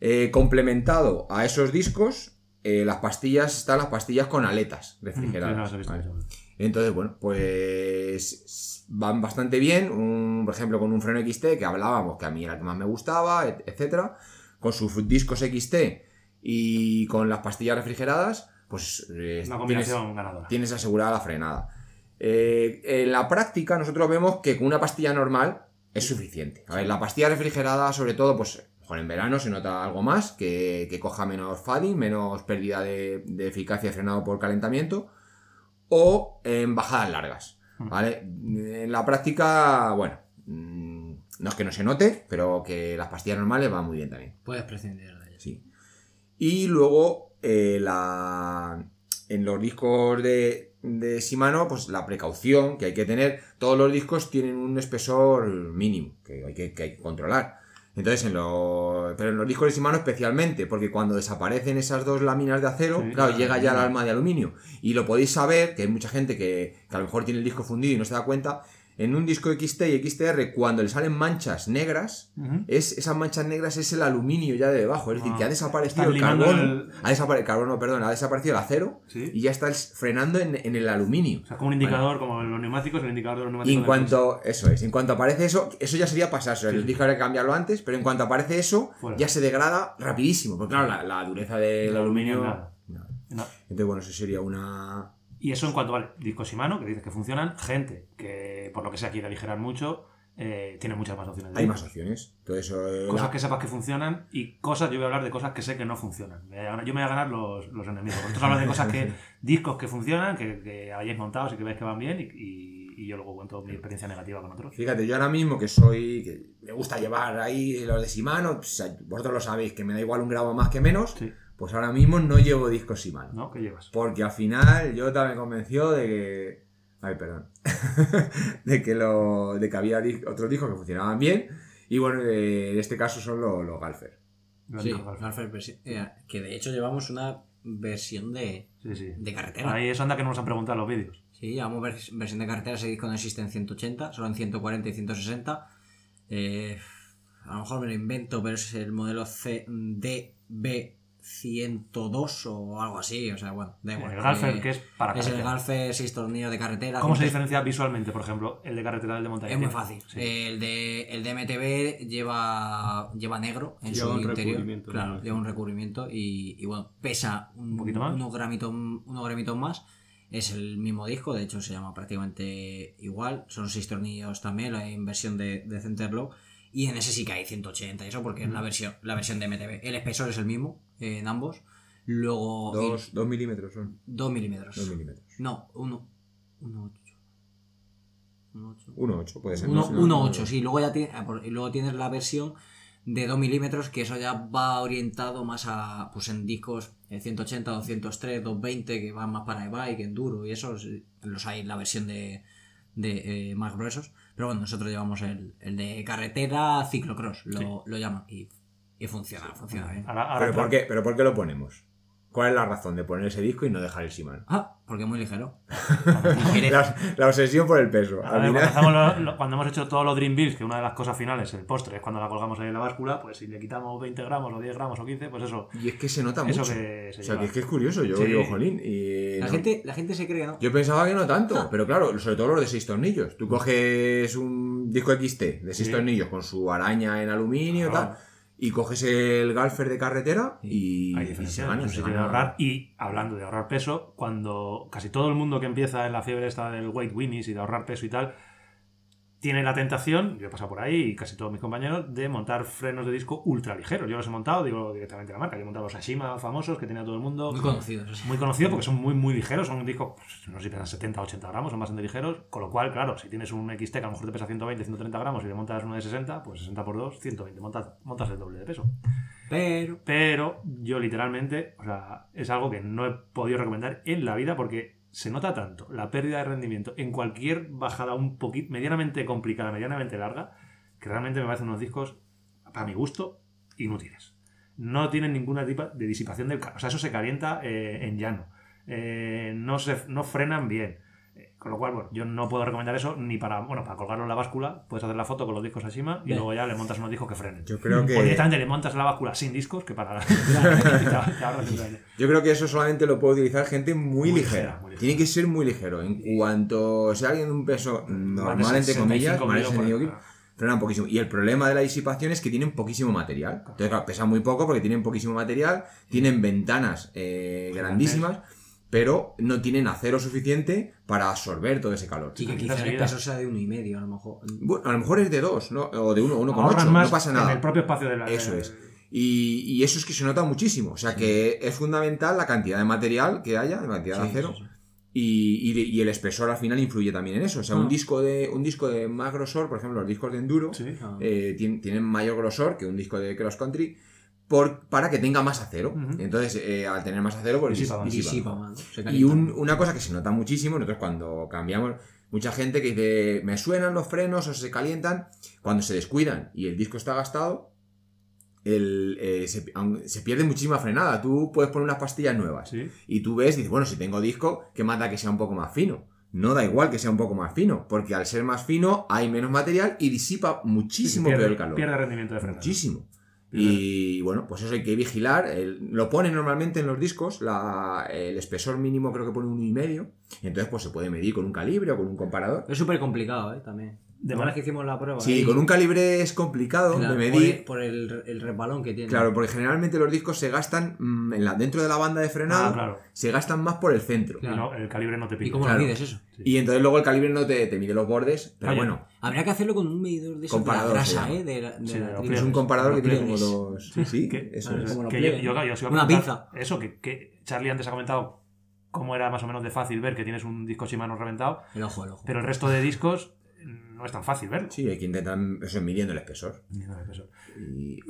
Speaker 4: Eh, complementado a esos discos, eh, las pastillas están las pastillas con aletas refrigeradas.
Speaker 1: visto.
Speaker 4: Entonces, bueno, pues van bastante bien. Un- por ejemplo, con un freno XT que hablábamos, que a mí era el que más me gustaba, et- etcétera. Con sus discos XT y con las pastillas refrigeradas, pues eh,
Speaker 1: Una
Speaker 4: tienes,
Speaker 1: combinación ganadora.
Speaker 4: tienes asegurada la frenada. Eh, en la práctica, nosotros vemos que con una pastilla normal es suficiente. A ver, la pastilla refrigerada, sobre todo, pues mejor en verano se nota algo más, que, que coja menos fading, menos pérdida de, de eficacia de frenado por calentamiento, o en bajadas largas. ¿Vale? En la práctica, bueno, mm, no es que no se note, pero que las pastillas normales van muy bien también.
Speaker 2: Puedes prescindir de ellos.
Speaker 4: Sí. Y luego, eh, la, en los discos de, de Shimano, pues la precaución que hay que tener. Todos los discos tienen un espesor mínimo que hay que, que hay que controlar. Entonces, en los, pero en los discos de Shimano especialmente, porque cuando desaparecen esas dos láminas de acero,
Speaker 1: Sí,
Speaker 4: claro,
Speaker 1: claro.
Speaker 4: llega ya el alma de aluminio. Y lo podéis saber, que hay mucha gente que, que a lo mejor tiene el disco fundido y no se da cuenta. En un disco XT y XTR, cuando le salen manchas negras, es, esas manchas negras es el aluminio ya de debajo. Es decir,
Speaker 1: Ah,
Speaker 4: que ha desaparecido
Speaker 1: están
Speaker 4: el carbono.
Speaker 1: el-
Speaker 4: Ha desaparecido, carbono, perdón, ha desaparecido el acero
Speaker 1: Sí.
Speaker 4: y ya está frenando en, en el aluminio.
Speaker 1: O sea, como un indicador, como los neumáticos, el indicador de los
Speaker 4: Y
Speaker 1: neumáticos.
Speaker 4: en cuanto, eso es, en cuanto aparece eso, eso ya sería pasarse.
Speaker 1: Sí.
Speaker 4: El disco habría que cambiarlo antes, pero en cuanto aparece eso,
Speaker 1: Fuera.
Speaker 4: ya se degrada rapidísimo. Porque claro, la, la dureza del
Speaker 1: Del
Speaker 4: aluminio.
Speaker 1: aluminio. No.
Speaker 4: Entonces, bueno, eso sería una.
Speaker 1: Y eso en cuanto vale, discos Shimano, que dices que funcionan, gente que por lo que sea quiere aligerar mucho, eh, tiene muchas más opciones.
Speaker 4: Hay más opciones. Entonces, eh,
Speaker 1: Cosas
Speaker 4: la-
Speaker 1: que sepas que funcionan y cosas, yo voy a hablar de cosas que sé que no funcionan. Yo me voy a ganar los, los enemigos. Vosotros habláis de cosas que, discos que funcionan, que, que hayáis montados y que veis que van bien y, y- y yo luego cuento mi experiencia negativa con otros.
Speaker 4: Fíjate, yo ahora mismo que soy. que me gusta llevar ahí los de Shimano, pues, vosotros lo sabéis, que me da igual un gramo más que menos.
Speaker 1: Sí,
Speaker 4: Pues ahora mismo no llevo discos Shimano.
Speaker 1: ¿no? ¿Qué llevas?
Speaker 4: Porque al final Jota me convenció de que Ay, perdón. de que lo. de que había di- otros discos que funcionaban bien. Y bueno, eh, en este caso son los, los Galfer.
Speaker 2: Sí,
Speaker 1: Grande Galfer.
Speaker 2: Galfer versi- eh, que de hecho llevamos una versión de,
Speaker 1: Sí, sí.
Speaker 2: de carretera.
Speaker 1: Ahí es anda que no nos han preguntado los vídeos.
Speaker 2: Sí, llevamos vers- versión de carretera, ese disco no existe en 180, solo en 140 y 160. Eh, a lo mejor me lo invento, pero es el modelo CDB102 o algo así, o sea, bueno, da igual.
Speaker 1: El Galfer,
Speaker 2: Eh,
Speaker 1: que es para
Speaker 2: Es el. Galfer 6 tornillos de carretera.
Speaker 1: ¿Cómo se diferencia visualmente, por ejemplo, el de carretera del de montaña?
Speaker 2: Es muy fácil.
Speaker 1: Sí.
Speaker 2: El, de, el de MTB lleva, lleva negro en
Speaker 5: Lleva
Speaker 2: su
Speaker 5: un
Speaker 2: interior.
Speaker 5: recubrimiento,
Speaker 2: Claro, lleva un recubrimiento y, y bueno, pesa un,
Speaker 1: ¿Un poquito más?
Speaker 2: Unos gramitos, unos gramitos más. Es el mismo disco, de hecho se llama prácticamente igual. Son seis tornillos también, la inversión de, de Centerlock. Y en ese sí que hay 180 y eso porque es la versión, la versión de MTB. El espesor es el mismo eh, en ambos. Luego...
Speaker 4: Dos, dos milímetros son.
Speaker 2: 2 milímetros.
Speaker 4: Dos milímetros.
Speaker 2: No, 1. 1, 8. 1, 8.
Speaker 4: 1.8 puede ser.
Speaker 2: 1,
Speaker 4: ¿no?
Speaker 2: 1.8, sí. Luego ya tiene, ah, luego tienes la versión de 2 milímetros, que eso ya va orientado más a, pues en discos eh, 180, 203, 220, que van más para e-bike, enduro y eso, sí, los hay en la versión de, de eh, más gruesos. Pero bueno, nosotros llevamos el, el de carretera ciclocross, lo, lo llaman, y, y funciona, funciona bien.
Speaker 1: Ahora, ahora-
Speaker 4: ¿Pero por, qué, ¿Pero por qué lo ponemos? ¿Cuál es la razón de poner ese disco y no dejar el Shimano?
Speaker 2: Ah, porque es muy ligero.
Speaker 4: La, la obsesión por el peso. Final-
Speaker 1: cuando, hacemos lo- lo- cuando hemos hecho todos los Dream Bills, que una de las cosas finales, el postre, es cuando la colgamos ahí en la báscula, pues si le quitamos 20 gramos o 10 gramos o 15, pues eso.
Speaker 4: Y es que se nota
Speaker 1: Eso
Speaker 4: mucho.
Speaker 1: que se
Speaker 4: o sea,
Speaker 1: lleva.
Speaker 4: que es que es curioso. Yo
Speaker 1: Sí.
Speaker 4: digo, jolín. Y
Speaker 2: La,
Speaker 4: no-
Speaker 2: gente, la gente se cree que no.
Speaker 4: Yo pensaba que no
Speaker 1: Ah.
Speaker 4: tanto, pero claro, sobre todo los de 6 tornillos. Tú coges un disco XT de 6
Speaker 1: Sí.
Speaker 4: tornillos con su araña en aluminio y
Speaker 1: Claro.
Speaker 4: tal, y coges el Galfer de carretera y,
Speaker 1: Hay
Speaker 4: y
Speaker 1: diferencia,
Speaker 4: se gana, gana.
Speaker 1: ahorrar. Y hablando de ahorrar peso, cuando casi todo el mundo que empieza en la fiebre esta del weight winnies y de ahorrar peso y tal, tiene la tentación, yo he pasado por ahí y casi todos mis compañeros, de montar frenos de disco ultra ligeros. Yo los he montado, digo directamente la marca, yo he montado los Ashima famosos que tenía todo el mundo.
Speaker 2: Muy conocidos.
Speaker 1: Muy conocido porque son muy, muy ligeros. Son discos, pues, no sé si pesan 70 o 80 gramos, son bastante ligeros. Con lo cual, claro, si tienes un XT que a lo mejor te pesa 120, 130 gramos y le montas uno de 60, pues 60 por 2, 120. Montas, montas el doble de peso.
Speaker 2: Pero
Speaker 1: Pero yo literalmente, o sea, es algo que no he podido recomendar en la vida porque se nota tanto la pérdida de rendimiento en cualquier bajada un poquito, medianamente complicada, medianamente larga, que realmente me parecen unos discos, para mi gusto, inútiles. No tienen ninguna tipo de disipación del calor. O sea, eso se calienta eh, en llano. Eh, no, se, no frenan bien. Eh, Con lo cual, bueno, yo no puedo recomendar eso ni para, bueno, para colgarlo en la báscula. Puedes hacer la foto con los discos Ashima y
Speaker 2: Bien.
Speaker 1: luego ya le montas unos discos que frenen.
Speaker 4: Yo creo
Speaker 1: O
Speaker 4: que,
Speaker 1: directamente le montas la báscula sin discos que para.
Speaker 4: yo creo que eso solamente lo puede utilizar gente muy,
Speaker 1: Muy
Speaker 4: ligera.
Speaker 1: ligera, muy ligera.
Speaker 4: Tiene que ser muy ligero. En cuanto sea alguien de un peso normal, entre comillas,
Speaker 1: 65
Speaker 4: más de
Speaker 1: kilos
Speaker 4: 65
Speaker 1: por-
Speaker 4: kilos, frenan poquísimo. Y el problema de la disipación es que tienen poquísimo material. Entonces, claro, pesan muy poco porque tienen poquísimo material, tienen ventanas eh, grandísimas, pero no tienen acero suficiente para absorber todo ese calor.
Speaker 2: sí que
Speaker 1: Quizás
Speaker 2: el peso sea de uno y medio, a lo mejor.
Speaker 4: Bueno, a lo mejor es de 2, ¿no? o de 1, 1,8,
Speaker 1: Ahorras
Speaker 4: no
Speaker 1: más
Speaker 4: pasa
Speaker 1: En
Speaker 4: nada.
Speaker 1: el propio espacio de la.
Speaker 4: Eso es. Y, y eso es que se nota muchísimo. O sea que es fundamental la cantidad de material que haya, la cantidad de
Speaker 2: Sí,
Speaker 4: acero.
Speaker 2: sí, sí.
Speaker 4: Y, y de- y el espesor al final influye también en eso. O sea, un
Speaker 2: Ah.
Speaker 4: disco de un disco de más grosor, por ejemplo, los discos de enduro,
Speaker 1: Sí.
Speaker 2: Ah.
Speaker 4: eh, tien- tienen mayor grosor que un disco de cross country por, para que tenga más acero. Entonces, eh, al tener más acero, pues
Speaker 1: Disipa
Speaker 4: disipa Y un- una cosa que se nota muchísimo, nosotros cuando cambiamos, mucha gente que dice, me suenan los frenos o se calientan, cuando se descuidan y el disco está gastado, el, eh, se, pierde muchísima frenada. Tú puedes poner unas pastillas nuevas
Speaker 1: Sí.
Speaker 4: y tú ves, dices, bueno, si tengo disco, ¿qué más da que sea un poco más fino? No da igual que sea un poco más fino, porque al ser más fino hay menos material y disipa muchísimo
Speaker 1: pierde,
Speaker 4: peor el calor.
Speaker 1: Pierde rendimiento de freno.
Speaker 4: Muchísimo. Y bueno, pues eso hay que vigilar. El- lo pone normalmente en los discos, la- el espesor mínimo creo que pone uno y medio. Y entonces pues se puede medir con un calibre o con un comparador.
Speaker 2: Es súper complicado, ¿eh? También.
Speaker 1: De manera-
Speaker 2: que hicimos la prueba.
Speaker 4: Sí,
Speaker 2: ahí,
Speaker 4: con un calibre es complicado
Speaker 2: claro,
Speaker 4: de
Speaker 2: por
Speaker 4: medir.
Speaker 2: el- Por el, el resbalón que tiene.
Speaker 4: Claro, porque generalmente los discos se gastan mm, en la, dentro de la banda de frenado,
Speaker 1: Ah, claro.
Speaker 4: se gastan más por el centro.
Speaker 1: Y no, el calibre no te
Speaker 2: ¿Y
Speaker 1: pide.
Speaker 2: cómo
Speaker 4: Claro.
Speaker 2: lo mides eso?
Speaker 4: Y entonces luego el calibre no te, te mide los bordes, pero
Speaker 1: Oye,
Speaker 4: bueno,
Speaker 2: Habría que hacerlo con un medidor de esos de la
Speaker 4: Comparador
Speaker 2: grasa. ¿eh? De la, de
Speaker 1: Sí,
Speaker 2: la
Speaker 1: de los
Speaker 2: tripa.
Speaker 4: es un comparador que tiene como dos... Sí,
Speaker 1: que-
Speaker 4: eso es.
Speaker 2: como los
Speaker 1: que yo, yo- yo
Speaker 2: Una pinza.
Speaker 1: Eso, que, que Charlie antes ha comentado cómo era más o menos de fácil ver que tienes un disco Shimano reventado,
Speaker 2: El ojo, el ojo.
Speaker 1: pero el resto de discos no es tan fácil verlo.
Speaker 4: Sí, hay que intentar eso midiendo el espesor.
Speaker 1: Nada de eso.
Speaker 4: Y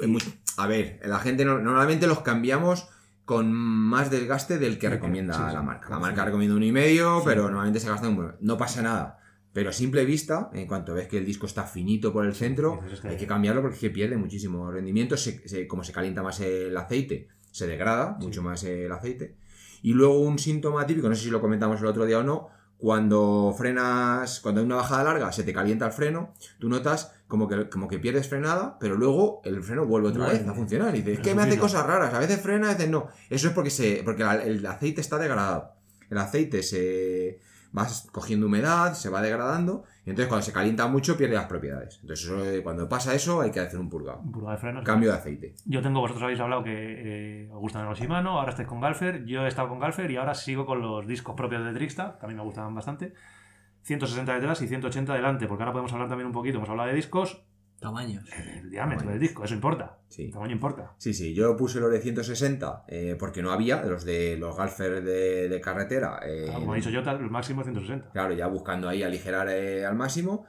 Speaker 4: a ver, la gente no- normalmente los cambiamos con más desgaste del que recomienda
Speaker 1: sí, sí.
Speaker 4: la marca. La marca recomienda uno y medio, pero normalmente se gasta un... No pasa nada. Pero a simple vista, en cuanto ves que el disco está finito por el centro, hay que cambiarlo porque es que pierde muchísimo rendimiento. Se- se- como se calienta más el aceite, se degrada mucho más el aceite. Y luego un síntoma típico, no sé si lo comentamos el otro día o no, cuando frenas, cuando hay una bajada larga, se te calienta el freno, tú notas como que, como que pierdes frenada, pero luego el freno vuelve otra vez a funcionar. Y dices, es que me hace cosas raras, a veces frena, a veces no. Eso es porque, se, porque el aceite está degradado. El aceite se va cogiendo humedad, se va degradando, y entonces cuando se calienta mucho pierde las propiedades. Entonces eso, eh, cuando pasa eso hay que hacer un purgado.
Speaker 1: Un purgado de frenos.
Speaker 4: Cambio de aceite.
Speaker 1: Yo tengo, vosotros habéis hablado que eh, os gustan los Shimano, ahora estáis con Galfer, yo he estado con Galfer y ahora sigo con los discos propios de Trixta, que a mí me gustaban bastante. 160 detrás y 180 delante, porque ahora podemos hablar también un poquito, hemos hablado de discos,
Speaker 2: Tamaños.
Speaker 1: el diámetro del disco, eso importa,
Speaker 4: Sí.
Speaker 1: el tamaño importa.
Speaker 4: Sí, sí, yo puse los de 160 eh, porque no había, los de los Galfer de, de carretera. eh,
Speaker 1: Como ha dicho Jota, el máximo es 160.
Speaker 4: Claro, ya buscando ahí aligerar eh, al máximo.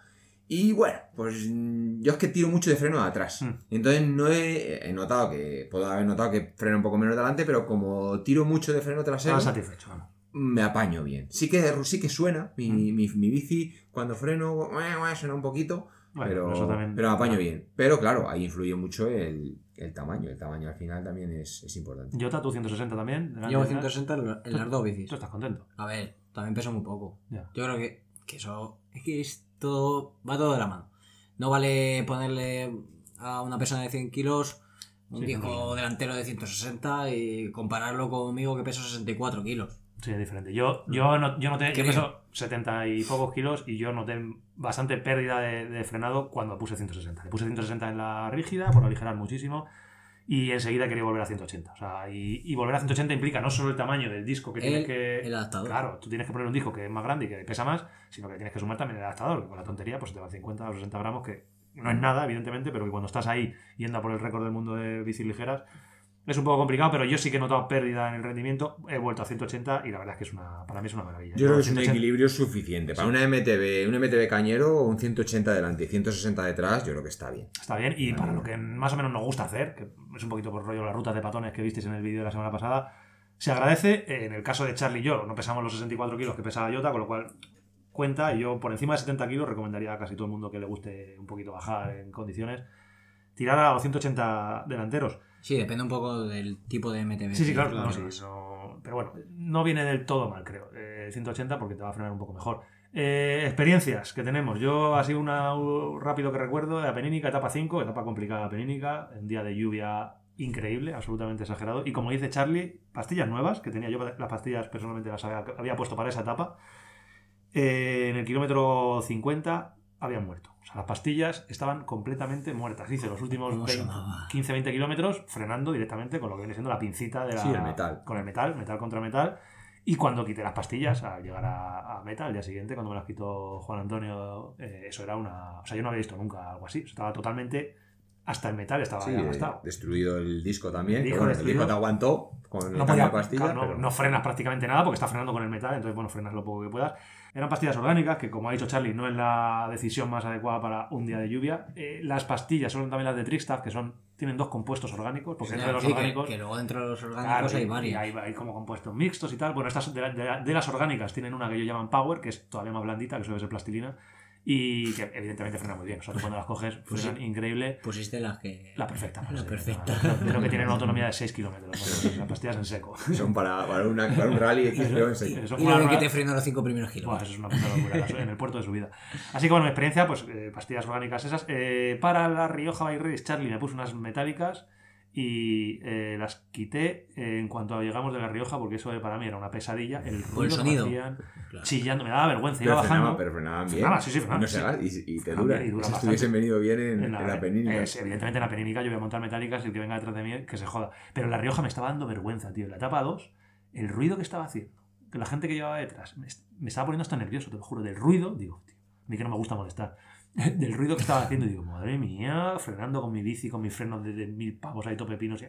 Speaker 4: Y bueno, pues mm, yo es que tiro mucho de freno de atrás.
Speaker 1: Mm.
Speaker 4: Entonces no he, he notado que, puedo haber notado que freno un poco menos delante, pero como tiro mucho de freno trasero,
Speaker 1: Estaba satisfecho, vamos.
Speaker 4: me apaño bien. Sí que, sí que suena, mi,
Speaker 1: Mm.
Speaker 4: mi, mi bici cuando freno ue, ue, suena un poquito,
Speaker 1: Bueno,
Speaker 4: pero,
Speaker 1: eso también-
Speaker 4: pero apaño bien. Pero claro, ahí influye mucho el, el tamaño. El tamaño al final también es, es importante.
Speaker 1: Jota, tú 160 también. detrás.
Speaker 2: 160 en la- en las dos bicis.
Speaker 1: Tú estás contento.
Speaker 2: A ver, también pesa muy poco.
Speaker 1: Ya.
Speaker 2: Yo creo que, que eso. Es que es todo. Va todo de la mano. No vale ponerle a una persona de 100 kilos un
Speaker 1: Sí,
Speaker 2: disco
Speaker 1: no.
Speaker 2: delantero de 160 y compararlo conmigo que peso 64 kilos.
Speaker 1: Sí, es diferente. Yo, yo, no, yo yo
Speaker 2: Creo.
Speaker 1: peso 70 y pocos kilos y yo noté bastante pérdida de, de frenado cuando puse 160. Le puse 160 en la rígida por aligerar muchísimo y enseguida quería volver a 180. O sea, y, y volver a 180 implica no solo el tamaño del disco que tienes que...
Speaker 2: el adaptador.
Speaker 1: Claro, tú tienes que poner un disco que es más grande y que pesa más, sino que tienes que sumar también el adaptador, que con la tontería pues te va 50 o 60 gramos, que no es nada, evidentemente, pero que cuando estás ahí yendo a por el récord del mundo de bicis ligeras, es un poco complicado, pero yo sí que he notado pérdida en el rendimiento. He vuelto a 180 y la verdad es que es una, para mí es una maravilla.
Speaker 4: Yo creo que es un
Speaker 1: 180
Speaker 4: equilibrio suficiente. Para una MTB, un MTB cañero, un 180 delante y 160 detrás, yo creo que está bien.
Speaker 1: Está bien, y para lo que más o menos nos gusta hacer, que es un poquito por rollo las rutas de patones que visteis en el vídeo de la semana pasada, se agradece. En el caso de Charlie y yo, no pesamos los 64 kilos que pesaba Jota, con lo cual cuenta. Y yo por encima de 70 kilos recomendaría a casi todo el mundo que le guste un poquito bajar en condiciones, tirar a los 180 delanteros.
Speaker 2: Sí, depende un poco del tipo de MTB.
Speaker 1: Sí, sí, claro. no, sí, no- pero bueno, no viene del todo mal, creo. Eh, 180 porque te va a frenar un poco mejor. Eh, experiencias que tenemos. Yo, así una uh, rápido que recuerdo, la Penínica, etapa 5, etapa complicada Penínica, en día de lluvia increíble, absolutamente exagerado. Y como dice Charlie, pastillas nuevas, que tenía yo las pastillas personalmente las había, había puesto para esa etapa. Eh, en el kilómetro 50 habían muerto. O sea, las pastillas estaban completamente muertas. Hice los últimos
Speaker 2: ¿Cómo
Speaker 1: 20
Speaker 2: sonaba?
Speaker 1: 15-20 kilómetros frenando directamente con lo que viene siendo la pincita de la,
Speaker 4: Sí, el metal.
Speaker 1: Con el metal, metal contra metal. Y cuando quité las pastillas, al llegar a, a meta, al día siguiente, cuando me las quitó Juan Antonio, eh, eso era una. O sea, yo no había visto nunca algo así. Estaba totalmente. Hasta el metal estaba
Speaker 4: Sí,
Speaker 1: gastado.
Speaker 4: destruido el disco también.
Speaker 1: El disco
Speaker 4: bueno, el disco te aguantó con
Speaker 1: No, podía-
Speaker 4: de pastillas.
Speaker 1: claro, no,
Speaker 4: pero-
Speaker 1: no frenas prácticamente nada porque está frenando con el metal, entonces bueno, frenas lo poco que puedas. Eran pastillas orgánicas, que como ha dicho Charlie, no es la decisión más adecuada para un día de lluvia. Eh, las pastillas son también las de Trickstaff, que son tienen dos compuestos orgánicos, porque
Speaker 2: Sí,
Speaker 1: entre los
Speaker 2: que-
Speaker 1: orgánicos...
Speaker 2: que, luego dentro de los
Speaker 1: Claro,
Speaker 2: orgánicos hay varios.
Speaker 1: hay, hay como compuestos mixtos y tal. Bueno, estas de, la- de la- de las orgánicas tienen una que ellos llaman Power, que es todavía más blandita, que suele ser plastilina, y que evidentemente frena muy bien. O sea, tú cuando las coges,
Speaker 2: Pues
Speaker 1: frenan increíble.
Speaker 2: Pusiste las que.
Speaker 1: La perfecta.
Speaker 2: La
Speaker 1: sí,
Speaker 2: perfecta.
Speaker 1: Creo, que tienen una autonomía de 6 kilómetros. Las pastillas en seco.
Speaker 4: Son para, para, una- para un rally X, pero en.
Speaker 1: Eso
Speaker 2: Y lo
Speaker 1: una
Speaker 2: de que te freno los cinco primeros
Speaker 1: Buah,
Speaker 2: kilómetros.
Speaker 1: eso es una puta locura en el puerto de su vida. Así que bueno, mi experiencia, pues eh, pastillas orgánicas esas. Eh, para la Rioja Race, Charlie me puso unas metálicas y eh, las quité eh, en cuanto llegamos de la Rioja, porque eso para mí era una pesadilla. El ruido
Speaker 2: el
Speaker 1: que
Speaker 2: sonido.
Speaker 1: hacían,
Speaker 2: Claro.
Speaker 1: chillando, me daba vergüenza, iba
Speaker 4: Pero
Speaker 1: bajando.
Speaker 4: pero frenaban bien.
Speaker 1: Frenaban, sí, sí, frenaban,
Speaker 4: Y, no
Speaker 1: sí.
Speaker 4: y, y te dura.
Speaker 1: y dura
Speaker 4: si estuviesen venido bien en, en la penínica.
Speaker 1: es, evidentemente en la penínica yo voy a montar metálicas y el que venga detrás de mí que se joda. Pero en La Rioja me estaba dando vergüenza, tío. En la etapa 2, el ruido que estaba haciendo, que la gente que llevaba detrás, me, me estaba poniendo hasta nervioso, te lo juro. Del ruido, digo, tío, a mí que no me gusta molestar. Del ruido que estaba haciendo, digo, madre mía, frenando con mi bici, con mis frenos de, de mil pavos ahí tope pinos y.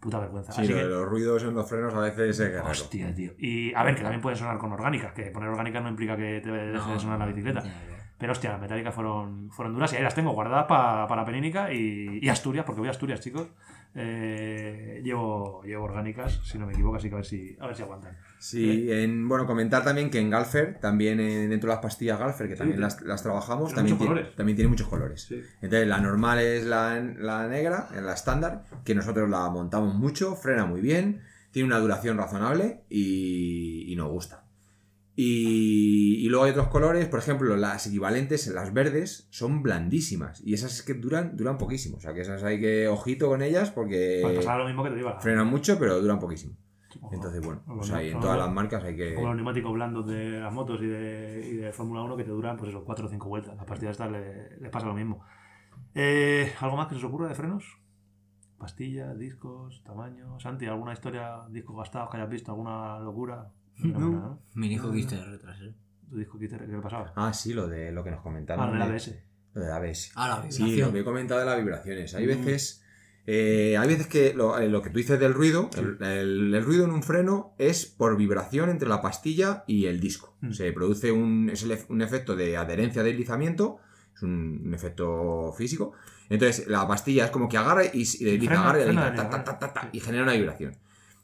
Speaker 1: puta vergüenza.
Speaker 4: Sí,
Speaker 1: Así
Speaker 4: lo
Speaker 1: que-
Speaker 4: de los ruidos en los frenos a veces es guerrero.
Speaker 1: Hostia, tío. Y a ver, que también pueden sonar con orgánicas, que poner orgánicas no implica que te deje de sonar la bicicleta.
Speaker 2: Ya, ya.
Speaker 1: Pero hostia, las metálicas fueron, fueron duras y ahí las tengo guardadas pa- para Penínica y, y Asturias, porque voy a Asturias, chicos. Eh, llevo, llevo orgánicas, si no me equivoco, así que a ver si, a ver si aguantan.
Speaker 4: Sí, en, bueno, comentar también que en Galfer, también en- dentro de las pastillas Galfer, que también las, las trabajamos,
Speaker 1: tiene
Speaker 4: también tiene,
Speaker 1: colores.
Speaker 4: también tiene muchos colores.
Speaker 1: Sí.
Speaker 4: Entonces, la normal es la, la negra, la estándar, que nosotros la montamos mucho, frena muy bien, tiene una duración razonable y, y nos gusta. Y, y luego hay otros colores, por ejemplo, las equivalentes, las verdes, son blandísimas y esas es que duran, duran poquísimo. O sea, que esas hay que ojito con ellas porque
Speaker 1: Pues lo mismo que te digo.
Speaker 4: frenan mucho, pero duran poquísimo.
Speaker 1: Ojo.
Speaker 4: Entonces, bueno, pues en todas las marcas hay que...
Speaker 1: Como los neumáticos blandos de las motos y de, y de Fórmula 1 que te duran pues eso, 4 o 5 vueltas. A partir de estas le- les pasa lo mismo. Eh, ¿Algo más que se os ocurra de frenos? Pastillas, discos, tamaño. Santi, ¿alguna historia, discos gastados que hayas visto? ¿Alguna locura? No,
Speaker 2: No. Mi hijo quiste de retrás, ¿eh?
Speaker 1: ¿Tu disco qué, te- qué le pasaba?
Speaker 4: Ah, sí, lo de lo que nos comentaron.
Speaker 1: Ah, lo del
Speaker 4: de-
Speaker 1: ABS.
Speaker 4: Lo del ABS.
Speaker 2: Ah, la
Speaker 4: Sí,
Speaker 2: vibración.
Speaker 4: lo que he comentado de las vibraciones. Hay
Speaker 2: Mm.
Speaker 4: veces. eh, hay veces que lo, eh, lo que tú dices del ruido, el, el- el ruido en un freno es por vibración entre la pastilla y el disco.
Speaker 1: Mm.
Speaker 4: Se produce un, es el un efecto de adherencia deslizamiento, es un, un efecto físico. Entonces la pastilla es como que agarra y, desliza, agarra
Speaker 1: de Sí.
Speaker 4: y genera una vibración.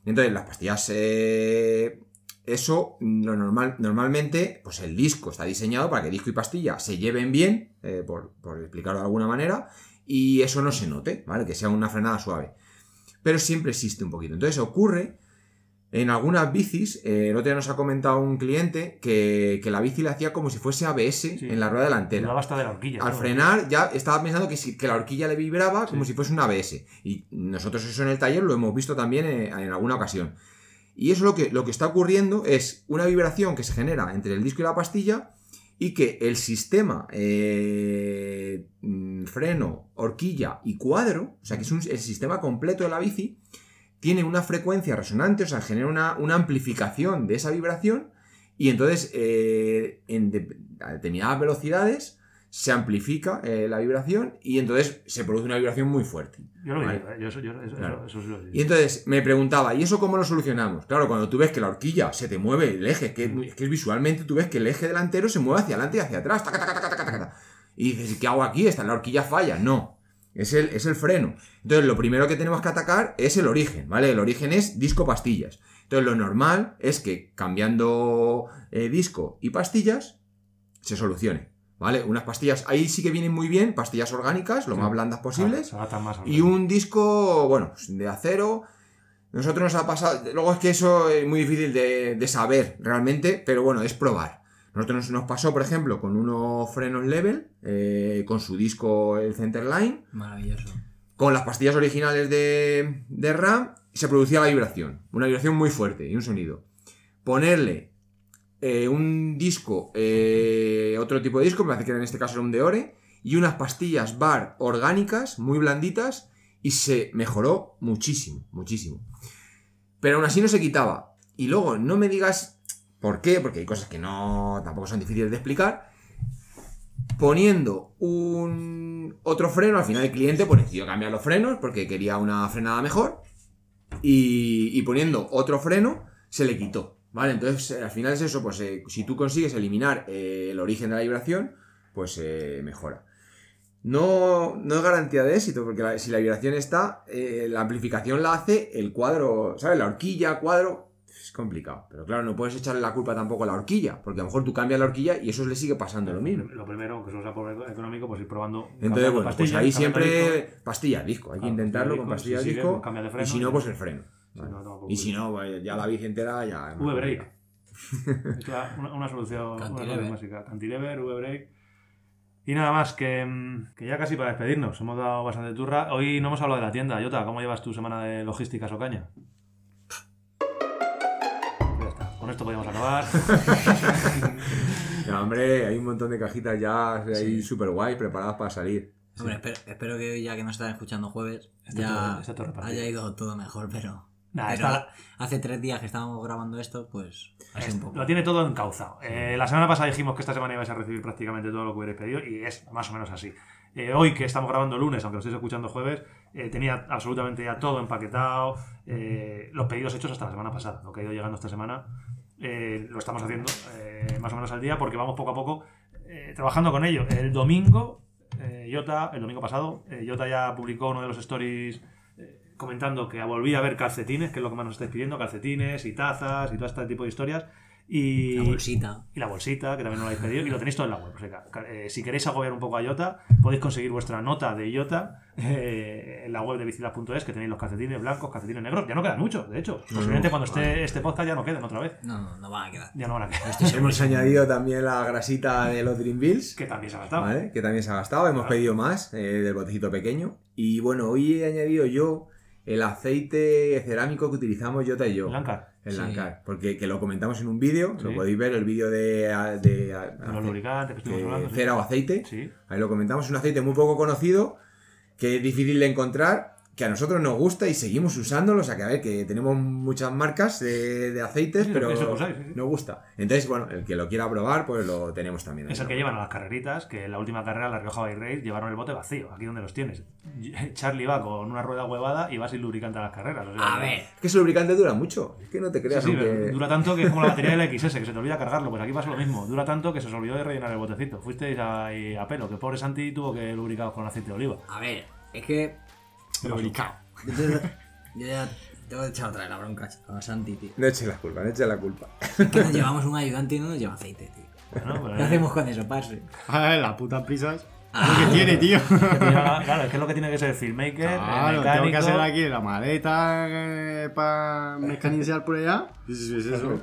Speaker 4: Entonces las pastillas, eh, eso lo normal, normalmente, pues el disco está diseñado para que disco y pastilla se lleven bien, eh, por, por explicarlo de alguna manera, y eso no se note, ¿vale? Que sea una frenada suave. Pero siempre existe un poquito. Entonces ocurre en algunas bicis, eh, el otro día nos ha comentado un cliente que, que la bici le hacía como si fuese ABS en la rueda delantera.
Speaker 1: Dudaba hasta de la horquilla.
Speaker 4: Al
Speaker 1: ¿no?
Speaker 4: frenar ya estaba pensando que, si- que la horquilla le vibraba como
Speaker 1: Sí.
Speaker 4: si fuese un ABS. Y nosotros eso en el taller lo hemos visto también eh, en, alguna ocasión. Y eso lo que, lo que está ocurriendo es una vibración que se genera entre el disco y la pastilla y que el sistema eh, mm, freno, horquilla y cuadro, o sea que es el sistema completo de la bici, tiene una frecuencia resonante, o sea, genera una, una amplificación de esa vibración y entonces eh, en a determinadas velocidades se amplifica eh, la vibración y entonces se produce una vibración muy fuerte.
Speaker 1: Yo lo. ¿eh? yo, eso, yo, eso,
Speaker 4: Claro.
Speaker 1: eso, eso sí lo.
Speaker 4: Y entonces me preguntaba, ¿y eso cómo lo solucionamos? Claro, cuando tú ves que la horquilla se te mueve el eje, que, es que visualmente tú ves que el eje delantero se mueve hacia adelante y hacia atrás. taca, taca. Y dices, ¿qué hago aquí? Esta la horquilla falla. No. Es el, es el freno. Entonces, lo primero que tenemos que atacar es el origen, ¿vale? El origen es disco pastillas. Entonces, lo normal es que cambiando eh, disco y pastillas se solucione, ¿vale? Unas pastillas, ahí sí que vienen muy bien, pastillas orgánicas, lo
Speaker 1: Sí.
Speaker 4: más blandas posibles.
Speaker 1: Más
Speaker 4: Y un disco, bueno, pues, de acero. Nosotros nos ha pasado. Luego es que eso es muy difícil de, de saber realmente, pero bueno, es probar. Nosotros nos, nos pasó, por ejemplo, con unos frenos level, eh, con su disco el Centerline,
Speaker 2: Maravilloso.
Speaker 4: con las pastillas originales de, de RAM, se producía la vibración. Una vibración muy fuerte y un sonido. Ponerle eh, un disco, eh, otro tipo de disco, me parece que en este caso era un Deore, y unas pastillas bar orgánicas, muy blanditas, y se mejoró muchísimo, muchísimo. Pero aún así no se quitaba. Y luego, no me digas por qué, porque hay cosas que no tampoco son difíciles de explicar. Poniendo un otro freno, al final el cliente pues, decidió cambiar los frenos porque quería una frenada mejor. Y, y poniendo otro freno, se le quitó. ¿Vale? Entonces, eh, al final es eso, pues eh, si tú consigues eliminar eh, el origen de la vibración, pues eh, mejora. No, no es garantía de éxito, porque la- si la vibración está, eh, la amplificación la hace el cuadro, ¿sabes? La horquilla, cuadro, es complicado. Pero claro, no puedes echarle la culpa tampoco a la horquilla, porque a lo mejor tú cambias la horquilla y eso le sigue pasando lo mismo.
Speaker 1: Lo primero, aunque eso sea por eco- económico, pues ir probando.
Speaker 4: Entonces, bueno, pues ahí
Speaker 1: cambiando disco.
Speaker 4: siempre pastillas disco. Hay que intentarlo con
Speaker 1: disco, si sigue,
Speaker 4: disco.
Speaker 1: pues cambia de freno
Speaker 4: y si no, pues el freno.
Speaker 1: Si no,
Speaker 4: y si no, pues ya la bici entera ya.
Speaker 1: V-Brake. Es la- una, una solución básica. Cantilever, V-Brake. Y nada más, que, mm, que ya casi para despedirnos. Hemos dado bastante turra. Hoy no hemos hablado de la tienda. Jota, ¿cómo llevas tu semana de logísticas o caña? Ya está. Con esto podríamos acabar.
Speaker 4: Ya, hombre, hay un montón de cajitas ya ahí
Speaker 2: Sí.
Speaker 4: súper guay preparadas para salir.
Speaker 2: Hombre, espero, espero que hoy, ya que nos están escuchando jueves,
Speaker 1: Está
Speaker 2: ya
Speaker 1: todo- está todo repartido.
Speaker 2: haya ido todo mejor, pero.
Speaker 1: Nah,
Speaker 2: pero
Speaker 1: está-
Speaker 2: hace tres días que estábamos grabando esto, pues. Así un poco.
Speaker 1: Lo tiene todo encauzado. Eh, la semana pasada dijimos que esta semana ibais a recibir prácticamente todo lo que hubierais pedido y es más o menos así. Eh, hoy que estamos grabando lunes, aunque lo estéis escuchando jueves, eh, tenía absolutamente ya todo empaquetado, los pedidos hechos hasta la semana pasada. Lo que ha ido llegando esta semana lo estamos haciendo más o menos al día porque vamos poco a poco. trabajando con ello. El domingo, Jota, el domingo pasado, Jota ya publicó uno de los stories comentando que volvía a ver calcetines, que es lo que más nos estáis pidiendo, calcetines y tazas y todo este tipo de historias. Y
Speaker 2: La bolsita.
Speaker 1: y la bolsita, que también nos la habéis pedido, y lo tenéis todo en la web. O sea, eh, si queréis agobiar un poco a Iota, podéis conseguir vuestra nota de Iota eh, en la web de bicilas.es, que tenéis los calcetines blancos, calcetines negros. Ya no quedan muchos, de hecho. Posiblemente cuando esté este podcast ya no queden otra vez.
Speaker 2: No, no, no van a quedar.
Speaker 1: Ya no van a quedar.
Speaker 4: Hemos añadido también la grasita de los Dream Bills.
Speaker 1: Que también se ha gastado.
Speaker 4: ¿vale? Que también se ha gastado. Hemos pedido más eh, del botecito pequeño. Y bueno, hoy he añadido yo el aceite cerámico que utilizamos Jota y yo. El
Speaker 2: Sí.
Speaker 4: Lancar. Porque que lo comentamos en un vídeo.
Speaker 1: Sí.
Speaker 4: Lo podéis ver, el vídeo de, de,
Speaker 1: De los lubricantes que estuvimos
Speaker 4: de
Speaker 1: hablando. sí.
Speaker 4: cera o aceite.
Speaker 1: Sí.
Speaker 4: Ahí lo comentamos, es un aceite muy poco conocido, que es difícil de encontrar, que a nosotros nos gusta y seguimos usándolo. O sea que a ver, que tenemos muchas marcas de, de aceites,
Speaker 1: Sí,
Speaker 4: pero
Speaker 1: usáis, sí, sí.
Speaker 4: nos gusta. Entonces, bueno, el que lo quiera probar, pues lo tenemos también. ahí,
Speaker 1: Es el
Speaker 4: ¿no?
Speaker 1: que llevan a las carreritas, que en la última carrera, la Rioja Bay Race, llevaron el bote vacío. Aquí donde los tienes. Charlie va con una rueda huevada y va sin lubricante a las carreras. o sea,
Speaker 2: A ver.
Speaker 4: Es que ese lubricante dura mucho. Es que no te creas, aunque-
Speaker 1: dura tanto que es como la batería del XS, que se te olvida cargarlo. Pues aquí pasa lo mismo. Dura tanto que se os olvidó de rellenar el botecito. Fuisteis ahí a pelo, que pobre Santi tuvo que lubricar con aceite de oliva.
Speaker 2: A ver, es que. Yo, te- yo ya tengo que echar otra vez la bronca a Santi, tío.
Speaker 4: No eches la culpa, no eches la culpa.
Speaker 2: Es que nos llevamos un ayudante y no nos lleva aceite, tío.
Speaker 1: Bueno, pero
Speaker 2: ¿Qué hacemos con eso, parce?
Speaker 5: Ay, la puta prisas. Lo que tiene, tío.
Speaker 1: Claro, es que es lo que tiene que ser el filmmaker, el
Speaker 5: Claro,
Speaker 1: mecánico.
Speaker 5: tengo que hacer aquí la maleta para mecanizar por allá. Sí, sí, sí, es eso.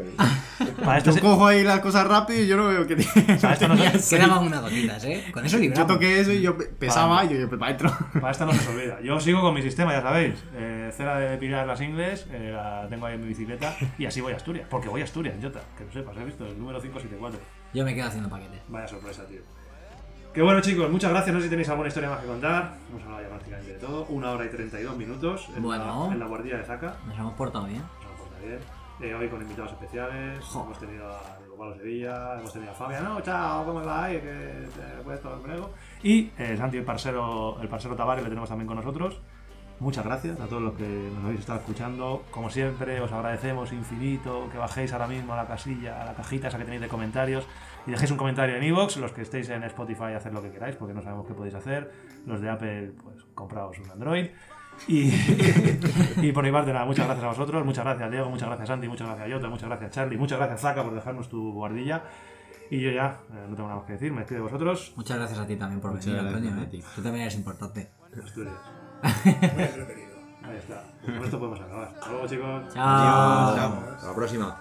Speaker 1: Para esto,
Speaker 5: Yo
Speaker 1: se-
Speaker 5: cojo ahí las cosas rápido y yo no veo que tiene.
Speaker 1: para esto no se-
Speaker 2: Quedaban unas gotitas, ¿eh? Con eso
Speaker 5: Yo
Speaker 2: libramos.
Speaker 5: toqué eso y yo pe- pesaba y yo, yo para adentro.
Speaker 1: Para esta no se olvida. Yo sigo con mi sistema, ya sabéis. Eh, cera de pilar las ingles, eh, la tengo ahí en mi bicicleta y así voy a Asturias. Porque voy a Asturias, Jota. Que lo sepas, he visto el número 574.
Speaker 2: Yo me quedo haciendo paquetes.
Speaker 1: Vaya sorpresa, tío. Que bueno, chicos, muchas gracias. No sé si tenéis alguna historia más que contar. Hemos hablado ya prácticamente de todo. Una hora y 32 minutos en,
Speaker 2: Bueno.
Speaker 1: la, en la guardia de Zaca.
Speaker 2: Nos hemos portado bien.
Speaker 1: Nos lo porta bien. Eh, hoy con invitados especiales.
Speaker 2: Jo.
Speaker 1: Hemos tenido a Diego Pablo Sevilla, hemos tenido a Fabián. No, chao, ¿cómo vais? Que te puedes el brego. Y eh, Santi, el parcero, el parcero Tavares, le tenemos también con nosotros. Muchas gracias a todos los que nos habéis estado escuchando. Como siempre, os agradecemos infinito que bajéis ahora mismo a la casilla, a la cajita esa que tenéis de comentarios y dejéis un comentario en iVoox. Los que estéis en Spotify, haced lo que queráis porque no sabemos qué podéis hacer. Los de Apple, pues compraos un Android. Y, y por mi parte, nada, muchas gracias a vosotros, muchas gracias Diego, muchas gracias Santi, muchas gracias Jota, muchas gracias Charlie, muchas gracias Zaka por dejarnos tu guardilla. Y yo ya, eh, no tengo nada más que decir, me despido de vosotros.
Speaker 2: Muchas gracias a ti también por
Speaker 5: Muchas
Speaker 2: venir,
Speaker 5: gracias
Speaker 2: Antonio.
Speaker 5: a
Speaker 2: ¿eh?
Speaker 5: ti.
Speaker 2: Tú también eres importante.
Speaker 1: Asturias. Ahí está. Con esto podemos acabar. Hasta luego, chicos.
Speaker 2: Chao.
Speaker 4: Hasta la próxima.